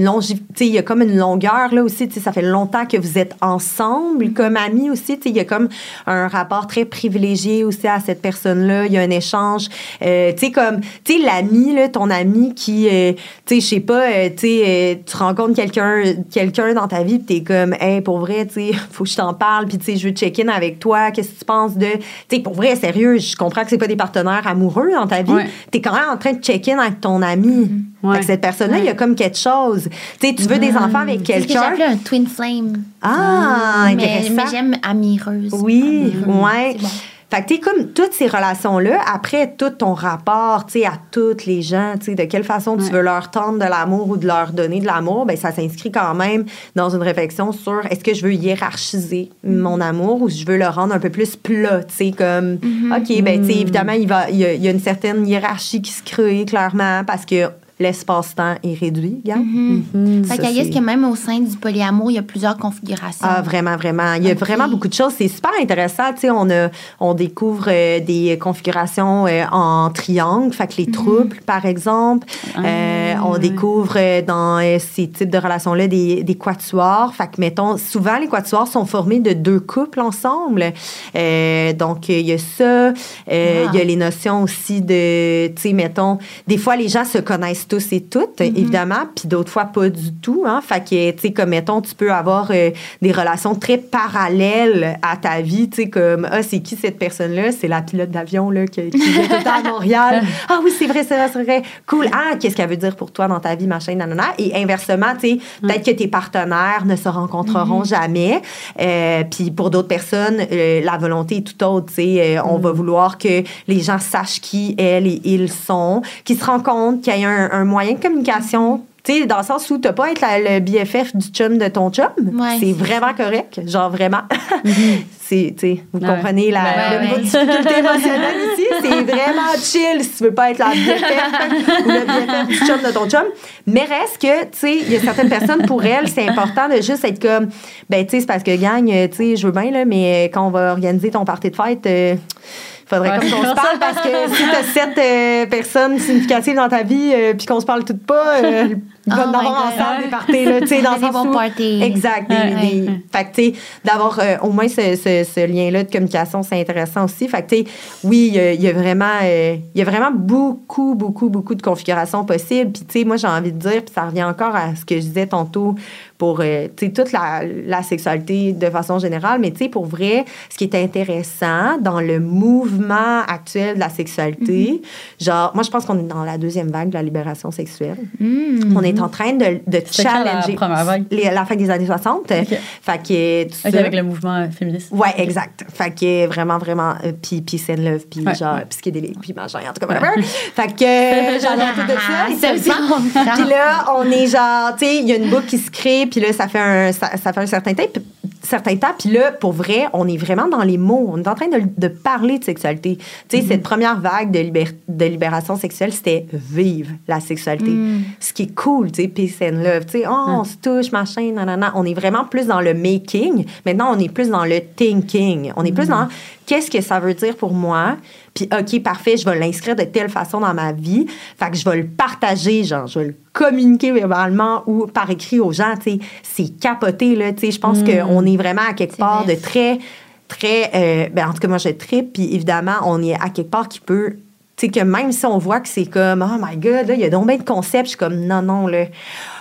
il y a comme une longueur, là aussi, ça fait longtemps que vous êtes ensemble comme amis aussi, il y a comme un rapport très privilégié aussi à cette personne-là, il y a un échange, euh, tu sais, comme, tu sais, l'ami, là, ton ami qui, euh, tu sais, je sais pas, euh, tu sais, euh, tu rencontres quelqu'un quelqu'un dans ta vie, puis t'es comme, hey, pour vrai, tu sais, faut que je t'en parle, puis tu sais, je veux check-in avec toi, qu'est-ce que tu penses de, tu sais, pour vrai, sérieux, je comprends que c'est pas des partenaires amoureux dans ta vie, Ouais. t'es quand même en train de check-in avec ton ami. Ouais. Fait que cette personne-là, il y a comme quelque chose. Tu veux des enfants avec C'est ce que quelqu'un. un twin flame. Ah, mais intéressant. mais j'aime amireuse. Oui, Amireux. ouais. Bon. Fait que comme toutes ces relations-là, après tout ton rapport, tu sais, à toutes les gens, tu sais, de quelle façon tu veux leur tendre de l'amour ou de leur donner de l'amour, ben ça s'inscrit quand même dans une réflexion sur est-ce que je veux hiérarchiser mon amour ou je veux le rendre un peu plus plat, tu sais, comme, OK, ben tu sais, évidemment, il, va, il, y a, il y a une certaine hiérarchie qui se crée, clairement, parce que l'espace-temps est réduit, gars. Mhm. Fait Ça, guess c'est- que même au sein du polyamour, il y a plusieurs configurations. Ah, vraiment, vraiment. Il y a vraiment beaucoup de choses. C'est super intéressant. Tu sais, on, a, on découvre euh, des configurations euh, en triangle, fait que les troubles, par exemple. Euh, Ah, on ouais. découvre euh, dans euh, ces types de relations-là des, des quatuors. Fait que, mettons, souvent, les quatuors sont formés de deux couples ensemble. Euh, donc, il y a ça. Euh, Ah. Il y a les notions aussi de, tu sais, mettons, des fois, les gens se connaissent tous et toutes, évidemment, puis d'autres fois, pas du tout. Hein? Fait que, tu sais, comme, mettons, tu peux avoir euh, des relations très parallèles à ta vie, tu sais, comme, ah, c'est qui cette personne-là? C'est la pilote d'avion, là, qui, qui vient tout le temps à Montréal. Ah oui, c'est vrai, c'est vrai, c'est vrai. Cool. Ah, qu'est-ce qu'elle veut dire pour toi dans ta vie, machin, nanana. Et inversement, tu sais, peut-être que tes partenaires ne se rencontreront jamais. Euh, puis pour d'autres personnes, euh, la volonté est tout autre, tu sais. Euh, on va vouloir que les gens sachent qui elles et ils sont, qu'ils se rencontrent, qu'il y ait un, un moyen de communication. Tu sais, dans le sens où tu pas à être la- le BFF du chum de ton chum. Ouais, c'est c'est vraiment correct. Genre, vraiment. c'est, tu sais, vous Ouais. comprenez la, Ben, le niveau de ouais. difficulté émotionnelle ici. C'est vraiment chill si tu veux pas être la BFF ou le BFF du chum de ton chum. Mais reste que, tu sais, il y a certaines personnes, pour elles, c'est important de juste être comme, ben, tu sais, c'est parce que, gang, euh, tu sais, je veux bien, là, mais quand on va organiser ton party de fête, euh, faudrait Ouais. comme qu'on se parle parce que si t'as sept euh, personnes significatives dans ta vie euh, puis qu'on se parle toutes pas, euh, va Oh en my avoir God. ensemble des parties, là, tu sais, dans Des bons parties. Exact. Des, Ouais, des- ouais. fait que, tu sais, d'avoir euh, au moins ce, ce- ce lien-là de communication, c'est intéressant aussi. Fait que, tu sais, oui, il y y, a vraiment, euh, il y a vraiment beaucoup, beaucoup, beaucoup de configurations possibles. Puis, tu sais, moi, j'ai envie de dire, puis ça revient encore à ce que je disais tantôt pour, euh, toute la, la sexualité de façon générale. Mais, tu sais, pour vrai, ce qui est intéressant dans le mouvement actuel de la sexualité, genre, moi, je pense qu'on est dans la deuxième vague de la libération sexuelle. Mm. On est en train de, quand la challenger. première vague? Les- la fin des années 60. Fait que tout Ok, ça- avec le mouvement féministe. Ouais, exact. Fait que vraiment, vraiment, euh, puis puis love, puis Ouais, genre ouais. psychédélique, puis machin, en tout cas, whatever. fait que euh, j'adore tout de ça. Puis là, on est genre, tu sais, il y a une boucle qui se crée, puis là, ça fait un, ça, ça fait un certain temps, puis- certain temps. Puis là, pour vrai, on est vraiment dans les mots. On est en train de, de parler de sexualité. Tu sais, cette première vague de, libér- de libération sexuelle, c'était vivre la sexualité. Mm. Ce qui est cool, tu sais, peace and love. Tu sais, oh, on se touche, machin, nanana. On est vraiment plus dans le making. Maintenant, on est plus dans le thinking. On est plus dans qu'est-ce que ça veut dire pour moi? Puis, OK, parfait, je vais l'inscrire de telle façon dans ma vie. Fait que je vais le partager, genre, je vais le communiquer verbalement ou par écrit aux gens, tu sais. C'est capoté, là, tu sais. Je pense qu'on est vraiment à quelque part vrai. de très, très... euh, ben, en tout cas, moi, je tripe. Puis, évidemment, on est à quelque part qui peut... Tu sais, que même si on voit que c'est comme, oh my God, là, il y a donc bien de concepts, je suis comme, non, non, là,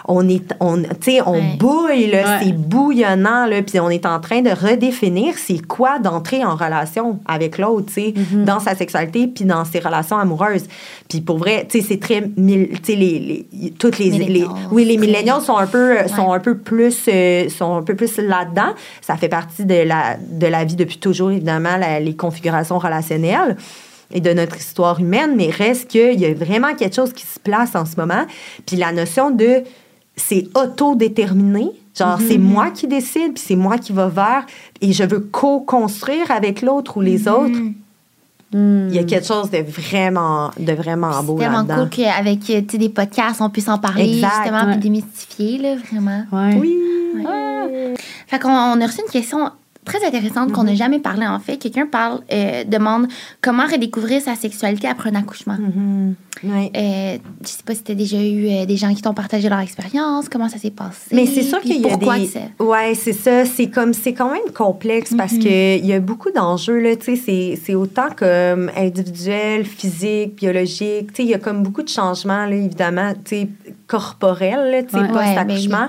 on est, on, tu sais, on Ouais. bouille, là, Ouais. c'est bouillonnant, là, puis on est en train de redéfinir c'est quoi d'entrer en relation avec l'autre, tu sais, Mm-hmm. dans sa sexualité, puis dans ses relations amoureuses. Puis pour vrai, tu sais, c'est très, tu sais, les, les, toutes les, les, oui, les milléniaux sont un peu, sont Ouais. un peu plus, euh, sont un peu plus là-dedans. Ça fait partie de la, de la vie depuis toujours, évidemment, la- les configurations relationnelles et de notre histoire humaine, mais reste qu'il y a vraiment quelque chose qui se place en ce moment. Puis la notion de c'est autodéterminé. Genre, c'est moi qui décide, puis c'est moi qui va vers, et je veux co-construire avec l'autre ou les autres. Il y a quelque chose de vraiment, de vraiment beau C'est tellement là-dedans. cool qu'avec euh, tu sais, des podcasts, on puisse en parler Exact, justement ouais. puis démystifier, là, vraiment. Ouais. Oui. Fait qu'on on a reçu une question très intéressante qu'on n'a Mm-hmm. jamais parlé en fait. Quelqu'un parle, euh, demande comment redécouvrir sa sexualité après un accouchement. Mhm. Ouais. Euh, je sais pas si tu as déjà eu euh, des gens qui t'ont partagé leur expérience, comment ça s'est passé. Mais c'est sûr qu'il y a pourquoi des. Ouais, c'est ça. C'est comme c'est quand même complexe parce Mhm. que il y a beaucoup d'enjeux là. Tu sais, c'est- c'est autant comme individuel, physique, biologique. Tu sais, il y a comme beaucoup de changements là, évidemment. Tu sais, corporel, tu sais, Ouais. post-accouchement.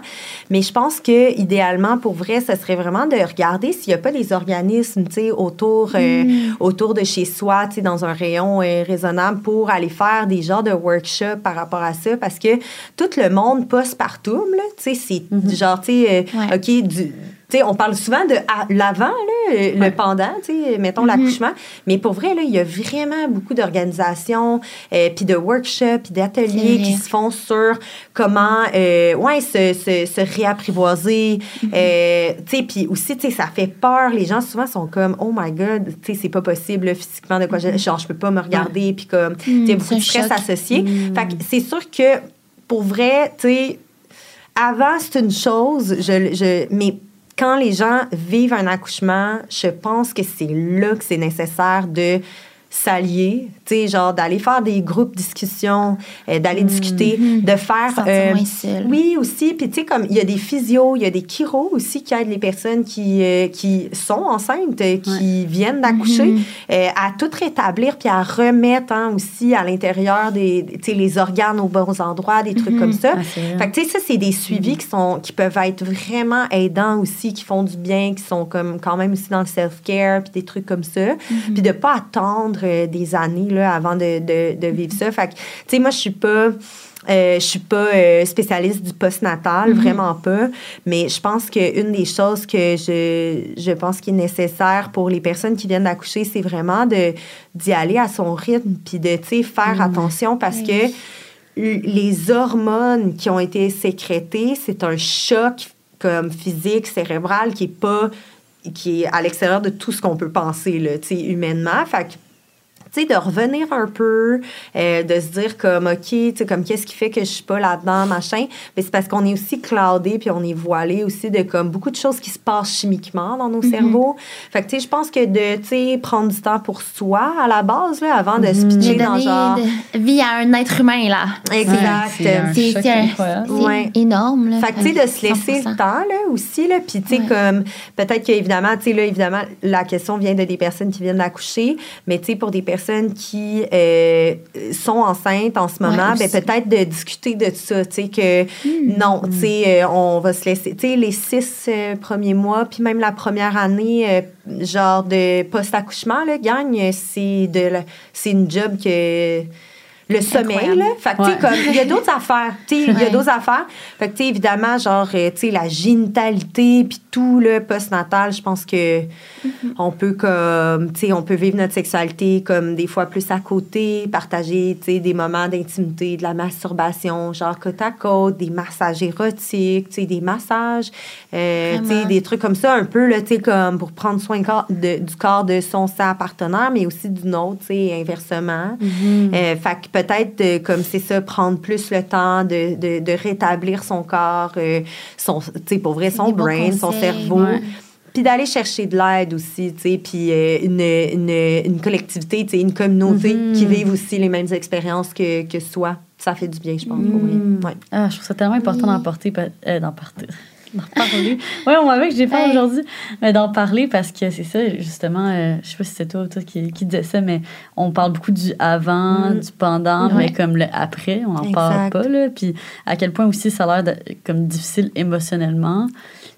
Mais je pense que idéalement, pour vrai, ce serait vraiment de regarder s'il n'y a pas des organismes, tu sais, autour, euh, autour de chez soi, tu sais, dans un rayon euh, raisonnable pour aller faire des genres de workshops par rapport à ça, parce que tout le monde postpartum, là, tu sais, c'est genre, tu sais, euh, Ouais. OK, du... Tu sais, on parle souvent de l'avant, euh, le pendant, tu sais, mettons l'accouchement. Mais pour vrai, là, il y a vraiment beaucoup d'organisations, euh, puis de workshops, puis d'ateliers qui se font sur comment, euh, ouais, se, se, se réapprivoiser. tu sais, puis aussi, ça fait peur. Les gens, souvent, sont comme, oh my God, c'est pas possible, là, physiquement, de quoi je... Genre, je peux pas me regarder, puis comme, a beaucoup de stress choc. associé. Fait que c'est sûr que, pour vrai, tu sais, avant, c'est une chose, je, je, mais quand les gens vivent un accouchement, je pense que c'est là que c'est nécessaire de s'allier, sais, genre d'aller faire des groupes discussions, euh, d'aller discuter, de faire... Euh, moins oui, aussi. Puis, tu sais, comme il y a des physios, il y a des chiros aussi qui aident les personnes qui, euh, qui sont enceintes, euh, qui viennent d'accoucher, Mhm. euh, à tout rétablir puis à remettre hein, aussi à l'intérieur des, tu sais, les organes aux bons endroits, des trucs comme ça. Ah. Fait que, tu sais, ça, c'est des suivis qui, sont, qui peuvent être vraiment aidants aussi, qui font du bien, qui sont comme quand même aussi dans le self-care, puis des trucs comme ça. Puis de pas attendre des années là, avant de, de, de vivre ça. Fait que, tu sais, moi, je suis pas... euh, je suis pas euh, spécialiste du postnatal, vraiment pas. Mais je pense qu'une des choses que je, je pense qui est nécessaire pour les personnes qui viennent d'accoucher, c'est vraiment de d'y aller à son rythme, puis de, tu sais, faire attention parce que les hormones qui ont été sécrétées, c'est un choc comme physique, cérébral, qui est pas qui est à l'extérieur de tout ce qu'on peut penser là, tu sais, humainement. Fait que tu sais, de revenir un peu, euh, de se dire comme, OK, tu sais, comme, qu'est-ce qui fait que je suis pas là-dedans, machin. Mais c'est parce qu'on est aussi cloudé, puis on est voilé aussi de, comme, beaucoup de choses qui se passent chimiquement dans nos cerveaux. Fait que, tu sais, je pense que de, tu sais, prendre du temps pour soi, à la base, là, avant de se De pitcher dans genre... de- vie à un être humain, là. Exact. c'est Ouais. énorme, là. Fait que, tu sais, de se laisser 100%. le temps, là, aussi, là. Puis, tu sais, Ouais. comme, peut-être qu'évidemment, tu sais, là, évidemment, la question vient de des personnes qui viennent d'accoucher, mais, tu sais, pour des personnes qui euh, sont enceintes en ce moment, Ouais, ben, peut-être de discuter de ça, tu sais, que non, tu sais, euh, on va se laisser, tu sais, les six euh, premiers mois, puis même la première année, genre de post-accouchement, là, gagne, c'est de la- c'est une job que le sommeil, là. Fait que, tu sais, Ouais. comme, il y a d'autres affaires. Tu sais, il y a Ouais. d'autres affaires. Fait que, tu sais, évidemment, genre, euh, tu sais, la génitalité, puis tout, le postnatal, je pense que on peut, comme, tu sais, on peut vivre notre sexualité comme des fois plus à côté, partager, tu sais, des moments d'intimité, de la masturbation, genre côte à côte, des massages érotiques, tu sais, des massages, euh, tu sais, des trucs comme ça, un peu, là, tu sais, comme pour prendre soin de- du corps de son sa partenaire, mais aussi du nôtre, tu sais, inversement. Euh, fait que peut-être, comme c'est ça, prendre plus le temps de, de, de rétablir son corps, euh, son, tu sais, pour vrai, son brain, son cerveau. ouais. Puis d'aller chercher de l'aide aussi, tu sais, puis euh, une, une, une collectivité, tu sais, une communauté qui vive aussi les mêmes expériences que, que soi. Ça fait du bien, je pense, pour vrai. Ouais. Ah, je trouve ça tellement important Oui. d'en porter, euh, d'en partir. D'en parler. Oui, on m'avait que j'ai Ouais. aujourd'hui, mais d'en parler parce que c'est ça, justement, euh, je sais pas si c'est toi ou toi qui, qui disais ça, mais on parle beaucoup du avant, Mm. du pendant, Ouais. mais comme le après, on n'en parle pas, là. Puis à quel point aussi ça a l'air comme difficile émotionnellement.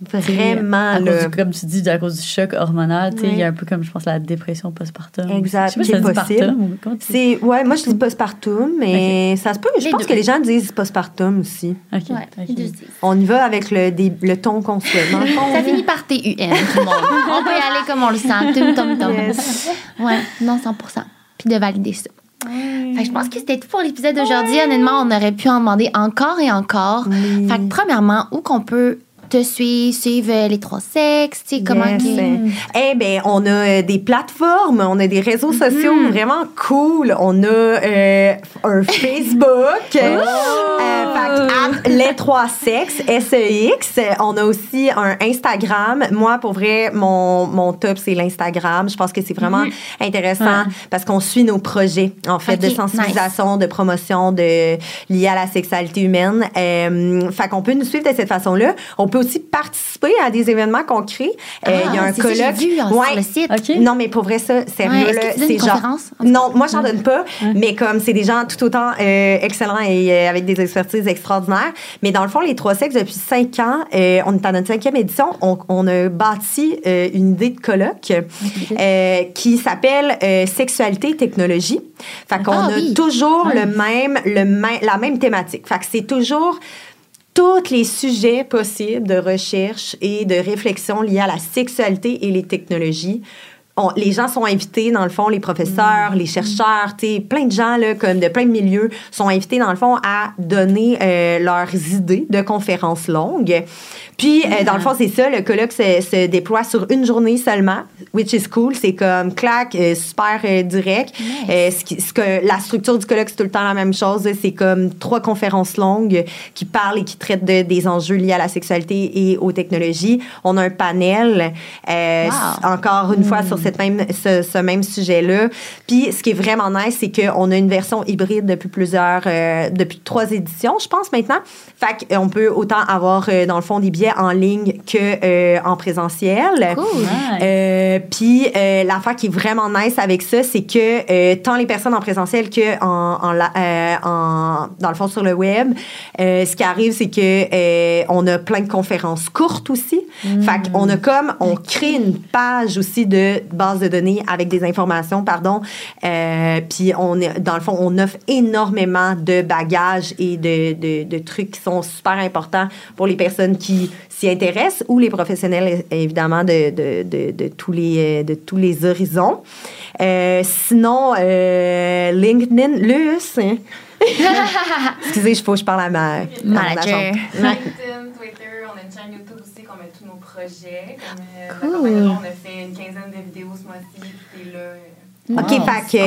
Vraiment, à cause du- comme tu dis, à cause du choc hormonal, tu sais, il y a un peu comme, je pense, la dépression postpartum. Exact, Je sais pas si qui est ça dit possible. ou? C'est, ouais, moi, je dis postpartum, mais ça se peut. Je Les pense deux. que les gens disent postpartum aussi. Ok, Ouais, se. On y va avec le, des- le ton qu'on le fond, Ça finit par TUN, tout le monde. On peut y aller comme on le sent. Tum, tum, tum. Yes. Ouais, non, 100% Puis de valider ça. Fait que je pense que c'était tout pour l'épisode d'aujourd'hui. Honnêtement, on aurait pu en demander encore et encore. Fait que premièrement, où qu'on peut te suivre, suivre euh, les trois sexes, tu sais, comment Yes. que- Eh bien, on a euh, des plateformes, on a des réseaux sociaux Mm-hmm. vraiment cool. On a euh, un Facebook. Oh! euh, fait les trois sexes, S-E-X. On a aussi un Instagram. Moi, pour vrai, mon, mon top, c'est l'Instagram. Je pense que c'est vraiment intéressant Ouais. parce qu'on suit nos projets, en fait, de sensibilisation, de promotion de, liée à la sexualité humaine. Euh, fait qu'on peut nous suivre de cette façon-là. On peut aussi participer à des événements qu'on crée. Euh, Il y a Ah, un colloque. vu, hein, Ouais. sur le site. Non, mais pour vrai, ça, sérieux, Ouais, donnes c'est genre. conférence? Non, moi, j'en donne pas, mais comme c'est des gens tout autant euh, excellents et euh, avec des expertises extraordinaires. Mais dans le fond, les trois sexes, depuis cinq ans, euh, on est à notre cinquième édition, on, on a bâti euh, une idée de colloque euh, qui s'appelle euh, Sexualité et technologie. Fait qu'on Ah, a oui. toujours le même, le même, la même thématique. Fait que c'est toujours tous les sujets possibles de recherche et de réflexion liés à la sexualité et les technologies. On- les gens sont invités, dans le fond, les Mm. professeurs, les chercheurs, tu sais, plein de gens, là, comme de plein de milieux, sont invités, dans le fond, à donner euh, leurs idées de conférences longues. Puis, euh, dans le fond, c'est ça, le colloque se, se déploie sur une journée seulement, which is cool. C'est comme clac, euh, super direct. Ce que, la structure du colloque, c'est tout le temps la même chose. C'est comme trois conférences longues qui parlent et qui traitent de- des enjeux liés à la sexualité et aux technologies. On a un panel, Wow. encore une fois, sur cette même, ce, ce même sujet-là. Puis, ce qui est vraiment nice, c'est qu'on a une version hybride depuis plusieurs, euh, depuis trois éditions, je pense, maintenant. Fait qu'on peut autant avoir, euh, dans le fond, des billets en ligne que euh, en présentiel. Cool. Nice. Euh, puis l'affaire qui est vraiment nice avec ça, c'est que tant les personnes en présentiel que en, en, dans le fond sur le web, ce qui arrive, c'est que on a plein de conférences courtes aussi. Fait qu'on a comme on crée une page aussi de base de données avec des informations, pardon. Euh, puis on est- dans le fond, on offre énormément de bagages et de, de, trucs qui sont super importants pour les personnes qui s'y intéressent ou les professionnels évidemment de, de, de, tous les euh, de tous les horizons. Euh, sinon, euh, LinkedIn, Luce. Excusez, je faut que je parle à ma Manager. LinkedIn, Twitter, on a une chaîne YouTube aussi qu'on met tous nos projets. Comme euh, Cool. on a fait une quinzaine de vidéos ce mois-ci, puis t'es là. OK, fait que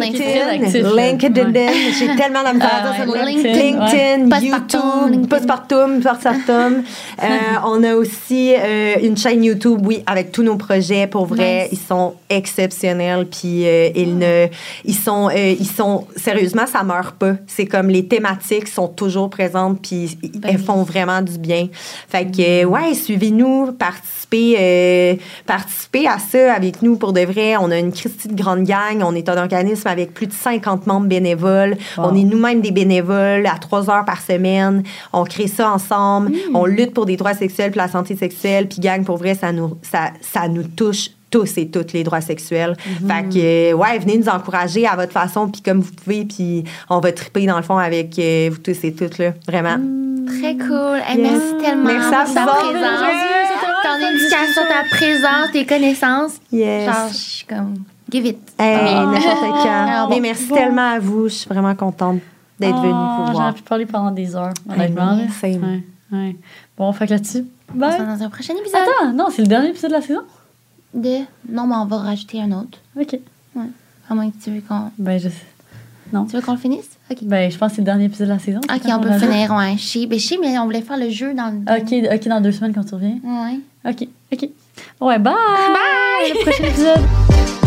LinkedIn. LinkedIn, j'ai tellement de misère à Ah, dire LinkedIn, YouTube. Postpartum, Postpartum. Euh, on a aussi euh, une chaîne YouTube, oui, avec tous nos projets. Pour vrai, ils sont exceptionnels. Puis euh, ils ne, ils sont, ils sont sérieusement, ça meurt pas. C'est comme les thématiques sont toujours présentes, puis Ben elles font vraiment du bien. Fait que euh, ouais, suivez-nous, participez, participez à ça avec nous pour de vrai. On a une Christie de grande gang. On est un organisme avec plus de 50 membres bénévoles. Wow. On est nous-mêmes des bénévoles à trois heures par semaine. On crée ça ensemble. On lutte pour des droits sexuels, pour la santé sexuelle. Puis gang, pour vrai, ça nous, ça, ça nous touche tous et toutes les droits sexuels. Fait que, euh, ouais, venez nous encourager à votre façon, puis comme vous pouvez, puis on va triper dans le fond avec euh, vous tous et toutes, là. Vraiment. Très cool. Hey, Yes. Merci tellement Merci à pour ta présence, ton éducation, ta présence, tes connaissances. Yes. Genre, je suis comme, give it. Hey, Ah. n'importe quand. Ah, bon. Mais merci tellement à vous. Je suis vraiment contente d'être venue vous voir. pu parler pendant des heures, honnêtement. same. Ouais, ouais. Bon, fait que là-dessus. On se Bye. voit dans un prochain épisode. Attends, non, c'est le dernier épisode de la saison? De... Non, mais on va rajouter un autre. OK. À moins que tu veux qu'on... Ben, je sais. Tu veux qu'on le finisse? OK. Ben, je pense que c'est le dernier épisode de la saison. OK, on peut finir, ouais. Chi, ben, chi, mais on voulait faire le jeu dans le... OK, OK, dans deux semaines quand tu reviens. Ouais. OK, OK. Ouais, bye! Bye! Le prochain épisode.